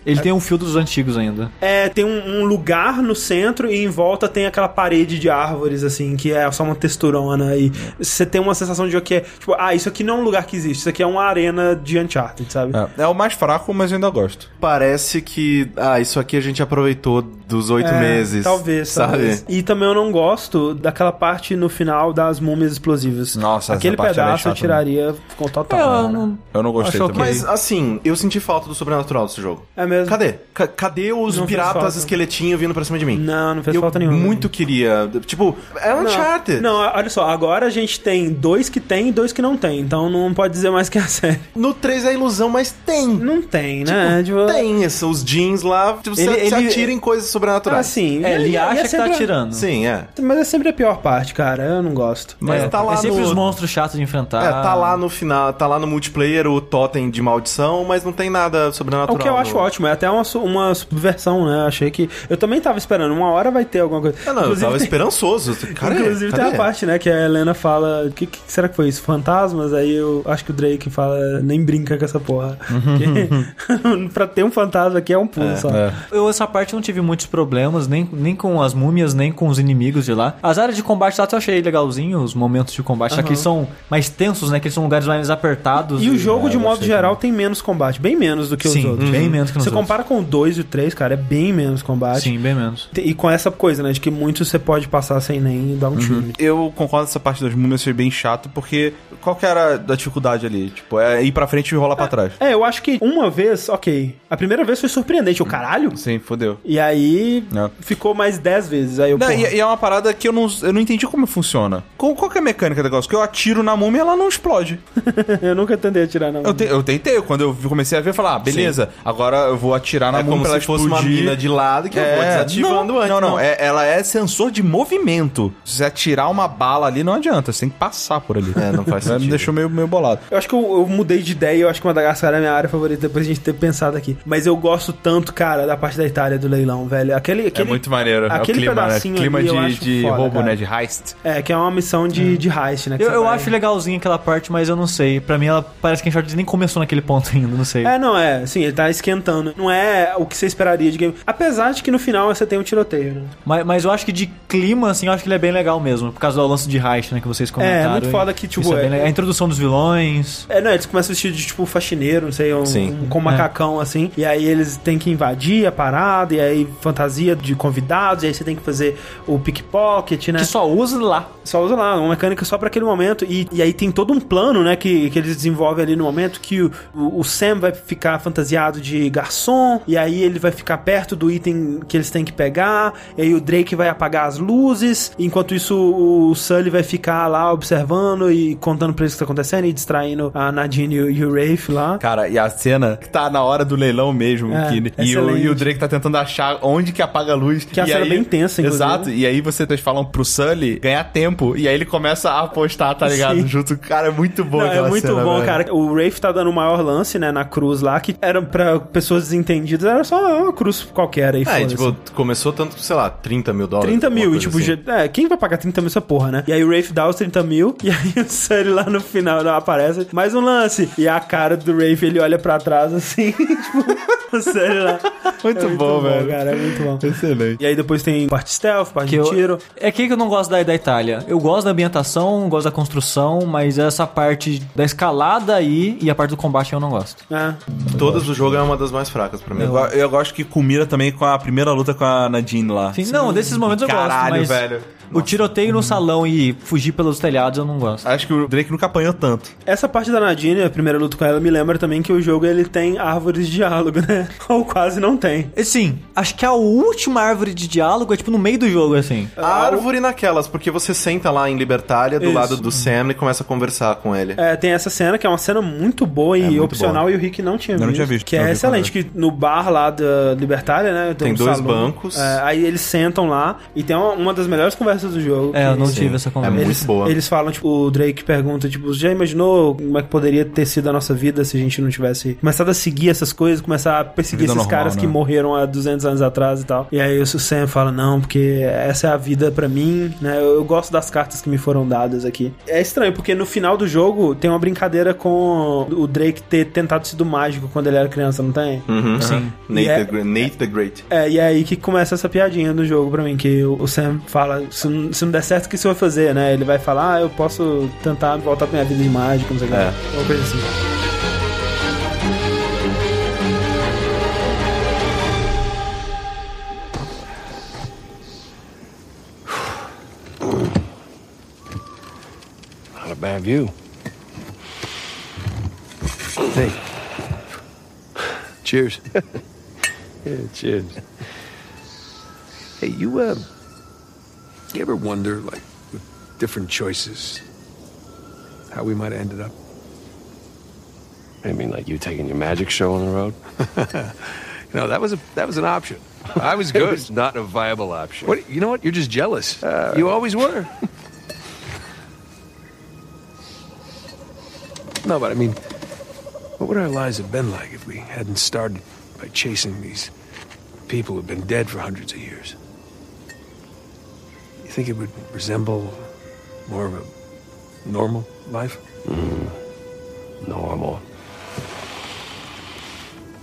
Ele tem um fio dos antigos ainda. É, tem um, um lugar no centro e em volta tem aquela parede de árvores, assim, que é só uma texturona. E você tem uma sensação de que é, tipo, ah, isso aqui não é um lugar que existe, isso aqui é uma arena de Uncharted, sabe? É, é o mais fraco, mas eu ainda gosto. Parece que, ah, isso aqui a gente aproveitou dos oito É, meses. Talvez, sabe? talvez. E também eu não gosto daquela parte no final das múmias explosivas. Nossa, essa Aquele parte era pedaço eu chata, tiraria com total. É, eu cara. não- Eu não gostei Acho também. Mas assim, eu senti falta do sobrenatural desse jogo. É mesmo? Cadê? Ca- cadê os. Piratas esqueletinhos vindo pra cima de mim? Não, não fez eu falta nenhuma. muito queria. Tipo, é Não, Uncharted. Não, olha só, agora a gente tem dois que tem e dois que não tem. Então não pode dizer mais que é a série. No 3 é ilusão, mas tem. Não tem, né? Tipo, Tem esses, os jeans lá. Tipo, você Ele- você ele- atira em coisas sobrenaturais. Assim, É, ele acha é que tá atirando. Sim, é. Mas é sempre a pior parte, cara. Eu não gosto. Mas é, tá lá é sempre no- os monstros chatos de enfrentar. É, tá lá no final, tá lá no multiplayer o totem de maldição, mas não tem nada sobrenatural. O que eu acho no- ótimo, é até uma, su- uma subversão, né? Achei que. Eu também tava esperando, uma hora vai ter alguma coisa. Ah, não, eu Inclusive, tava tem- esperançoso. Cara, Inclusive tem a parte, né, que a Helena fala. O que, que será que foi isso? Fantasmas? Aí eu acho que o Drake fala, nem brinca com essa porra. Porque pra ter um fantasma aqui é um pulo só. Eu, essa parte, não tive muitos problemas, nem, nem com as múmias, nem com os inimigos de lá. As áreas de combate lá eu achei legalzinho, os momentos de combate, só que eles são mais tensos, né? Que eles são lugares mais apertados. E o jogo, de eu modo geral, tem menos combate. Bem menos do que os Sim, outros. bem menos que nos Você outros. compara com o 2 e o 3, cara, é bem menos combate. Sim, bem menos. E com essa coisa, né, de que muitos você pode passar sem nem dar um tiro. Eu concordo com essa parte das múmias ser bem chato, porque qual que era a dificuldade ali? Tipo, é ir pra frente e rolar pra trás. É, eu acho que uma vez, ok. A primeira vez foi surpreendente, o caralho. Sim, fodeu. E aí É. ficou mais 10 vezes. Aí eu, Não, porra, e, e é uma parada que eu não, eu não entendi como funciona. Qual, qual que é a mecânica do negócio? Que eu atiro na múmia e ela não explode. eu nunca tentei atirar, não. Eu, te- eu tentei, quando eu comecei a ver, eu falei, ah, beleza, agora eu vou atirar na É múmia como pra ela se fosse uma mina de lado que eu vou É, desativando não, antes. Não, não, é- ela é sensor de movimento. Se você atirar uma bala ali, não adianta, você tem que passar por ali. É, não faz Me sentido. deixou meio, meio bolado. Eu acho que eu, eu mudei de ideia e eu acho que Madagascar é a minha área favorita depois de a gente ter pensado aqui. Mas eu gosto tanto, cara, da parte da Itália do leilão, velho. Aquele, aquele, é muito maneiro. é o aquele clima, né? pedacinho Clima ali eu de, acho de foda, roubo, cara. né? De heist. É, que é uma missão de, de heist, né? Eu, eu vai- acho legalzinho aquela parte, mas eu não sei. Pra mim, ela parece que a Uncharted nem começou naquele ponto ainda, não sei. É, não, é, sim, ele tá esquentando. Não é o que você esperaria Apesar de que no final você tem um tiroteio, né? Mas, mas eu acho que de clima, assim, eu acho que ele é bem legal mesmo. Por causa do lance de heist, né, que vocês comentaram. muito e- foda que, tipo, é é-. A introdução dos vilões. É, não, eles começam vestidos de tipo faxineiro, não sei, um, Sim. um- com um macacão assim. E aí eles têm que invadir a parada, e aí fantasia de convidados, e aí você tem que fazer o pickpocket, né? Que só usa lá. Só usa lá, uma mecânica só pra aquele momento. E, e aí tem todo um plano, né, que, que eles desenvolvem ali no momento que o, o Sam vai ficar fantasiado de garçom, e aí ele vai ficar perto do item que eles têm que pegar, e aí o Drake vai apagar as luzes, enquanto isso o Sully vai ficar lá observando e contando pra eles o que tá acontecendo e distraindo a Nadine e o, Rafe lá. Cara, e a cena que tá na hora do leilão mesmo, É, que, e, o, e o Drake tá tentando achar onde que apaga a luz. Que é e cena aí, bem tensa, inclusive. Exato, e aí vocês falam pro Sully ganhar tempo, e aí ele começa a apostar, tá ligado? Sim. Junto. Cara, é muito bom Não, é muito cena, bom, velho. cara. O Rafe tá dando o maior lance, né, na cruz lá, que era pra pessoas desentendidas, era só uma cruz qualquer aí, É, tipo, começou tanto, sei lá, 30 mil dólares. 30 mil, e tipo, assim. é, quem vai pagar 30 mil essa porra, né? E aí o Rafe dá os 30 mil, e aí o Sully lá no final aparece, mais um lance. E a cara do Rafe, ele olha pra trás assim, tipo, Série lá. Muito É bom, velho. cara, é muito bom. Excelente. E aí depois tem parte stealth, parte Que de eu- tiro. É aqui que eu não gosto da, da Itália. Eu gosto da ambientação, gosto da construção, mas essa parte da escalada aí e a parte do combate eu não gosto. É. Todas do jogo é uma das mais fracas pra mim. Eu, go- eu gosto que culmina também com a primeira luta com a Nadine lá. Sim, não, desses momentos eu Caralho, gosto, mas velho. o tiroteio no salão e fugir pelos telhados eu não gosto. Acho que o Drake nunca apanhou tanto. Essa parte da Nadine, a primeira luta com ela, me lembra também que o jogo ele tem árvores de diálogo, né? Ou quase não tem. E Sim, acho que a última árvore de diálogo é tipo no meio do jogo, assim. A árvore naquelas, porque você senta lá em Libertália do Isso. lado do Sam e começa a conversar com ele. É, tem essa cena que é uma cena muito boa e muito opcional boa. e o Rick não tinha Eu não visto. tinha visto, Que não é excelente, que no bar lá da Libertália, né? Tem um dois salão. bancos. É, aí eles sentam lá e tem uma, uma das melhores conversas do jogo. É, eu não tive essa conversa. É muito eles, boa. Eles falam, tipo, o Drake pergunta, tipo, já imaginou como é que poderia ter sido a nossa vida se a gente não tivesse começado a seguir essas coisas, começar a perseguir Vida esses normal, caras né? que morreram há 200 anos atrás e tal. E aí o Sam fala, não, porque essa é a vida pra mim, né? Eu, eu gosto das cartas que me foram dadas aqui. É estranho, porque no final do jogo tem uma brincadeira com o Drake ter tentado ser do mágico quando ele era criança, não tem? Uhum. Sim. Nate, E é- Nate the Great. É, e é aí que começa essa piadinha do jogo pra mim, que o Sam fala, se não, se não der certo, o que você vai fazer, né? Ele vai falar, ah, eu posso tentar voltar pra minha vida de mágico, não sei o que. É. Uma coisa assim. Not a bad view. Hey. Cheers. yeah, cheers. Hey, you, uh, you ever wonder, like, with different choices, how we might have ended up? I mean, like you taking your magic show on the road? you know, that was a that was an option. I was good. it's not a viable option. What? You know what? You're just jealous. you always were. no, but I mean, what would our lives have been like if we hadn't started by chasing these people who've been dead for hundreds of years? You think it would resemble more of a normal life? Mm-hmm. Normal.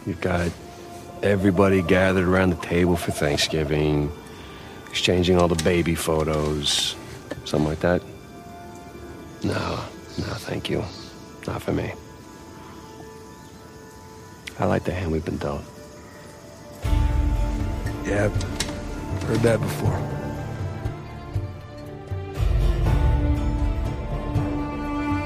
You've got everybody gathered around the table for Thanksgiving, exchanging all the baby photos, something like that. No, no, thank you. Not for me. I like the hand we've been dealt. Yeah, I've heard that before.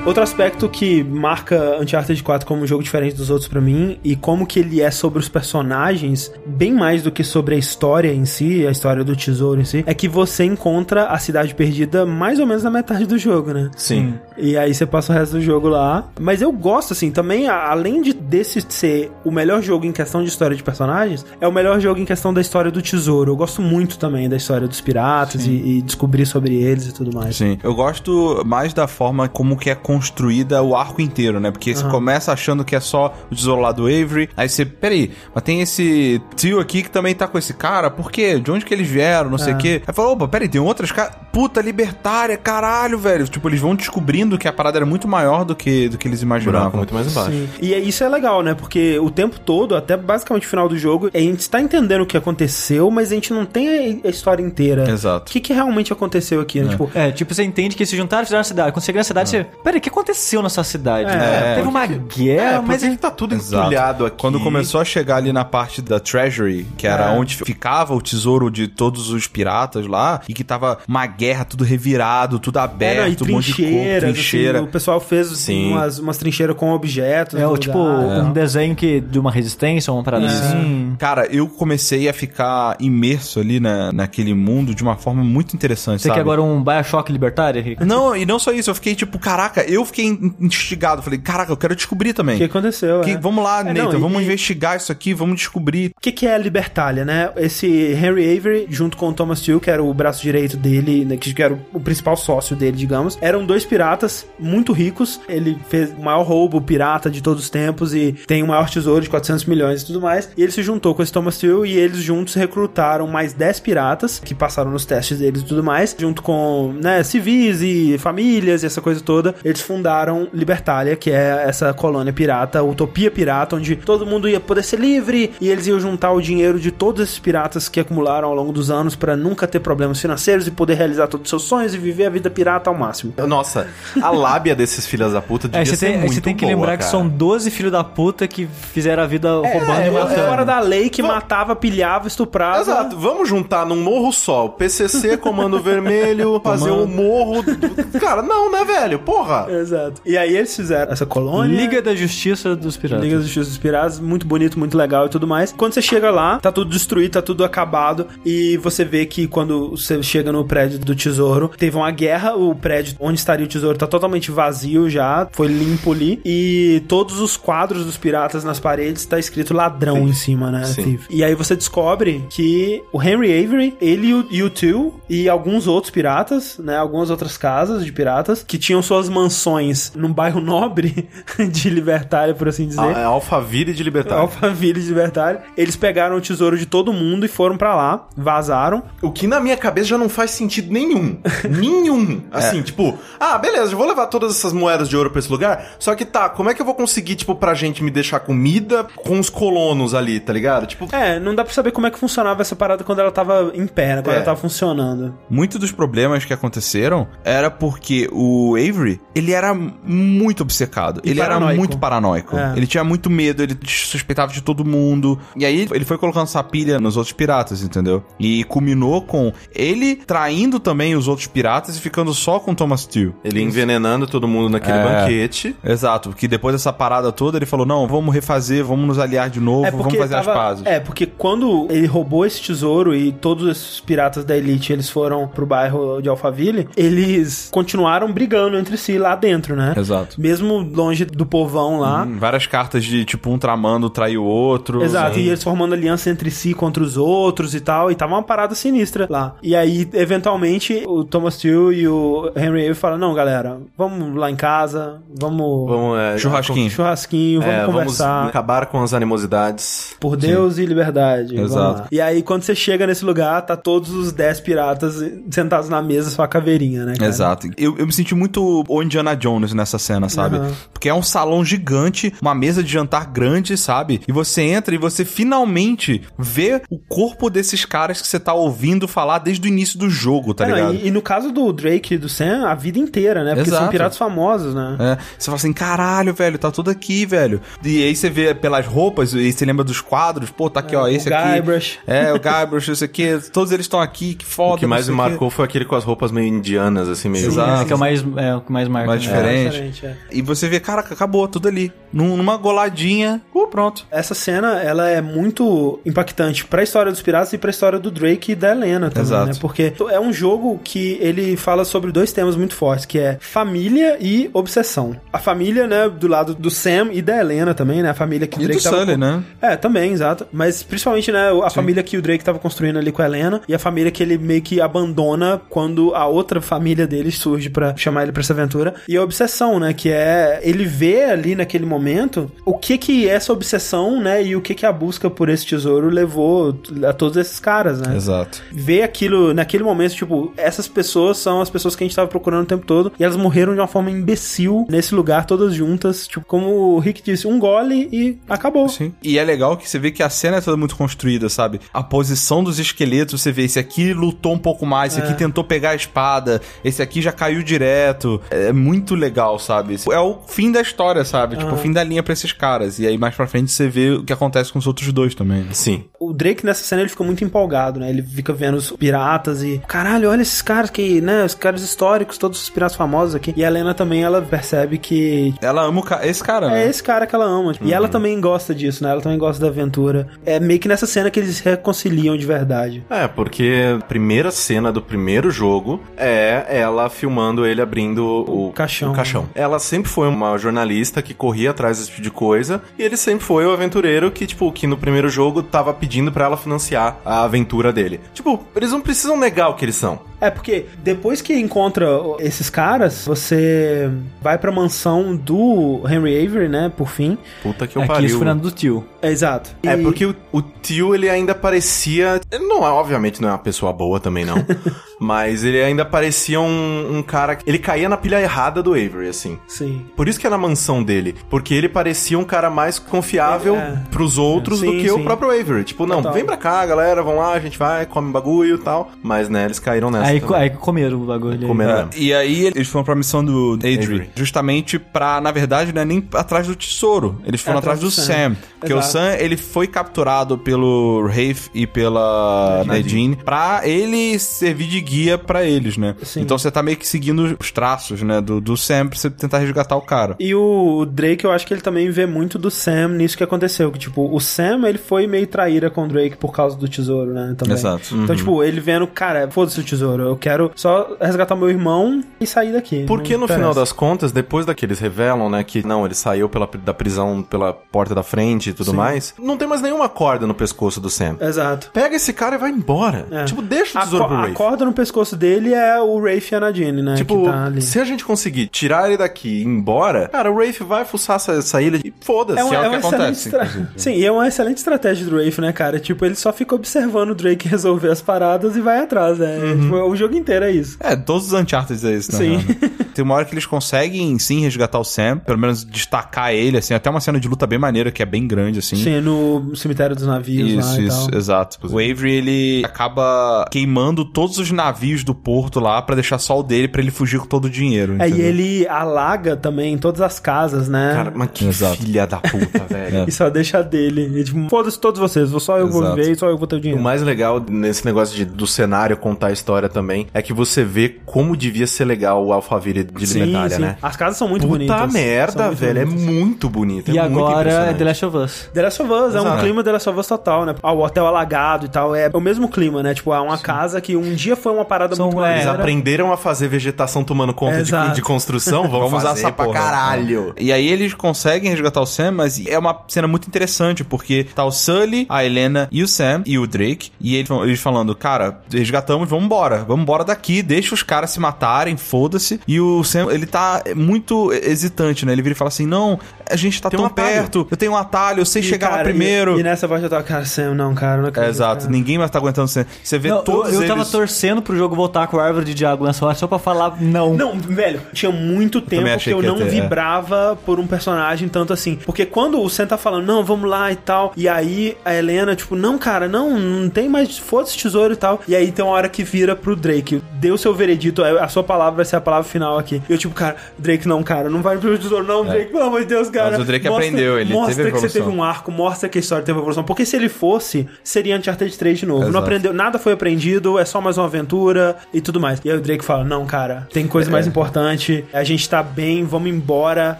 Outro aspecto que marca Uncharted 4 como um jogo diferente dos outros pra mim e como que ele é sobre os personagens, bem mais do que sobre a história em si, a história do tesouro em si, é que você encontra a cidade perdida mais ou menos na metade do jogo, né? Sim. E aí você passa o resto do jogo lá. Mas eu gosto, assim, também, além de desse ser o melhor jogo em questão de história de personagens, é o melhor jogo em questão da história do tesouro. Eu gosto muito também da história dos piratas e, e descobrir sobre eles e tudo mais. Sim. Eu gosto mais da forma como que é construída o arco inteiro, né? Porque você Aham. começa achando que é só o tesouro lá do Avery, aí você, peraí, mas tem esse tio aqui que também tá com esse cara, por quê? De onde que eles vieram, não sei É. o quê. Aí fala, opa, peraí, tem outras caras, puta, libertária, caralho, velho. Tipo, eles vão descobrindo que a parada era muito maior do que, do que eles imaginavam. Buraco muito mais embaixo. Sim. E é- isso é legal, né? Porque o tempo todo, até basicamente o final do jogo, a gente está entendendo o que aconteceu, mas a gente não tem a- história inteira. Exato. O que, que realmente aconteceu aqui, né? Tipo, É, tipo, você entende que se juntaram e fizeram a cidade. Quando você chega na cidade, você. Peraí, o que aconteceu nessa cidade? É. Teve uma guerra, É, mas. mas é tá tudo Exato. entulhado aqui. Quando começou a chegar ali na parte da Treasury, que era É. onde ficava o tesouro de todos os piratas lá, e que tava uma guerra, tudo revirado, tudo é, aberto, não, e um monte de corpo, trincheiras, trincheira. assim, o pessoal fez Sim. umas, umas trincheiras com objetos. É, o tipo, lugar. um desenho que, de uma resistência, uma parada assim. Cara, eu comecei a ficar imerso ali na, naquele mundo de uma forma muito interessante, Você sabe? quer agora um Bioshock libertário, Rico? Não, e não só isso, eu fiquei tipo, caraca, eu fiquei in- instigado. Falei, caraca, eu quero descobrir também. O que aconteceu? Que- é. vamos lá, É, Nathan, não, e- vamos investigar isso aqui, vamos descobrir. O que, que é a Libertalia, né? Esse Henry Avery, junto com o Thomas Steele, que era o braço direito dele, né, que era o principal sócio dele, digamos, eram dois piratas muito ricos. Ele fez o maior roubo pirata de todos os tempos e tem o maior tesouro de 400 milhões e tudo mais. E ele se juntou com esse Thomas Steele e eles juntos recrutaram mais 10 piratas que passaram nos testes deles e tudo mais, junto com, né, civis e famílias e essa coisa toda. Eles fundaram Libertalia, que é essa colônia pirata, utopia pirata, onde todo mundo ia poder ser livre e eles iam juntar o dinheiro de todos esses piratas que acumularam ao longo dos anos para nunca ter problemas financeiros e poder realizar todos os seus sonhos e viver a vida pirata ao máximo. Nossa, a lábia desses filhos da puta devia É, você ser tem, muito você tem que boa, lembrar que cara. são 12 filhos da puta que fizeram a vida roubando e é, matando. fora da lei que matava, pilhava, estuprava. Exato, vamos juntar num morro só, o PCC, Comando Vermelho, fazer um morro... do- Cara, não, né, velho? Porra! Exato. E aí eles fizeram essa colônia. Liga da Justiça dos Piratas. Liga da Justiça dos Piratas, muito bonito, muito legal e tudo mais. Quando você chega lá, tá tudo destruído, tá tudo acabado. E você vê que quando você chega no prédio do tesouro, teve uma guerra, o prédio onde estaria o tesouro tá totalmente vazio já, foi limpo ali. E todos os quadros dos piratas nas paredes tá escrito ladrão em cima, né? Sim. E aí você descobre que o Henry Avery, ele e o- o Two e alguns outros piratas, né? Algumas outras casas de piratas que tinham suas mansões num bairro nobre de Libertália, por assim dizer. A- é Alphaville de Libertário. Alphaville de Libertário. Eles pegaram o tesouro de todo mundo e foram pra lá, vazaram. O que na minha cabeça já não faz sentido nenhum. nenhum. Assim, tipo, ah, beleza, eu vou levar todas essas moedas de ouro pra esse lugar. Só que tá, como é que eu vou conseguir, tipo, pra gente me deixar comida com os colonos ali, tá ligado? Tipo, É, não dá pra saber como é que funcionava essa parada quando ela tava em pé, né? quando É. ela tava funcionando. Muitos dos problemas que aconteceram era porque o Avery, ele era muito obcecado. E ele era paranoico. muito paranoico. É. Ele tinha muito medo, ele suspeitava de todo mundo. E aí ele foi colocando essa pilha nos outros piratas, entendeu? E culminou com ele traindo também os outros piratas e ficando só com Thomas Steele. ele envenenando todo mundo naquele É. banquete. Exato, porque depois dessa parada toda ele falou: não, vamos refazer, vamos nos aliar de novo, vamos fazer as tava- pazes. É, porque quando ele roubou esse tesouro e todos esses piratas da elite eles foram pro bairro de Alphaville, eles continuaram brigando entre si lá dentro, né? Exato. Mesmo longe do povão lá. Hum, várias cartas de tipo um tramando trair o outro. Exato, Sim. e eles formando aliança entre si contra os outros e tal, e tava uma parada sinistra lá. E aí, eventualmente, o Thomas Steele e o Henry Avery falam, não, galera, vamos lá em casa, vamos... Vamos, é, Churrasquinho. Churrasquinho, vamos é, conversar. vamos acabar com as animosidades. Por Deus e liberdade. Exato. E aí, quando você chega nesse lugar, tá todos os 10 piratas sentados na mesa, sua caveirinha, né? cara? Exato. Eu, eu me senti muito o Indiana Jones nessa cena, sabe? Aham. Porque é um salão gigante, uma mesa de jantar grande, sabe? E você entra e você finalmente vê o corpo desses caras que você tá ouvindo falar desde o início do jogo, tá É, não, ligado? e, e no caso do Drake e do Sam, a vida inteira, né? Porque são piratas famosos, né? É, você fala assim, caralho, velho, tá tudo aqui, velho. E aí você vê pelas roupas, e aí você lembra dos quadros, pô, tá aqui, ó, É, o esse aqui. Guybrush. É, o Guybrush, esse aqui, todos eles estão aqui, que foda. O que mais me o marcou foi aquele com as roupas meio indianas, assim, meio... Exato. Esse que é o mais, é, o que mais marca. Mais né? diferente. diferente, é. E você vê, caraca, acabou tudo ali. Num- Numa goladinha, uh, pronto. Essa cena, ela é muito impactante pra história dos piratas e pra história do Drake e da Helena também, Exato. né? Porque é um jogo que ele fala sobre dois temas muito fortes, que é família e obsessão. A família, né, do lado do Sam e da Helena também, né? A família que o E Drake do tava Sully, né? É, também, exato. Mas principalmente, né, a família que o Drake tava construindo ali com a Helena e a família que ele meio que abandona quando a outra família dele surge pra chamar ele pra essa aventura. E a obsessão, né, que é ele vê ali naquele momento o que que essa obsessão, né, e o que que a busca por esse tesouro levou a todos esses caras, né? Exato. Ver aquilo naquele momento, tipo, essas pessoas são as pessoas que a gente tava procurando o tempo todo e elas morreram de uma forma imbecil nesse lugar, todas juntas, tipo, como o Rick disse, um gole e acabou. Sim. E é legal que você vê que a cena é toda muito construída, sabe? A posição dos esqueletos, você vê, esse aqui lutou um pouco mais, esse É. aqui tentou pegar a espada, esse aqui já caiu direto. É muito legal, sabe? É o fim da história, sabe? Tipo, o fim da linha pra esses caras. E aí mais pra frente você vê o que acontece com os outros dois também. né? Sim. O Drake nessa cena ele fica muito empolgado, né? Ele fica vendo os piratas e caralho, olha esses caras que, né, os caras históricos, todos os piratas famosos aqui. E a Helena também ela percebe que Ela ama o ca- esse cara, né? é esse cara que ela ama. tipo, E ela também gosta disso, né? Ela também gosta da aventura. É meio que nessa cena que eles se reconciliam de verdade. É, porque a primeira cena do primeiro jogo é ela filmando ele abrindo o, caixão. o caixão. Ela sempre foi uma jornalista que corria atrás desse tipo de coisa, e ele sempre foi o aventureiro que, tipo, que no primeiro primeiro jogo tava pedindo pra ela financiar a aventura dele. Tipo, eles não precisam negar o que eles são. É, porque depois que encontra esses caras, você vai pra mansão do Henry Avery, né? Por fim. Puta que eu Aqui pariu. isso foi na do tio. É, exato. É E- porque o, o tio, ele ainda parecia. Ele não é, obviamente, não é uma pessoa boa também, não. mas ele ainda parecia um, um cara. Ele caía na pilha errada do Avery, assim. Sim. Por isso que é na mansão dele. Porque ele parecia um cara mais confiável É. pros outros Sim, do que o sim. próprio Avery. Tipo, não, Total. vem pra cá, galera, vão lá, a gente vai, come bagulho e tal. Mas, né, eles caíram nessa. Aí, também. aí comeram o bagulho. Comeram. É, e aí eles foram pra missão do Adri, Adri. justamente pra, na verdade, não é nem atrás do tesouro. Eles foram É, atrás do Sam. Porque o Exato. Sam, ele foi capturado pelo Rafe e pela Nadine pra ele servir de guia pra eles, né? Sim. Então você tá meio que seguindo os traços, né, do, do Sam pra você tentar resgatar o cara. E o Drake, eu acho que ele também vê muito do Sam nisso que aconteceu. Que, tipo, o Sam, ele foi meio traíra com o Drake por causa do tesouro, né? Também. Exato. Então, tipo, ele vendo, cara, foda-se o tesouro. Eu quero só resgatar meu irmão e sair daqui. Porque no final interessa. das contas, depois daqueles revelam, né, que não, ele saiu pela, da prisão pela porta da frente e tudo Sim. Mais, não tem mais nenhuma corda no pescoço do Sam. Exato. Pega esse cara e vai embora. É. Tipo, deixa o A, tesouro co- pro a Rafe. corda no pescoço dele é o Rafe e a Nadine, né? Tipo, que tá ali. se a gente conseguir tirar ele daqui e ir embora, cara, o Rafe vai fuçar essa, essa ilha e foda-se. É uma, é o é que uma excelente acontece, estra-. Sim, e é uma excelente estratégia do Rafe, né, cara? Tipo, ele só fica observando o Drake resolver as paradas e vai atrás, né? Uhum. Tipo, o jogo inteiro é isso. É, todos os Uncharted é isso, né? Sim. Tem uma hora que eles conseguem, sim, resgatar o Sam, pelo menos destacar ele, assim, até uma cena de luta bem maneira, que é bem grande, assim. Sim, no cemitério dos navios lá Isso, e isso, exato. O Avery, ele acaba queimando todos os navios do porto lá pra deixar só o dele pra ele fugir com todo o dinheiro. É, e ele alaga também todas as casas, né? Cara, mas que Exato. filha da puta, velho. E só deixa dele. E, tipo, foda-se todos vocês, só eu vou Exato. viver e só eu vou ter o O dinheiro. mais legal nesse negócio de, do cenário contar a história também é que você vê como devia ser legal o Alphaville de sim, Limetária, sim. né? As casas são muito Puta bonitas. São merda, muito velho. bonitas. É muito bonito. E é muito agora é impressionante. The Last of Us. The Last of Us, é um clima The Last of Us total, né? Ah, o hotel alagado e tal, é o mesmo clima, né? Tipo, é uma casa que um dia foi uma parada São- muito é, Eles aprenderam a fazer vegetação tomando conta de, de construção. Vamos, Vamos usar pra porra. caralho. E aí eles conseguem resgatar o Sam, mas é uma cena muito interessante, porque tá o Sully, a Helena e o Sam e o Drake, e eles, eles falando, cara, resgatamos, vamos embora, vamos embora daqui, deixa os caras se matarem, foda-se. E o Sam, ele tá muito hesitante, né? Ele vira e fala assim, não, a gente tá Tem tão um perto, eu tenho um atalho, eu sei E, chegar lá cara, primeiro. E, e nessa voz eu tava, cara, Sam, não, cara, não É, acredito, exato, cara. ninguém mais tá aguentando o Sam. Você vê Não, eu, todos eu eles... tava torcendo pro jogo voltar com a árvore de Diago Lancelot só pra falar não. Não, velho, tinha muito tempo que eu que ia não ter, é. vibrava por um personagem tanto assim. Porque quando o Sam tá falando, não, vamos lá e tal, e aí a Helena, tipo, não, cara, não, não tem mais, foda-se tesouro e tal. E aí tem uma hora que vira pro Drake, deu seu veredito, a sua palavra vai ser a palavra final aqui. E eu, tipo, cara, Drake, não, cara, não vai pro tesouro, não, Drake, pelo amor de Deus, cara. É. Mas o Drake aprendeu, ele Mostra teve que você teve um arco, mostra que a história teve evolução. Porque se ele fosse, seria Uncharted 3 de novo. Não Exato. aprendeu, nada foi aprendido, é só mais uma aventura e tudo mais. E aí o Drake fala: Não, cara, tem coisa É. mais importante, a gente tá bem, vamos embora,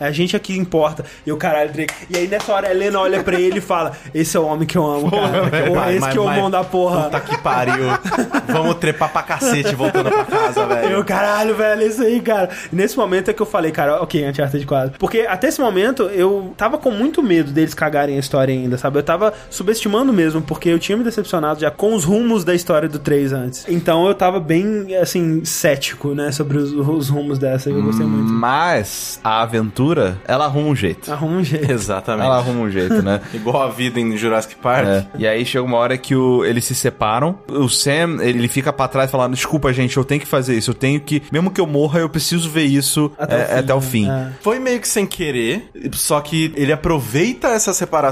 a gente aqui importa. E o caralho, Drake. E aí nessa hora a Helena olha pra ele e fala: Esse é o homem que eu amo, cara. Porra, Vai, esse mas- que é o mão da porra. Puta que pariu. Vamos trepar pra cacete voltando pra casa, velho. Eu, caralho, velho, é isso aí, cara. E nesse momento é que eu falei, cara, ok, Uncharted 4. Porque até esse momento eu tava com muito medo deles cagarem a história ainda, sabe? Eu tava subestimando mesmo, porque eu tinha me decepcionado já com os rumos da história do 3 antes. Então eu tava bem, assim, cético, né, sobre os, os rumos dessa. Eu gostei muito. Mas a aventura, ela arruma um jeito. Arruma um jeito. Exatamente. Ela arruma um jeito, né? Igual a vida em Jurassic Park. É. E aí chega uma hora que o- eles se separam. O Sam, ele fica pra trás falando: Desculpa, gente, eu tenho que fazer isso. Eu tenho que. Mesmo que eu morra, eu preciso ver isso Até é, o fim, até o né? fim. É. Foi meio que sem querer, só que ele aproveita essa separação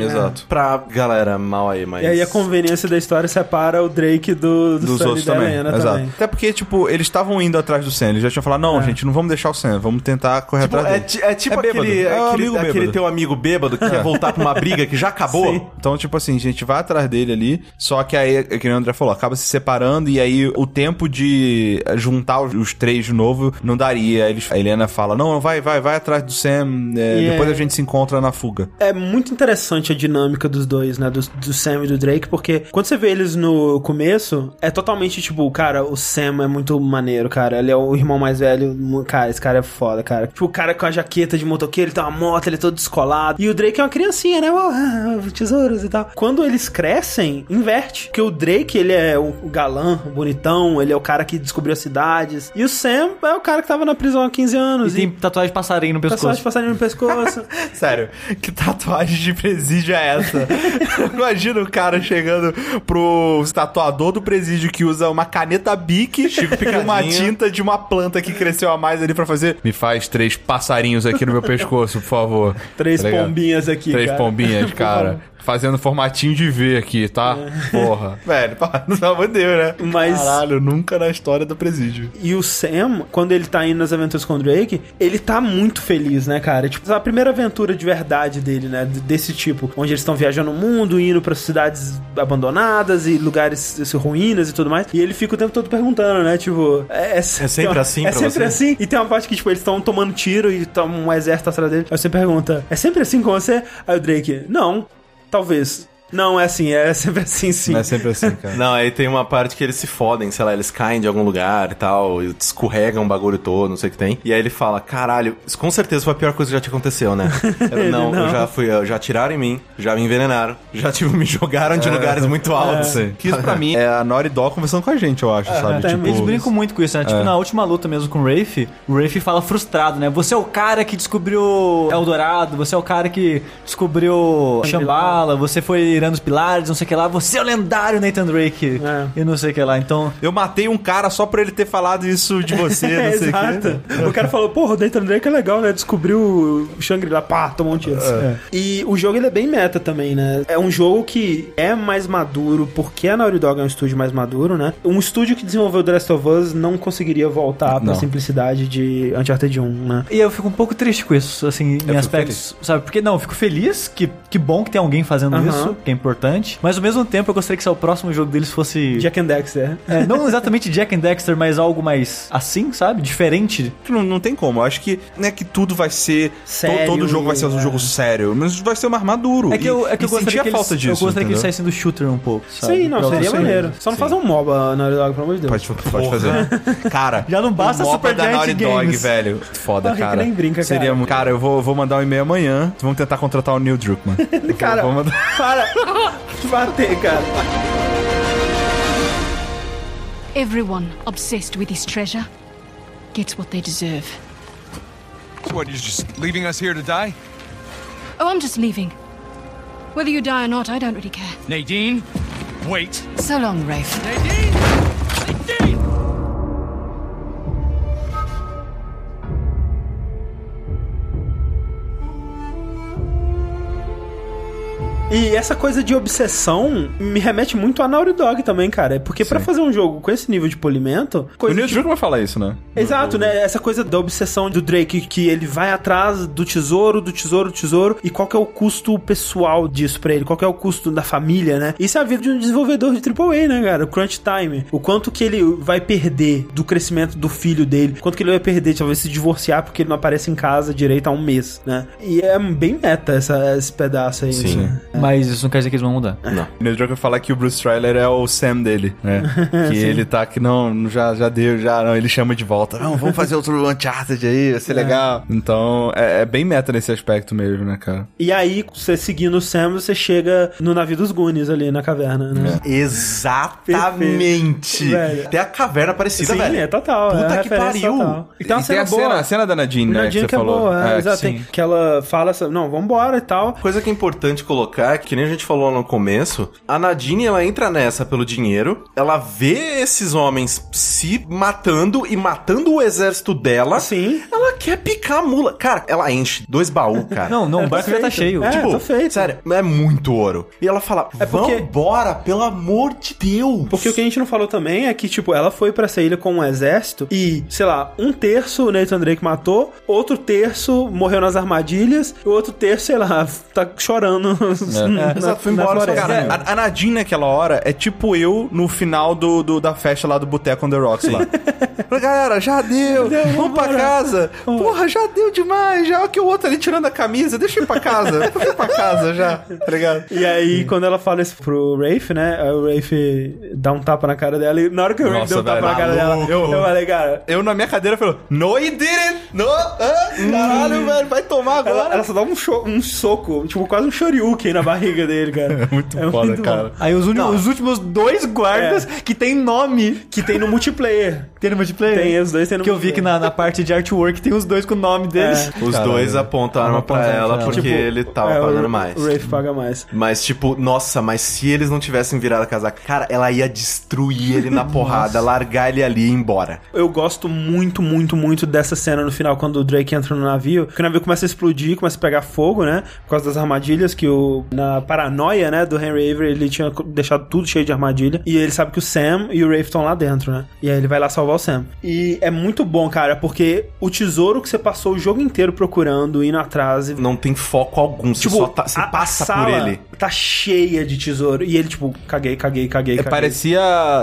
Exato. pra galera mal aí, mas. E aí a conveniência da história separa o Drake do, do Dos outros da também. Helena Exato. também. Até porque, tipo, eles estavam indo atrás do Sam. Eles já tinham falado: Não, É. gente, não vamos deixar o Sam. Vamos tentar correr Tipo, atrás é, dele. ti- é tipo É aquele, É um aquele, amigo aquele teu amigo bêbado que quer voltar pra uma briga que já acabou. Sim. Então, tipo assim, a gente vai atrás dele ali, só que aí, que nem o André falou, acaba se separando e aí o tempo de juntar os- três de novo não daria. Eles, a Helena fala, não, vai, vai, vai atrás do Sam, é, depois é- a gente se encontra na fuga. É muito interessante a dinâmica dos dois, né? Do, do Sam e do Drake, porque quando você vê eles no começo, é totalmente tipo, cara, o Sam é muito maneiro, cara. Ele é o irmão mais velho. Cara, esse cara é foda, cara. Tipo, o cara com a jaqueta de motoqueiro, ele tem uma moto, ele é todo descolado. E o Drake é uma criancinha, né? Oh, ah, tesouros e tal. Quando eles crescem, inverte. Porque o Drake, ele é o galã, o bonitão, ele é o cara que descobriu as cidades. E o Sam é o cara que tava na prisão há 15 E anos. tem tatuagem de passarinho no pescoço. de passarinho no pescoço. Sério, que tatuagem de presídio é essa? Imagina o cara chegando pro tatuador do presídio que usa uma caneta Bic e uma tinta de uma planta que cresceu a mais ali pra fazer. Me faz três passarinhos aqui no meu pescoço, por favor. Três Tá pombinhas aqui, Três cara. pombinhas, cara. Fazendo formatinho de V aqui, tá? Porra. Velho, pá, pelo amor de Deus, né? Mas- Caralho, nunca na história do presídio. E o Sam, quando ele tá indo nas aventuras com o Drake, ele tá muito feliz, né, cara? Tipo, a primeira aventura de verdade dele, né? Desse tipo, onde eles estão viajando o mundo, indo pra cidades abandonadas e lugares assim, ruínas e tudo mais. E ele fica o tempo todo perguntando, né? Tipo, é, é sempre assim É pra sempre você? assim. E tem uma parte que, tipo, eles estão tomando tiro e tá um exército atrás dele. Aí você pergunta, é sempre assim com você? Aí o Drake, não, talvez. Não, é assim, é sempre assim sim. Não é sempre assim, cara. Não, aí tem uma parte que eles se fodem, sei lá, eles caem de algum lugar e tal, e escorregam o bagulho todo, não sei o que tem. E aí ele fala, caralho, isso com certeza foi a pior coisa que já te aconteceu, né? Eu, não, não. eu já fui, eu já atiraram em mim, já me envenenaram, já tipo, me jogaram de lugares muito altos. Que isso pra mim é a Naughty Dog conversando com a gente, eu acho, sabe? tem Tipo, Eles brincam muito com isso, né? Tipo, na última luta mesmo com o Rafe, o Rafe fala frustrado, né? Você é o cara que descobriu Eldorado, você é o cara que descobriu Shambhala, você foi irando os pilares, não sei o que lá, você é o lendário Nathan Drake É. e não sei o que lá. Então, eu matei um cara só por ele ter falado isso de você, É, não sei o exato. quê. O cara falou, porra, o Nathan Drake é legal, né? Descobriu o Shangri-La, pá, tomou um tiro. E o jogo ele é bem meta também, né? É um jogo que é mais maduro, porque a Naughty Dog é um estúdio mais maduro, né? Um estúdio que desenvolveu The Last of Us não conseguiria voltar pra Não. simplicidade de Uncharted 1, né? E eu fico um pouco triste com isso, assim, em aspectos, sabe? Porque, não, eu fico feliz, que, que bom que tem alguém fazendo isso, que é importante. Mas ao mesmo tempo eu gostaria que se o próximo jogo deles fosse. Jack and Dexter. É, não exatamente Jack and Dexter, mas algo mais assim, sabe? Diferente. Não, não tem como. Eu acho que não é que tudo vai ser. Sério, todo, todo jogo vai ser um é. jogo sério. Mas vai ser mais maduro. É que eu, é que eu gostaria que eles, falta disso. eu gostaria que eles entendeu? saíssem do shooter um pouco, sabe? Sim, não, seria maneiro. Só não faz um MOBA, Naughty Dog, pelo amor de Deus. Pode, pode fazer. Cara, Já não basta o Super da Naughty Dog, Games. velho. Foda, que cara. nem brinca, Seria cara. Cara, eu vou, vou mandar um e-mail amanhã. Vamos tentar contratar o Neil Druckmann. Cara, Vou mandar- para de bater, cara. Everyone obsessed with his treasure gets what they deserve. So what, you're just leaving us here to die? Oh, I'm just leaving. Whether you die or not, I don't really care. Nadine, wait. So long, Rafe. Nadine! Nadine! E essa coisa de obsessão me remete muito a Naughty Dog também, cara. Porque pra fazer um jogo com esse nível de polimento... O Coisa Neil que- Druckmann fala isso, né? Exato, né? Essa coisa da obsessão do Drake, que ele vai atrás do tesouro, do tesouro, do tesouro, e qual que é o custo pessoal disso pra ele? Qual que é o custo da família, né? Isso é a vida de um desenvolvedor de AAA, né, cara? O crunch time. O quanto que ele vai perder do crescimento do filho dele, quanto que ele vai perder, talvez, se divorciar porque ele não aparece em casa direito há um mês, né? E é bem meta essa, esse pedaço aí. Sim. né? Mas isso não quer dizer que eles vão mudar. Não. O Neil Druckmann fala que o Bruce Trailer é o Sam dele, né? que ele tá que não, já, já deu, já não, ele chama de volta. Não, vamos fazer outro Uncharted aí, vai ser legal. Então, é, é bem meta nesse aspecto mesmo, né, cara? E aí, você seguindo o Sam, você chega no navio dos Goonies ali na caverna, né? Exatamente. Velho. Tem a caverna parecida, Sim, velho. é total. Puta é que pariu. total. E tem uma E tem cena a boa. cena, a cena da Nadine, né? Nadine que que, você é falou. boa, é, É, exato. tem- Que ela fala assim, não, vambora e tal. Coisa que é importante colocar, que nem a gente falou no começo, a Nadine, ela entra nessa pelo dinheiro, ela vê esses homens se matando e matando o exército dela. Sim. Ela quer picar a mula. Cara, ela enche dois baús, cara. Não, não, o tá barco já tá cheio. É, tipo, tá feito. sério, é muito ouro. E ela fala, É porque- vambora, pelo amor de Deus. Porque o que a gente não falou também é que, tipo, ela foi pra essa ilha com um exército e, sei lá, um terço o Nathan Drake matou, outro terço morreu nas armadilhas, e o outro terço, sei lá, tá chorando na, Exato, foi na embora, floresta. Cara, a, a Nadine naquela hora é tipo eu no final do, do- da festa lá do Boteco on the Rocks lá. Falei, Galera, já deu, vamos pra casa. Porra, já deu demais, já. Olha que o outro ali tirando a camisa, deixa eu ir pra casa. Deixa eu ir pra casa já, tá ligado? E aí, quando ela fala isso pro Rafe, né? aí O Rafe dá um tapa na cara dela. E na hora que o Rafe Nossa, deu um tapa velho, na cara dela, eu, eu falei, cara. Eu na minha cadeira falei, no he didn't, no, ah, caralho, velho, vai tomar agora. Ela, ela só dá um, um soco, tipo, quase um shoryuken na barriga dele, cara. É muito foda, cara. Aí os, os últimos dois guardas que tem nome. Que tem no multiplayer. Tem no multiplayer? Tem, os dois tem no Que eu vi que na, na parte de artwork tem os dois com o nome deles. Os Caralho. dois apontam a arma pra ela ela. porque Tipo, ele tava é, pagando o- mais. O Rafe paga mais. Mas, tipo, nossa, mas se eles não tivessem virado a casaca, cara, ela ia destruir ele na porrada, largar ele ali e ir embora. Eu gosto muito, muito, muito dessa cena no final, quando o Drake entra no navio, que o navio começa a explodir, começa a pegar fogo, né? Por causa das armadilhas, que o. Na paranoia, né, do Henry Avery, ele tinha deixado tudo cheio de armadilha. E ele sabe que o Sam e o Rafe estão lá dentro, né? E aí ele vai lá salvar o Sam. E é muito bom, cara, porque o tesouro que você passou o jogo inteiro procurando, indo atrás. E, Não tem foco algum, você tipo, só tá, você a- a passa por sala ele. Tá cheia de tesouro. E ele, tipo, caguei, caguei, caguei, É, caguei. parecia,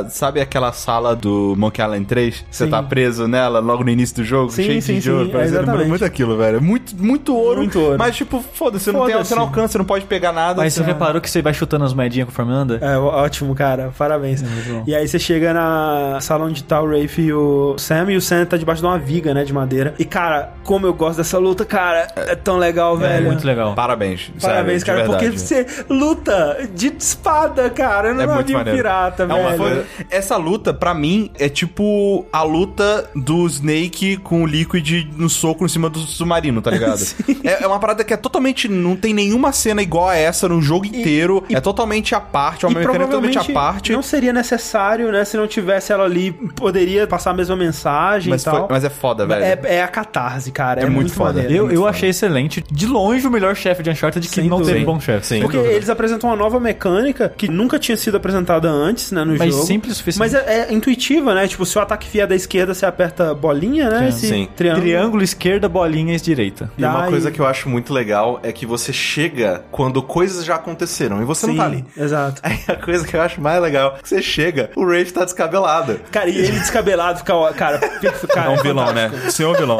sabe aquela sala do Monkey Island 3? Você Sim. tá preso nela logo no início do jogo, Sim, cheio sim, de ouro. sim, Parecia exatamente. muito aquilo, velho. Muito, muito ouro. Muito ouro. Mas, tipo, foda-se, você não, tem, você não alcança, você não pode pegar nada. Mas você reparou que você vai chutando as moedinhas conforme anda? É, ótimo, cara. Parabéns. bom. e aí você chega na sala onde tá o Rafe e o Sam, e o Sam tá debaixo de uma viga, né, de madeira. E, cara, como eu gosto dessa luta, cara. É tão legal, É velho. muito legal. Parabéns. Parabéns, sério, cara, porque você luta de espada, cara, no É muito navio maneiro. pirata, É uma velho. coisa- Essa luta, pra mim, é tipo a luta do Snake com o Liquid no soco em cima do submarino, tá ligado? é, é uma parada que é totalmente. Não tem nenhuma cena igual a essa no jogo inteiro. é totalmente à parte, é E uma mecânica totalmente provavelmente à parte. não seria necessário, né? Se não tivesse ela ali, poderia passar a mesma mensagem Mas, e tal. foi- mas é foda, velho. É, é a catarse, cara. É, É muito muito foda. maneiro. Eu, eu achei excelente. De longe, o melhor chefe de Uncharted que Sem não dúvida. teve bom chefe. Sim. Porque eles apresentam uma nova mecânica que nunca tinha sido apresentada antes, né, no Mas jogo. simples o suficiente. Mas é, é intuitiva, né? Tipo, se o ataque vier da esquerda, você aperta bolinha, né? Esse Sim. triângulo. Triângulo, esquerda, bolinhas, direita. E uma Dá coisa e- que eu acho muito legal é que você chega quando coisas já aconteceram e você Sim, não tá ali. exato. Aí a coisa que eu acho mais legal é que você chega, o Rafe tá descabelado. Cara, e ele descabelado fica, cara, fica, cara, É um vilão, né? senhor vilão.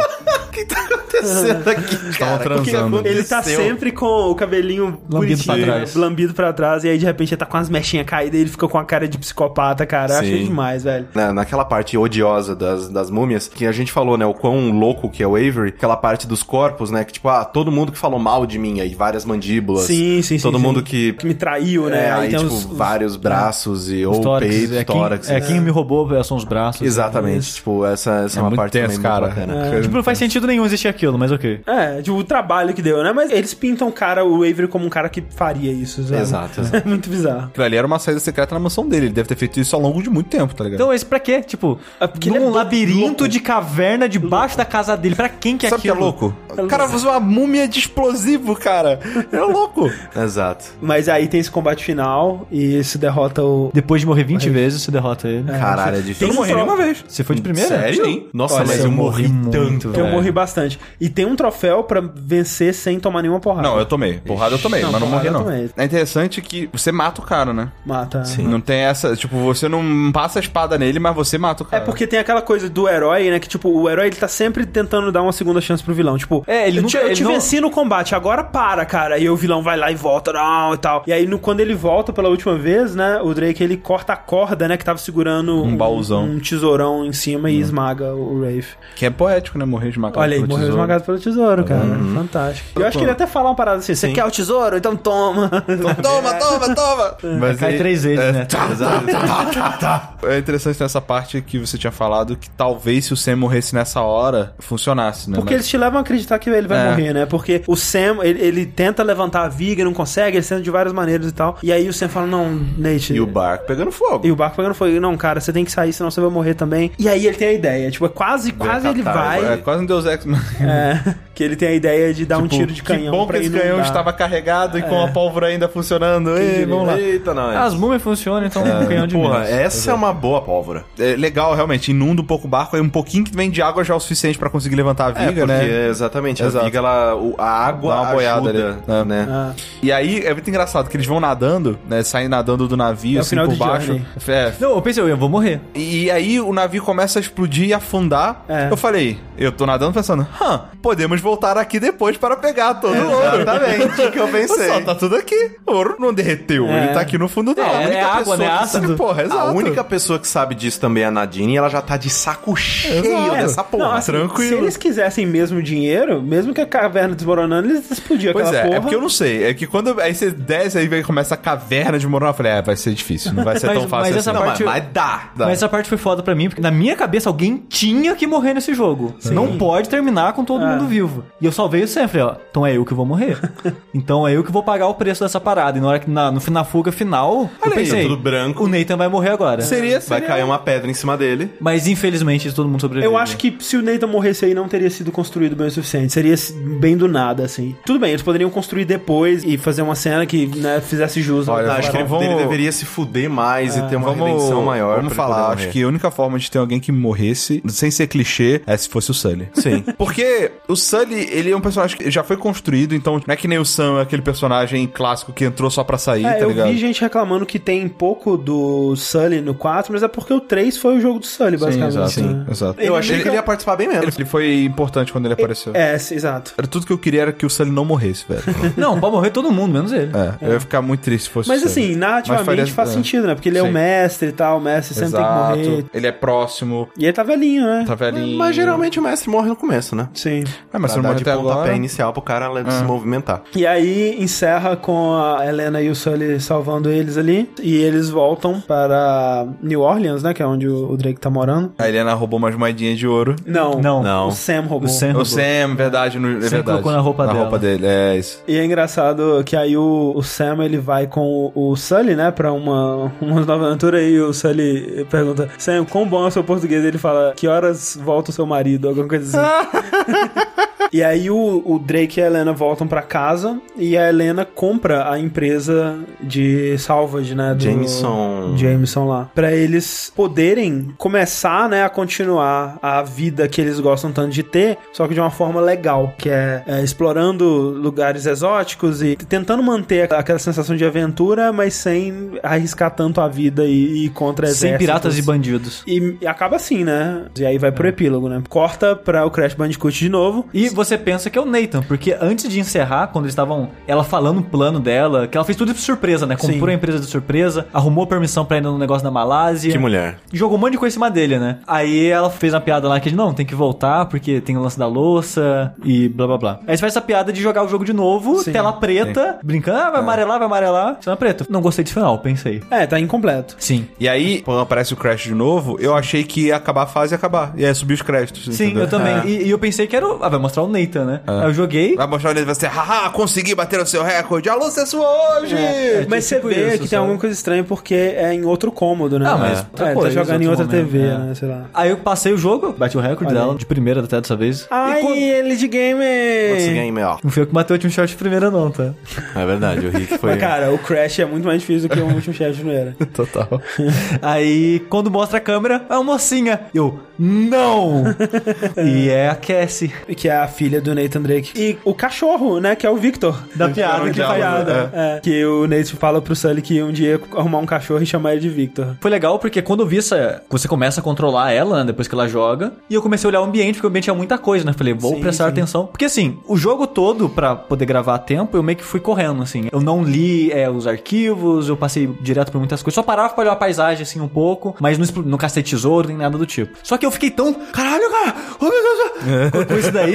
Que tá acontecendo aqui, cara? transando. Ele tá sempre com o cabelinho Lambido pra trás. lambido pra trás, e aí de repente ele tá com as mechinhas caídas e ele fica com a cara de psicopata, cara. Eu achei Sim. demais, velho. Na- naquela parte odiosa das, das múmias, que a gente falou, né, o quão louco que é o Avery, aquela parte dos corpos, né, que tipo, ah, todo mundo que falou mal de mim, aí várias mandíbulas. Sim, sim, sim. Todo sim. mundo que... Que me traiu, né? É, aí, tem tipo, os- os- vários braços e ou tórax, peito, é, quem, tórax. é, quem me roubou são os braços. Exatamente, tipo, essa, essa é, uma muito parte cara. muito bacana. É. Tipo, não faz sentido nenhum existir aquilo, mas ok. É, tipo, o trabalho que deu, né? Mas eles pintam o cara, o Avery, como um cara que faria isso, sabe? Exato, exato. É muito bizarro. Aquilo ali era uma saída secreta na mansão dele. Ele deve ter feito isso ao longo de muito tempo, tá ligado? Então, esse pra quê? Tipo, porque ele num é labirinto louco. de caverna debaixo da casa dele. Pra quem que é Sabe o que é aquilo? louco? O cara usou uma múmia de explosivo, cara. É louco. Exato. Mas aí tem esse combate final e se derrota o. Depois de morrer 20 vezes, você derrota ele. Caralho, é difícil. um Morri nenhuma vez. Você foi de primeira? Sério? Sim. Nossa, Olha, mas eu eu morri morri tanto, muito, Eu morri bastante. E tem um troféu pra vencer sem tomar nenhuma porrada. Não, eu tomei. Porrada eu tomei, Não, mas não morri, não. É interessante que você mata o cara, né? Mata. Não tem essa. Tipo, você não passa a espada nele, mas você mata o É cara. porque tem aquela coisa do herói, né? Que, tipo, o herói ele tá sempre tentando dar uma segunda chance pro vilão. Tipo, É, ele eu, nunca- te, eu ele te não- venci no combate, agora para, cara. E o vilão vai lá e volta, não, e tal. E aí, no, quando ele volta pela última vez, né? O Drake ele corta a corda, né? Que tava segurando Um baúzão. um tesourão em cima e esmaga o Rafe. Que é poético, né? Morrer de macaco. Olha aí, morreu tesouro. jogado pelo tesouro, cara. Fantástico. Eu acho que ele até falar uma parada assim: você quer o tesouro? Então toma. Toma, toma, toma! Mas Cai três vezes, é, né? tá, tá, tá, tá. É interessante nessa parte que você tinha falado que talvez se o Sam morresse nessa hora, funcionasse, né? Porque Mas- eles te levam a acreditar que ele vai É. morrer, né? Porque o Sam, ele, ele tenta levantar a viga, não consegue, ele tenta de várias maneiras e tal. E aí o Sam fala: Não, Nate. E o barco pegando fogo. E o barco pegando fogo. Não, cara, você tem que sair, senão você vai morrer também. E aí ele tem a ideia. Tipo, é quase, quase ele vai. É quase um Deus Ex. É, que ele tem a ideia de dar um tiro de canhão. Que bom que esse inundar. canhão estava carregado e com É. a pólvora ainda funcionando. Ei, vamos lá. Eita, nós. As múmias funcionam, então um canhão de Porra, menos. essa é uma boa pólvora. É legal, realmente. Inunda um pouco o barco, aí um pouquinho que vem de água já é o suficiente pra conseguir levantar a É, viga, porque né? exatamente, Exato. a viga, ela, a água Dá uma boiada ajuda, ali, né? né? Ah. E aí é muito engraçado que eles vão nadando, né? Saem nadando do navio, É assim, por baixo. É. Não, eu pensei, eu vou morrer. E aí o navio começa a explodir e afundar. É. Eu falei, eu tô nadando pensando, hã, podemos voltar aqui depois para pegar todo o ouro. Exatamente o que eu pensei. Só tá tudo aqui. O ouro não derreteu, É. ele tá aqui no fundo da É, água. é água, né? que Ácido. Porra, exato. A única pessoa que sabe disso também é a Nadine e ela já tá de saco cheio Exato. dessa porra. Não, assim, tranquilo. Se eles quisessem mesmo dinheiro, mesmo que a caverna desmoronando, eles explodiam Pois aquela é, porra. é porque eu não sei. É que quando aí você desce, aí vem- começa a caverna de morar, eu falei, é, vai ser difícil, não vai ser Mas- tão fácil mas essa assim. Não, parte- mas, mas dá. Dá. Mas essa parte foi foda pra mim, porque na minha cabeça alguém tinha que morrer nesse jogo. Não pode terminar com todo É. mundo vivo. E eu salvei o Sam, falei, ó, então é eu que vou morrer. então é eu que vou pagar o preço dessa parada. E na hora que na, no, na fuga final, eu Olha aí, pensei, tudo branco. o Nathan vai morrer agora. Seria, Vai seria- cair uma pedra em cima dele. Mas infelizmente todo mundo sobrevive. Eu acho que se o Nathan morresse aí, não teria sido construído bem o suficiente. Seria bem do nada, assim. Tudo bem, eles poderiam construir depois e fazer uma cena que né, fizesse jus. ao- Olha, Acho que ele, vamos- ele deveria se fuder mais e ter uma Vamos, redenção maior. vamos falar, acho que a única forma de ter alguém que morresse, sem ser clichê, é se fosse o Sully. Sim. Porque o Sully, ele é um personagem que já foi construído, então não é que nem o Sam, é aquele personagem clássico que entrou só pra sair, É, tá eu ligado? vi gente reclamando que tem pouco do Sully no 4, mas é porque o 3 foi o jogo do Sully, Sim, basicamente. exato. né? exato. Eu achei Ele que ele ia participar bem menos. Ele foi importante quando ele apareceu. É, sim, exato. Era tudo que eu queria era que o Sully não morresse, velho. Não, pode morrer todo mundo, menos ele. É, eu ia ficar muito triste se fosse Mas o Sully. assim, narrativamente faria- faz é. sentido, né? Porque ele é o Sim. mestre e tal, o mestre sempre Exato. tem que morrer. Ele é próximo, E ele tá velhinho, né? tá velhinho. Mas geralmente o mestre morre no começo, né? Sim. É, mas Pra não dar morre até agora... inicial pro cara se movimentar. E aí encerra com a Helena e o Sully salvando eles ali. E eles voltam para New Orleans, né? Que é onde o o Drake tá morando. A Helena roubou umas moedinhas de ouro. Não, Não. Não. o Sam roubou. O Sam O roubou. Sam, verdade, no, é Sam verdade. colocou na roupa dela. roupa dele, é isso. E é engraçado que aí o, o Sam ele vai com o, o Sully, né, pra uma, uma nova aventura e o Sully pergunta: Sam, quão bom é o seu português? Ele fala: Que horas volta o seu marido? Alguma coisa assim. e aí o, o Drake e a Helena voltam pra casa e a Helena compra a empresa de salvage, né? Do Jameson. Jameson lá. Pra eles poderem começar, né, a continuar a vida que eles gostam tanto de ter, só que de uma forma legal, que é, é, explorando lugares exóticos e tentando manter aquela sensação de aventura, mas sem arriscar tanto a vida e, e ir contra Sem exércitos. piratas e bandidos. E, e acaba assim, né? E aí vai pro epílogo, né? Corta pra o Crash Bandicoot de novo. E você pensa que é o Nathan, porque antes de encerrar, quando eles estavam. Ela falando o plano dela, que ela fez tudo de surpresa, né? Comprou Sim. a empresa de surpresa, arrumou permissão pra ir no negócio da Malásia. Que mulher. Jogou um monte de coisa em cima dele, né? Aí ela fez uma piada lá que não, tem que voltar porque tem o lance da louça e blá blá blá. Aí você faz essa piada de jogar o jogo de novo, Sim. tela preta, brincando, ah, vai amarelar, vai amarelar. Tela preta. Não gostei desse final, pensei. É, tá incompleto. Sim. E aí, quando aparece o Crash de novo, eu achei que ia acabar a fase e acabar. E aí subir os créditos. Sim, entendeu? eu também. É. E, e eu pensei que era o. Ah, vai mostrar o Nathan, né? Aí eu joguei. Vai mostrar ele e vai ser, haha, consegui bater o seu recorde, a luz é sua hoje! É, Mas você tipo vê isso, que tem sabe? alguma coisa estranha porque é em outro cômodo, né? Ah, mas é, tá coisa, jogando em outra momento, TV, é. né? Sei lá. Aí eu passei o jogo, bati o recorde Olha dela, aí. de primeira até dessa vez. Ai, ele de game! What's game, ó. Não foi eu que bateu o último shot de primeira, não, tá? É verdade, o Rick foi. Mas, cara, o Crash é muito mais difícil do que o último chefe não era. Total. Aí, quando mostra a câmera, é uma mocinha. Eu, não! e é a Cassie. Que é a filha do Nathan Drake. E o cachorro, né? Que é o Victor. Da piada, que que faz piada. piada. É. Que o Nathan fala pro Sully que um dia ia arrumar um cachorro e chamar ele de Victor. Foi legal porque quando eu vi essa. Você começa a controlar ela, né? Depois que ela joga. E eu comecei a olhar o ambiente, porque o ambiente tinha muita coisa, né? Falei, vou Sim, prestar sim. atenção. Porque assim, o jogo todo, pra poder gravar a tempo, eu meio que fui correndo, assim. Eu não li é, os arquivos, eu passei direto por muitas coisas. Só parava pra olhar a paisagem, assim, um pouco. Mas não, não castei tesouro, nem nada do tipo. Só que eu fiquei tão. Caralho, cara! Oh, meu Deus! Com- Com isso daí,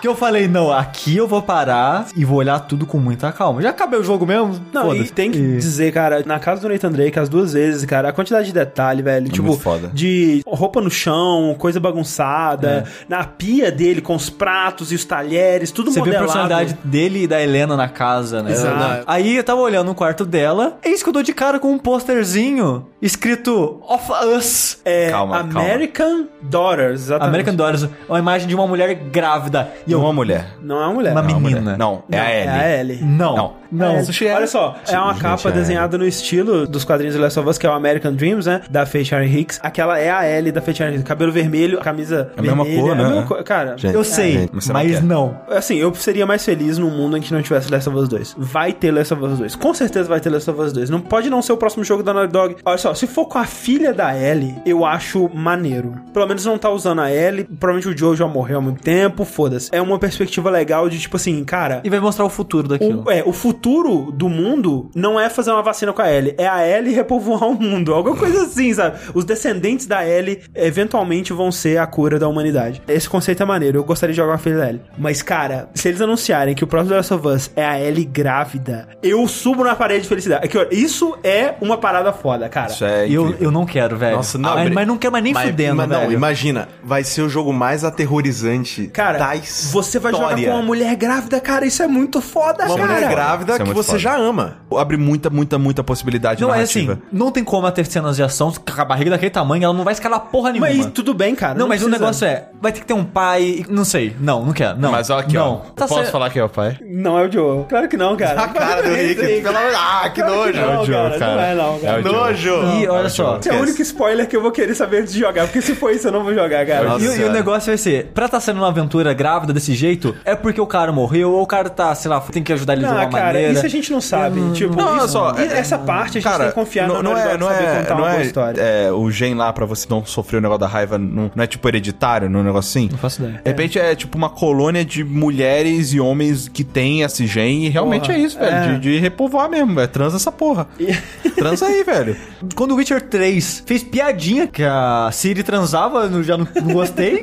que eu falei, não, aqui eu vou parar e vou olhar tudo com muita calma. Já acabei o jogo mesmo? Não, e tem que dizer, cara, na casa do Nathan Drake, as duas vezes, cara, a quantidade de detalhe, velho. tipo, muito foda. de roupa no chão, coisa bagunçada, na pia dele com os pratos e os talheres, tudo Você vê a modelado. personalidade dele e da Helena na casa, né? Exato. Aí eu tava olhando no quarto dela, eis que eu dou de cara com um posterzinho escrito Of Us. É, Calma, calma. American Daughters, exatamente. American Daughters, uma imagem de uma mulher grávida. E eu, Uma mulher. Não é uma mulher. Uma Não, menina. mulher. Não, é Não, a Ellie. É a Ellie. Não. Não. Não. É, Sushi é- olha só, é uma Gente, capa é. desenhada no estilo dos quadrinhos do Last of Us, que é o American Dreams, né? Da Faye Sharon Hicks. Aquela é a Ellie da Faye Sharon Hicks. Cabelo vermelho, camisa É a mesma vermelha. cor, é a né? mesma cor. Cara, Gente, Eu sei, Mas não mas quer. não. Assim, eu seria mais feliz num mundo em que não tivesse Last of Us 2. Vai ter Last of Us 2. Com certeza vai ter Last of Us 2. Não pode não ser o próximo jogo da Naughty Dog. Olha só, se for com a filha da Ellie, eu acho maneiro. Pelo menos não tá usando a Ellie. Provavelmente o Joe já morreu há muito tempo. Foda-se. É uma perspectiva legal de tipo assim, cara. E vai mostrar o futuro daquilo. O, é, o futuro do mundo não é fazer uma vacina com a Ellie, é a Ellie repovoar o mundo. Alguma coisa assim, sabe? Os descendentes da Ellie eventualmente vão ser a cura da humanidade. Esse conceito é maneiro, eu gostaria de jogar a filha da Ellie. Mas, cara, se eles anunciarem que o próximo The Last of Us é a Ellie grávida, eu subo na parede de felicidade. É que, ó, isso é uma parada foda, cara. Isso é eu, eu não quero, velho. Nossa, não. Mas, mas não quero mais nem Mas- fudendo, mas não, velho. imagina, vai ser o jogo mais aterrorizante Cara, da história. você vai jogar com uma mulher grávida, cara, isso é muito foda, Uma cara. mulher grávida é que você foda. já ama. Abre muita, muita, muita possibilidade Não, é assim, narrativa. não tem como ela ter cenas de ação com a barriga daquele tamanho, ela não vai escalar porra nenhuma. Mas tudo bem, cara. Não, mas o precisa. negócio é, vai ter que ter um pai, não sei, não, não quero, não. Mas ó, aqui, não. ó. Tá posso certo. falar que é o pai? Não é o Joe. Claro que não, cara. A cara do Rick, pelo amor Ah, que Claro nojo. Não, É o Joe, cara, cara. Não é, não, cara. É o Joe. Nojo. E olha só, Esse é o único spoiler que eu vou querer saber antes de jogar, porque se for isso eu não vou jogar, cara. Nossa E, o- e o negócio vai ser, pra tá sendo uma aventura grávida desse jeito, é porque o cara morreu, ou o cara tá, sei lá, tem que ajudar ele de Ah, uma cara, maneira. isso a gente não sabe. tipo, não, olha isso, só, é- essa parte a gente Cara, tem que confiar não, no não é, não saber é, contar não uma boa é, história. é, o gen lá pra você não sofrer o negócio da raiva, não, não é tipo hereditário, no negócio assim? Não faço ideia. De repente é tipo uma colônia de mulheres e homens que tem esse gen e realmente Porra, é isso, velho. é. De, de repovoar mesmo, é transa essa porra. Transa aí, velho. Quando o Witcher 3 fez piadinha que a Siri transava, eu já não, não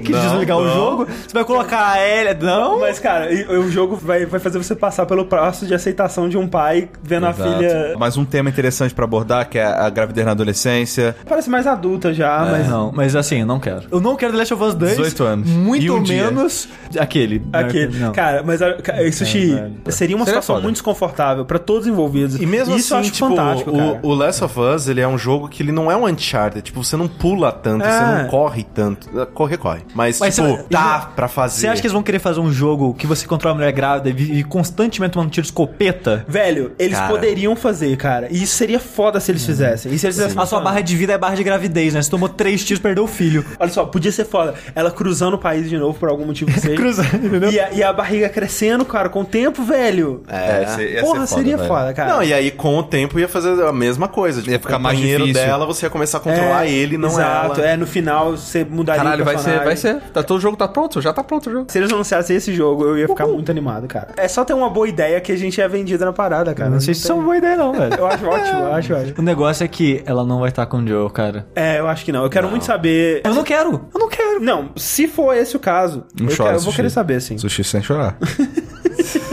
quis Não, desligar o não. jogo. Você vai colocar a Elia, não? Mas, cara, e- o jogo vai, vai fazer você passar pelo passo de aceitação de um pai vendo a Exato. filha. Mas um tema interessante pra abordar, que é a gravidez na adolescência. Parece mais adulta já, mas. Não, mas assim, eu não quero. Eu não quero The Last of Us 2. 18 anos. Muito um dia. menos aquele. Aquele. Não. Cara, mas a- ca- Sushi seria uma Seria situação foda. muito desconfortável pra todos os envolvidos. E mesmo Isso eu assim, acho tipo, fantástico, cara. o, o Last of Us, ele é um jogo que ele não é um Uncharted. Tipo, você não pula tanto, É. você não corre tanto. Corre, corre. Mas, Mas tipo, você- dá pra fazer. Você acha que eles vão querer fazer um jogo que você controla a mulher grávida e vive constantemente tomando tiro de escopeta? Velho, eles Cara. poderiam fazer, cara. E isso seria foda se eles fizessem. E se eles fizessem A sua barra de vida é barra de gravidez, né? Você tomou três tiros e perdeu o filho. Olha só, podia ser foda. Ela cruzando o país de novo por algum motivo que seja. Cruzando, entendeu? E a, e a barriga crescendo, cara, com o tempo, velho. É, ia ser Porra, foda, seria velho. foda, cara. Não, e aí com o tempo ia fazer a mesma coisa. Tipo, Ia ficar mais difícil. dela, você ia começar a controlar ele, não Exato, ela. é, no final você mudaria Caralho, o vai ser, personagem. Vai ser. Tá, todo o jogo tá pronto, já tá pronto o jogo. Se eles anunciassem esse jogo, eu ia ficar muito animado, cara. É só ter uma boa ideia que a gente é vendida na parada, cara. não sei se isso é uma boa ideia, não, velho. Eu acho ótimo, eu acho ótimo. O negócio é que ela não vai estar com o Joe, cara. É, eu acho que não. Eu quero muito saber. Eu não quero, eu não quero. Não, se for esse o caso, Não eu, chora, quero- eu vou querer saber, sim. Sushi sem chorar.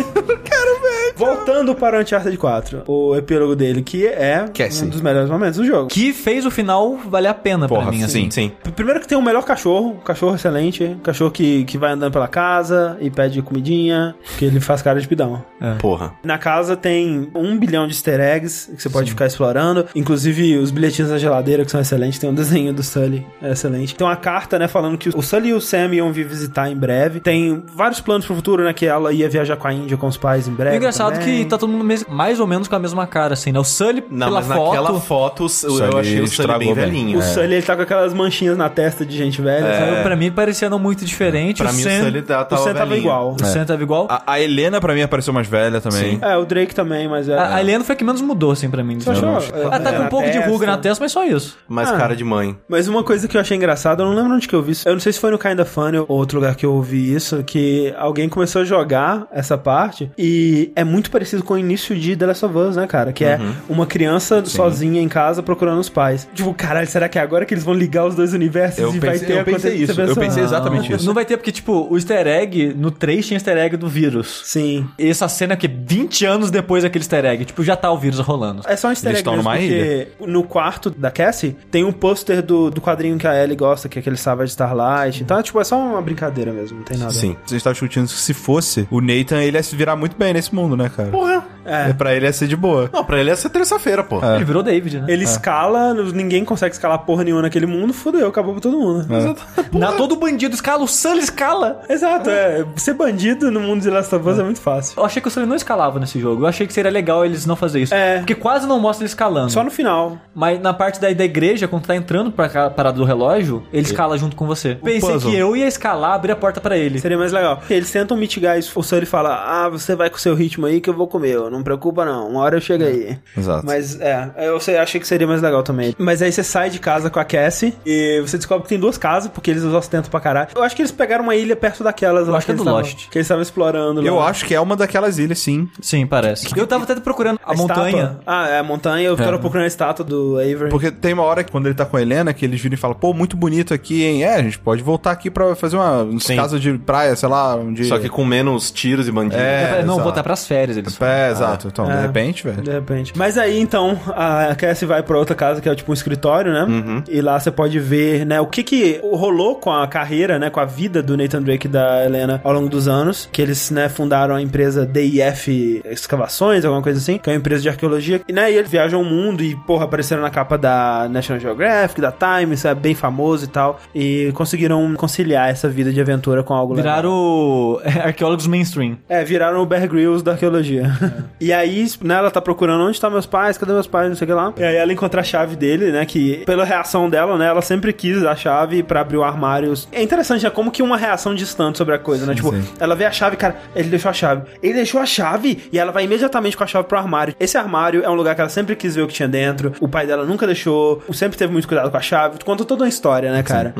Voltando para o Uncharted 4, o epílogo dele, que é Cassie. um dos melhores momentos do jogo. Que fez o final valer a pena pra Porra, mim, assim. sim. Sim. Primeiro que tem o melhor cachorro, um cachorro excelente, um cachorro que, que vai andando pela casa e pede comidinha, que ele faz cara de pidão. Porra. Na casa tem um bilhão de easter eggs que você pode ficar explorando. Inclusive os bilhetinhos da geladeira, que são excelentes. Tem um desenho do Sully, é excelente. Tem uma carta, né, falando que o Sully e o Sam iam vir visitar em breve. Tem vários planos pro futuro, né, que ela ia viajar com a Índia com os pais em breve. É engraçado também. que tá todo mundo mais ou menos com a mesma cara, assim, né? O Sully, Não, pela mas naquela foto... foto, eu Sully achei o Sully bem bem. velhinho. O Sully, ele tá com aquelas manchinhas na testa de gente velha? Sabe, Pra mim parecia não muito diferente. Pra o mim, Sam, o Sully tá- O tava Sam tava igual. o Sam tava igual. A, a Helena, pra mim, apareceu mais velha também. Sim. É, o Drake também, mas é. A, a Helena foi a que menos mudou, assim, pra mim. Você achou? Ela tá É, com um pouco de ruga na testa, mas só isso. Mais Ah. cara de mãe. Mas uma coisa que eu achei engraçada, eu não lembro onde que eu vi isso. Eu não sei se foi no Kinda Funny ou outro lugar que eu ouvi isso, que alguém começou a jogar essa parte e é muito muito parecido com o início de The Last of Us, né, cara? Que é Uhum. uma criança sozinha em casa procurando os pais. Tipo, caralho, será que é agora que eles vão ligar os dois universos Eu e vai pensei- ter eu pensei isso, eu pensei exatamente isso. Não vai ter, porque, tipo, o easter egg, no 3 tinha easter egg do vírus. Sim. E essa cena que 20 anos depois daquele easter egg, tipo, já tá o vírus rolando. É só um easter Eles egg estão mesmo, numa porque no quarto da Cassie tem um pôster do, do quadrinho que a Ellie gosta, que é aquele Savage Starlight. Então, é, tipo, é só uma brincadeira mesmo, não tem nada. Sim. A gente tava discutindo que se fosse, o Nathan, ele ia se virar muito bem nesse mundo, né, cara? Porra. É. É. Pra ele ia ser de boa. Não, pra ele é ser terça-feira, pô. Ele virou David, né? Ele escala, ninguém consegue escalar porra nenhuma naquele mundo, fudeu, acabou pra todo mundo. Na, todo bandido escala, o Sully escala. Exato, é. Ser bandido no mundo de Last of Us é, muito fácil. Eu achei que o Sully não escalava nesse jogo. Eu achei que seria legal eles não fazer isso. É. Porque quase não mostra ele escalando. Só no final. Mas na parte da, da igreja, quando tá entrando pra parada do relógio, ele escala junto com você. Pensei puzzle. que eu ia escalar, abrir a porta pra ele. Seria mais legal. Eles tentam mitigar isso. O Sully fala: Ah, você vai com o seu ritmo aí que eu vou comer. Não preocupa, não. Uma hora eu chego aí. Exato. Mas é, eu sei- achei que seria mais legal também. Mas aí você sai de casa com a Cassie e você descobre que tem duas casas, porque eles ostentam pra caralho. Eu acho que eles pegaram uma ilha perto daquelas lá acho que é do tavam- Lost. Que eles estavam explorando. Eu lá. acho que é uma daquelas ilhas, sim. Sim, parece. Eu tava até procurando a, estátua. montanha. Ah, é a montanha. Eu tava procurando a estátua do Avery. Porque tem uma hora que quando ele tá com a Helena que eles viram e falam, pô, muito bonito aqui, hein? É, a gente pode voltar aqui pra fazer uma casa de praia, sei lá, um dia. Só que com menos tiros e bandidos. É, não, exato. voltar pras férias, eles falam. É, exato. Então, de É. repente, velho. De repente. Mas aí, então, a Cassie vai pra outra casa, que é tipo um escritório, né? Uhum. E lá você pode ver, né, o que que rolou com a carreira, né, com a vida do Nathan Drake e da Helena ao longo dos anos. Que eles, né, fundaram a empresa DIF Escavações, alguma coisa assim, que é uma empresa de arqueologia. E, né, e eles viajam o mundo e, porra, apareceram na capa da National Geographic, da Time, isso é bem famoso e tal. E conseguiram conciliar essa vida de aventura com algo legal. Viraram é, arqueólogos mainstream. É, viraram o Bear Grylls da arqueologia. E aí, né, ela tá procurando onde estão meus pais, cadê meus pais, não sei o que lá. E aí ela encontra a chave dele, né, que pela reação dela, né, ela sempre quis a chave pra abrir o armário. É interessante, né, como que uma reação distante sobre a coisa, né, tipo, sim. ela vê a chave, cara, ele deixou a chave. Ele deixou a chave e ela vai imediatamente com a chave pro armário. Esse armário é um lugar que ela sempre quis ver o que tinha dentro. O pai dela nunca deixou, sempre teve muito cuidado com a chave. Conta toda uma história, né, cara?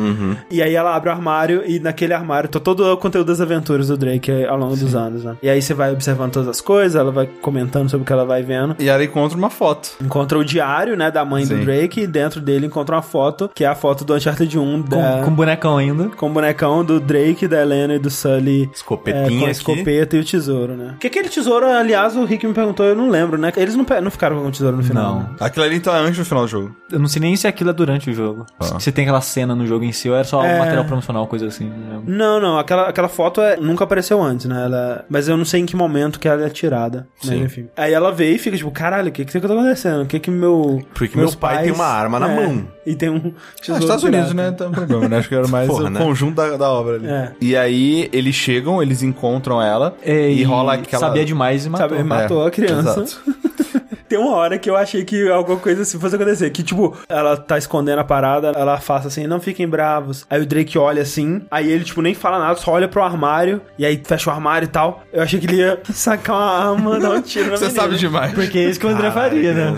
E aí ela abre o armário e naquele armário tá todo o conteúdo das aventuras do Drake ao longo dos anos, né? E aí você vai observando todas as coisas, ela vai comentando sobre o que ela vai vendo. E ela encontra uma foto. Encontra o diário, né, da mãe do Sim. Drake e dentro dele encontra uma foto, que é a foto do Uncharted 1 Com, da... com bonecão ainda. com o bonecão do Drake, da Helena e do Sully. Escopetinha é, com a aqui. escopeta e o tesouro, né? Que aquele tesouro, aliás, o Rick me perguntou, eu não lembro, né? Eles não, não ficaram com o tesouro no final. Não. né? Aquilo ali então é antes do final do jogo. Eu não sei nem se aquilo é durante o jogo. Se- Se tem aquela cena no jogo em si ou era só É. um material promocional, coisa assim. não. Não, não, aquela, aquela foto é- nunca apareceu antes, né? Ela, mas eu não sei em que momento que ela é tirada. Mas Sim. enfim. Aí ela vê e fica tipo, caralho, o que que tá acontecendo? O que que meu. Porque meu pai tem uma arma na mão. E tem um. Ah, Estados Unidos, né? Tem um problema, né? Acho que era mais Porra, o né? conjunto da, da obra ali. É. E aí eles chegam, eles encontram ela É, e, rola aquela. Sabia demais e matou. Sabe, matou a criança. exato. Tem uma hora que eu achei que alguma coisa assim fosse acontecer. Que, tipo, ela tá escondendo a parada, ela afasta assim, não fiquem bravos. Aí o Drake olha assim, aí ele, tipo, nem fala nada, só olha pro armário, e aí fecha o armário e tal. Eu achei que ele ia sacar uma arma, dar um tiro na Você menina. sabe demais. Porque é isso que o André faria, né?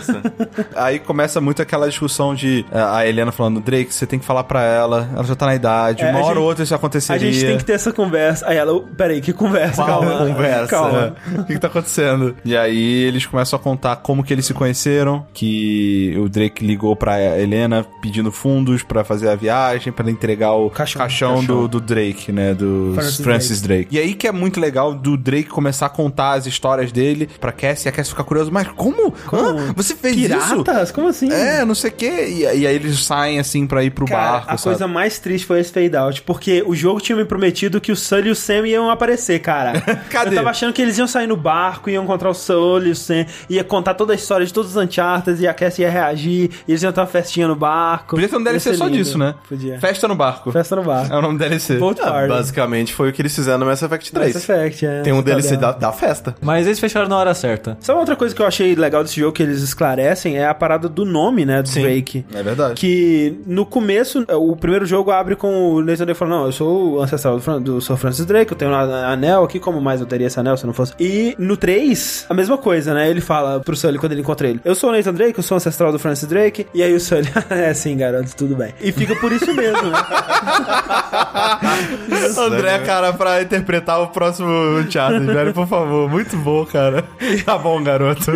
Aí começa muito aquela discussão de eh, a Helena falando, Drake, você tem que falar pra ela, ela já tá na idade, É, uma a hora gente- ou outra isso A aconteceria. gente tem que ter essa conversa. Aí ela, "Oh, peraí, que conversa? Qual Calma. conversa? Calma. É. O que, que tá acontecendo? E aí eles começam a contar como que eles se conheceram, que o Drake ligou pra Helena pedindo fundos pra fazer a viagem, pra entregar o Caixão. caixão, Caixão. Do, do Drake, né? Do Francis Francis, Drake. E aí que é muito legal do Drake começar a contar as histórias dele pra Cassie, e a Cassie ficar curiosa, mas como? Hã? Você fez isso? Piratas? Como assim? É, não sei o quê. E, e aí eles saem assim pra ir pro Cara, barco, a sabe? coisa mais triste foi esse fade out, porque o jogo tinha me prometido que o Sully e o Sam iam aparecer, cara. Cadê? Eu tava achando que eles iam sair no barco, iam encontrar o Sully e o Sam, ia contar toda a história de todos os Uncharted e a Cassie ia reagir, e eles iam ter uma festinha no barco. Podia ter um DLC ser só lindo. disso, né? Podia. Festa no barco. Festa no barco. É o nome do DLC. Boat Ah, Party. basicamente foi o que eles fizeram no Mass Effect 3. Mass Effect, é. Tem um DLC da, da festa. Mas eles fecharam na hora certa. Sabe outra coisa que eu achei legal desse jogo que eles esclarecem? É a parada do nome, né, do Drake. É verdade. Que no começo, o primeiro jogo abre com o Nathan Drake falando: Não, eu sou o ancestral do, Fran- do Sr. Francis Drake, eu tenho um anel aqui, como mais eu teria esse anel se não fosse? E no 3, a mesma coisa, né? Ele fala pro Sully: quando ele encontra ele. Eu sou o Nathan Drake, eu sou ancestral do Francis Drake. E aí o Sully, é sim, garoto, tudo bem. E fica por isso mesmo, né? André, cara, pra interpretar o próximo Uncharted, velho, por favor. Muito bom, cara. Tá bom, garoto.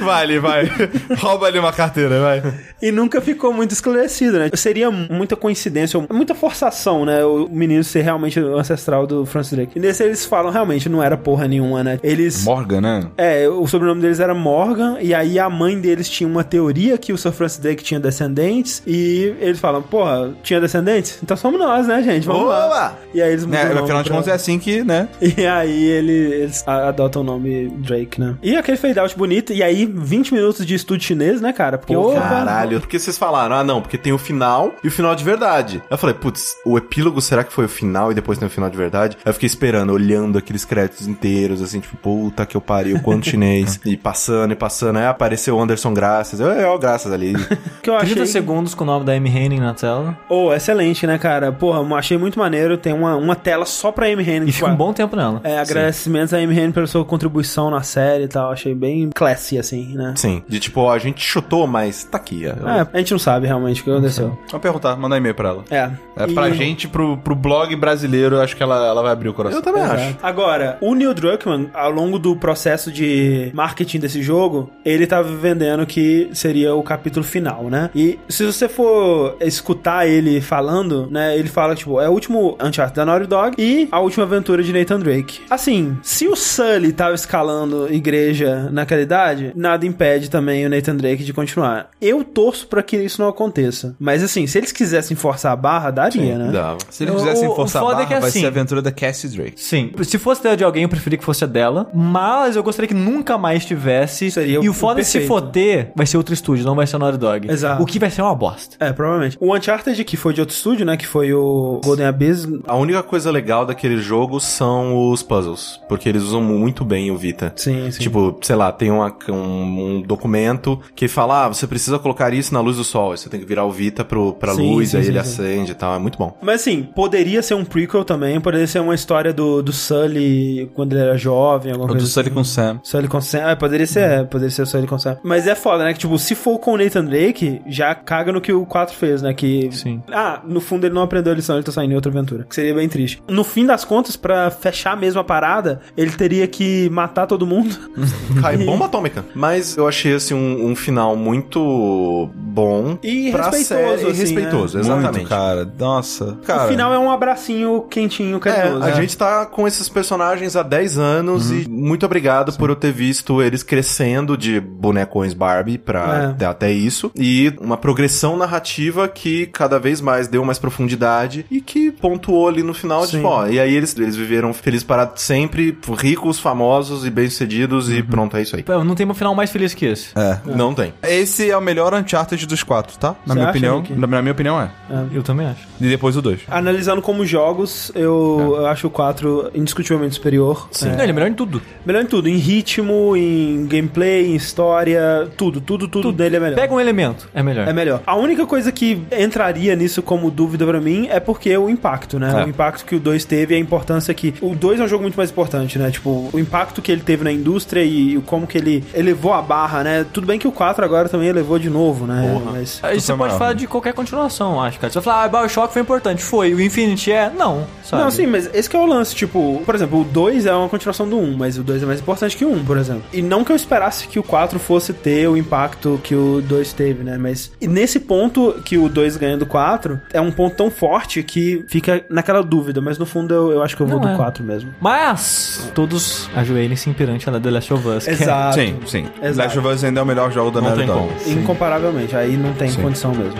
Vai ali, vai. Rouba ali uma carteira, vai. E nunca ficou muito esclarecido, né? Seria muita coincidência, ou muita forçação, né? O menino ser realmente o ancestral do Francis Drake. E nesse eles falam, realmente, não era porra nenhuma, né? Eles... Morgan, né? É, o sobrenome deles era Morgan, e aí a mãe deles tinha uma teoria que o Sir Francis Drake tinha descendentes, e eles falam, porra, tinha descendentes? Então somos nós, né, gente? Vamos Oba! lá. E aí eles mudam Né, o nome afinal de contas é assim que, né? E aí ele- eles a- adotam o nome Drake, né? E aquele fade out bonito, e aí 20 minutos de estúdio chinês, né, cara? Porque, Pô, opa, caralho. Porque vocês falaram, ah, não, porque tem o final e o final de verdade. Eu falei, putz, o epílogo será que foi o final e depois tem o final de verdade? Aí eu fiquei esperando, olhando aqueles créditos inteiros, assim, tipo, puta que eu pariu, quanto chinês. e passando passando. Aí apareceu o Anderson Graças. Eu, eu, graças ali. que eu 30 achei... segundos com o nome da Amy Henning na tela. Oh, excelente, né, cara? Porra, eu achei muito maneiro. Tem uma, uma tela só pra Amy Hennig. E fica um bom tempo nela. É, agradecimentos a Amy Hennig pela sua contribuição na série e tal. Achei bem classy, assim, né? Sim. De tipo, ó, a gente chutou, mas tá aqui. ó. É, a gente não sabe realmente o que aconteceu. Vamos perguntar, mandar e-mail pra ela. É. É E- pra gente, pro, pro blog brasileiro, eu acho que ela, ela vai abrir o coração. Eu também Exato. acho. Agora, o Neil Druckmann, ao longo do processo de marketing desse jogo, ele tava vendendo que seria o capítulo final, né? E se você for escutar ele falando, né? Ele fala, tipo, é o último Uncharted da Naughty Dog e a última aventura de Nathan Drake. Assim, se o Sully tava escalando igreja naquela idade, nada impede também o Nathan Drake de continuar. Eu torço pra que isso não aconteça. Mas assim, se eles quisessem forçar a barra, daria, né? Dava. Se eles quisessem O- o forçar a é barra, que vai assim- ser a aventura da Cassie Drake. Sim. Se fosse dela de alguém, eu preferia que fosse a dela. Mas eu gostaria que nunca mais tivesse. Seria e o- o foda o é se ter, vai ser outro estúdio, não vai ser a Naughty Dog. Exato. O que vai ser uma bosta. É, provavelmente. O Uncharted, que foi de outro estúdio, né? Que foi o Golden Abyss. A única coisa legal daquele jogo são os puzzles, porque eles usam muito bem o Vita. Sim, sim. Tipo, sei lá, tem uma- um, um documento que fala, ah, você precisa colocar isso na luz do sol. Aí Você tem que virar o Vita pro, pra Sim, luz, sim, aí sim, ele sim. acende e tal. É muito bom. Mas assim, poderia ser um prequel também, poderia ser uma história do, do Sully quando ele era jovem, alguma Ou do coisa Sully assim. com Sam. Sully com Sam. Ah, poderia ser, é, poderia ser o Sully com Sam. Mas é foda, né? Que, tipo, se for com o Nathan Drake, já caga no que o 4 fez, né? Que. Sim. Ah, no fundo ele não aprendeu a lição, ele tá saindo em outra aventura. Que seria bem triste. No fim das contas, pra fechar mesmo a parada, ele teria que matar todo mundo. Cai bomba atômica. Mas eu achei, assim, um, um final muito bom. E pra respeitoso, série, assim, respeitoso, né? exatamente. Muito, cara. Nossa. Cara, O final é um abracinho quentinho, É, carinhoso. a gente tá com esses personagens há 10 anos e muito obrigado por eu ter visto eles crescendo de bonecões Barbie pra É. até, isso. E uma progressão narrativa que cada vez mais deu mais profundidade e que pontuou ali no final Sim. de, ó, e aí eles, eles viveram felizes para sempre, ricos, famosos e bem-sucedidos e pronto, é isso aí. Pô, Não tem um final mais feliz que esse. É. Não tem. Esse é o melhor Uncharted dos quatro, tá? Na Você minha opinião. Nick? Na, minha opinião é. Eu também acho. E depois o dois. Analisando como jogos, eu, eu acho o 4 indiscutivelmente superior. Sim. É. Não, ele é melhor em tudo. Melhor em tudo, em ritmo, em gameplay, em história, tudo, tudo, tudo, dele é melhor. Pega um elemento, é melhor. É melhor. A única coisa que entraria nisso como dúvida pra mim é porque o impacto, né? É. O impacto que o 2 teve e a importância que. O 2 é um jogo muito mais importante, né? Tipo, o impacto que ele teve na indústria e o como que ele elevou a barra, né? Tudo bem que o 4 agora também elevou de novo, né? Mas. Aí você pode maior, falar né? de qualquer continuação, acho, cara. Você vai falar, ah, Bioshock foi importante. Foi. O Infinity é? Não, sabe? Não, sim, mas esse que é o lance, tipo, por exemplo, o 2 é uma continuação do 1, mas o 2 é mais importante que o 1, por exemplo. E não que eu esperasse que o 4 fosse ter o impacto que o 2 teve, né? Mas e nesse ponto que o 2 ganha do 4, é um ponto tão forte que fica naquela dúvida, mas no fundo eu, eu acho que eu vou Não do é. 4 mesmo. Mas todos ajoelhem-se perante a The Last of Us. que é- Exato. Sim, sim. Exato. Last of Us ainda é o melhor jogo da Naughty Dog. Incomparavelmente, aí não tem Sim. condição mesmo.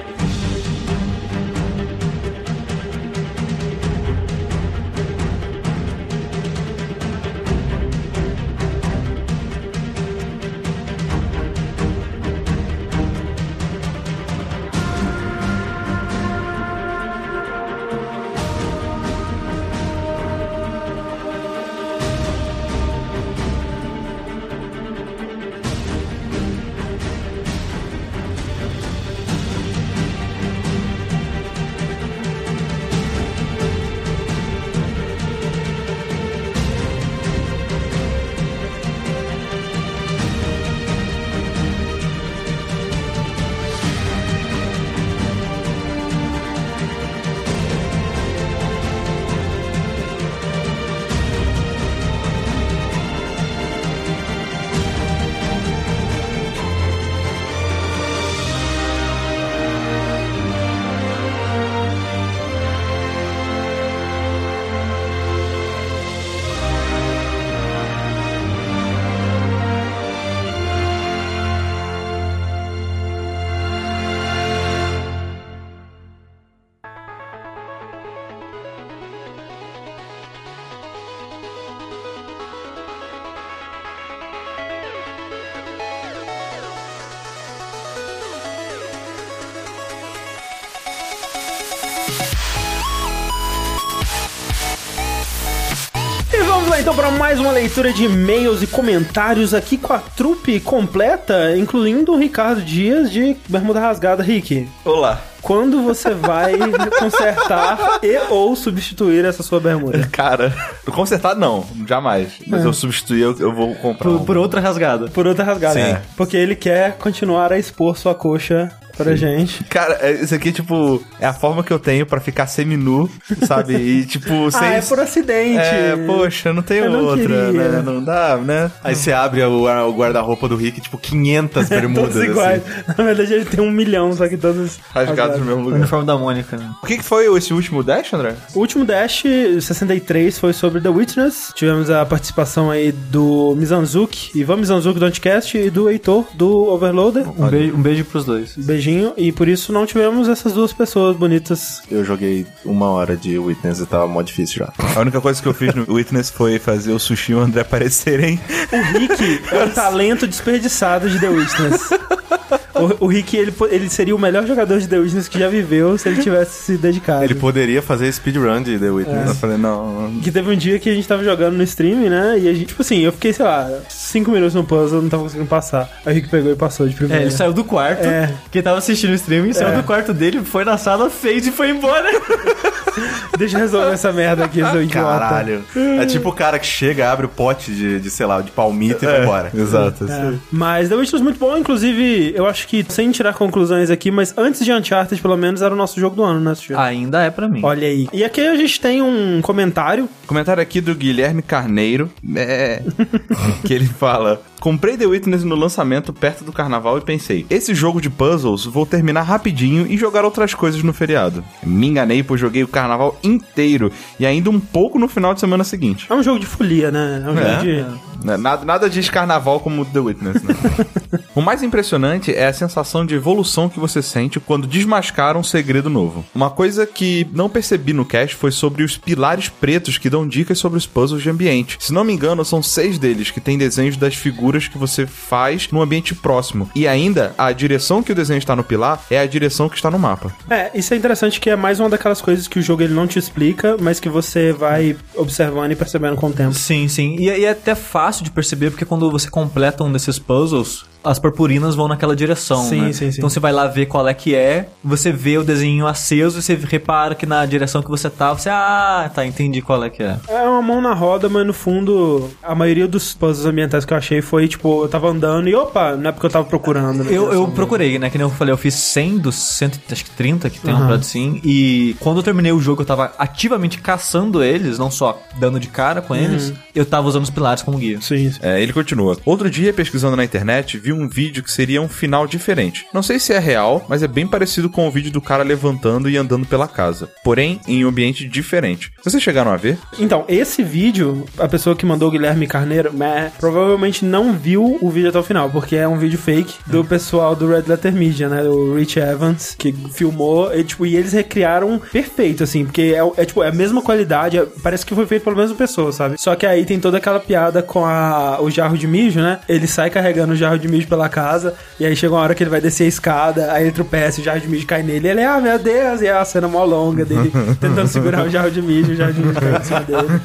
Leitura de e-mails e comentários aqui com a trupe completa, incluindo o Ricardo Dias de Bermuda Rasgada. Rick, Olá. quando você vai consertar e ou substituir essa sua bermuda? Cara, consertar não, jamais. Mas É. eu substituir, eu, eu vou comprar. Por, um. por outra rasgada. Por outra rasgada. Sim. É. Porque ele quer continuar a expor sua coxa pra gente. Cara, é- isso aqui, tipo, é a forma que eu tenho pra ficar seminu, sabe? E, tipo, sem... Ah, é por acidente. É, poxa, não não outra, queria. né? Não dá, né? Aí você abre o, o guarda-roupa do Rick, tipo, 500 bermudas. Todos iguais. assim. Na verdade, ele tem um milhão, só que todos Rasgados no mesmo O lugar. uniforme da Mônica, né? O que, que foi esse último dash, André? O último Dash 63 foi sobre The Witness. Tivemos a participação aí do Mizanzuki, Ivan Mizanzuki do Anticast e do Heitor do Overloader. Um beijo, um beijo pros dois. Beijinho. E por isso não tivemos essas duas pessoas bonitas. Eu joguei uma hora de Witness e tava mó difícil já. A única coisa que eu fiz no Witness foi fazer o Sushi e o André aparecerem. O Rick é um talento desperdiçado de The Witness. O, o Rick, ele, ele seria o melhor jogador de The Witness que já viveu se ele tivesse se dedicado. Ele poderia fazer speedrun de The Witness. Eu falei, não. Que teve um dia que a gente tava jogando no stream, né? E a gente, tipo assim, eu fiquei, sei lá, cinco minutos no puzzle, não tava conseguindo passar. Aí o Rick pegou e passou de É, primeira. ele saiu do quarto. É. Quem tava assistindo o streaming saiu É. do quarto dele, foi na sala, fez e foi embora. Deixa eu resolver essa merda aqui, seu idiota. Caralho. É tipo o cara que chega, abre o pote de, de sei lá, de palmito e vai embora. Exato. É. Mas The Witness muito bom, inclusive, eu acho que, sem tirar conclusões aqui, mas antes de Uncharted, pelo menos, era o nosso jogo do ano, né, Sushi? Ainda é pra mim. Olha aí. E aqui a gente tem um comentário. Comentário aqui do Guilherme Carneiro, é, que ele fala: Comprei The Witness no lançamento perto do carnaval e pensei: esse jogo de puzzles vou terminar rapidinho e jogar outras coisas no feriado. Me enganei, pois joguei o carnaval inteiro e ainda um pouco no final de semana seguinte. É um jogo de folia, né? É um jogo de. Né, Nada, nada diz carnaval como The Witness, né? o mais impressionante é a sensação de evolução que você sente quando desmascara um segredo novo. Uma coisa que não percebi no cast foi sobre os pilares pretos que dão dicas sobre os puzzles de ambiente. Se não me engano, são seis deles que têm desenhos das figuras que você faz no ambiente próximo. E ainda, a direção que o desenho está no pilar é a direção que está no mapa. É, isso é interessante que é mais uma daquelas coisas que o jogo ele não te explica, mas que você vai observando e percebendo com o tempo. Sim, sim. E, e é até fácil de perceber, porque quando você completa um desses puzzles, as purpurinas vão naquela direção, Sim, né? sim, sim. Então você vai lá ver qual é que é, você vê o desenho aceso e você repara que na direção que você tá, você, ah, tá, entendi qual é que é. É uma mão na roda, mas no fundo, a maioria dos puzzles ambientais que eu achei foi tipo, eu tava andando e opa, não é porque eu tava procurando. né? Eu, eu procurei, né? Que nem eu falei, eu fiz 100 dos 130 que tem Aham. no Prato Sim. E quando eu terminei o jogo, eu tava ativamente caçando eles, não só dando de cara com eles, eu tava usando os pilares como guia. Sim. É, ele continua. Outro dia, pesquisando na internet, vi um vídeo que seria um final diferente. Não sei se é real, mas é bem parecido com o vídeo do cara levantando e andando pela casa. Porém, em um ambiente diferente. Vocês chegaram a ver? Então, esse vídeo, a pessoa que mandou o Guilherme Carneiro, meh, provavelmente não viu o vídeo até o final, porque é um vídeo fake do pessoal do Red Letter Media, né? O Rich Evans, que filmou, e, tipo, e eles recriaram perfeito, assim, porque é, é, tipo, é a mesma qualidade, é- parece que foi feito pela mesma pessoa, sabe? Só que aí tem toda aquela piada com a, o jarro de mijo, né? Ele sai carregando o jarro de mijo pela casa, e aí chega uma hora que ele vai descer a escada, aí ele tropeça, o jarro de mijo cai nele, e ele, ah, meu Deus, e é a cena mó longa dele tentando segurar o jarro de mijo, o jarro de mijo cai em cima dele.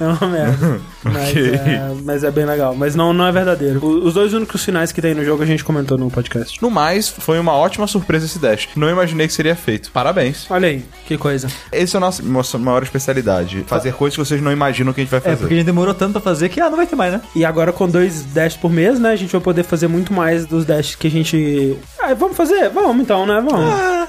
É uma merda. Mas, Ok. é, mas é bem legal. Mas não, não é verdadeiro. O- Os dois únicos finais que tem no jogo a gente comentou no podcast. No mais, foi uma ótima surpresa esse dash. Não imaginei que seria feito. Parabéns. Olha aí, que coisa. Esse é a nossa, nossa maior especialidade. Fazer coisas que vocês não imaginam que a gente vai É, fazer. porque a gente demorou tanto pra fazer que, ah, não vai ter mais, né? E agora com dois dashes por mês, né? A gente vai poder fazer muito mais dos dashes que a gente. Ah, vamos fazer? Vamos então, né? Vamos.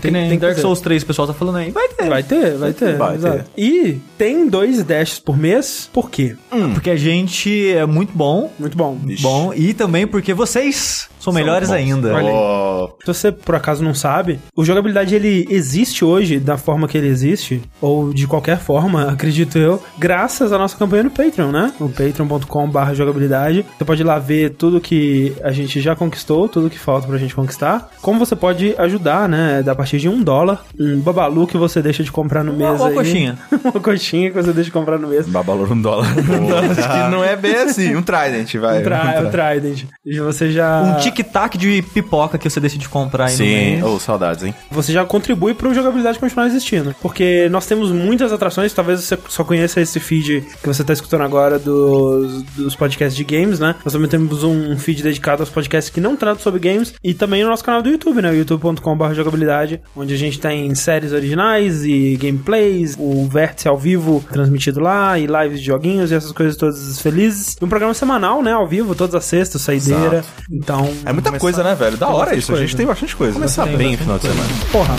Tem, Tem- nem tem que Dark fazer. Souls 3, o pessoal tá falando aí. Vai ter. Vai ter, vai ter. Vai exato. ter. E tem dois dashes por mês, por quê? Porque a gente é muito bom. Muito bom. Bom. E também porque vocês são melhores bons. ainda. Oh, Se você por acaso não sabe, o jogabilidade ele existe hoje da forma que ele existe, ou de qualquer forma, acredito eu, graças à nossa campanha no Patreon, né? O patreon.com/barra jogabilidade. Você pode ir lá ver tudo que a gente já conquistou, tudo que falta pra gente conquistar. Como você pode ajudar, né? Da partir de um dólar, um babalu que você deixa de comprar no mês uma aí. coxinha. uma coxinha que você deixa de comprar no mês. Babalor um dólar. Acho que não é bem assim. Um Trident, vai. Um, tri um Trident. E você já. Um tic-tac de pipoca que você decide comprar aí no Sim, ou saudades, hein? você já contribui para o jogabilidade continuar existindo. Porque nós temos muitas atrações, talvez você só conheça esse feed que você está escutando agora dos, dos podcasts de games, né? Nós também temos um feed dedicado aos podcasts que não tratam sobre games e também no nosso canal do YouTube, né? youtube.com.br jogabilidade, onde a gente tem séries originais e gameplays, o Vértice ao vivo transmitido lá e lives de joguinhos e essas coisas todas felizes. E um programa semanal, né? Ao vivo, todas as sextas, saideira. Então. É muita coisa, né, velho? Da hora isso. A gente coisa. tem bastante coisa. Começar né? bem o final de semana. Porra.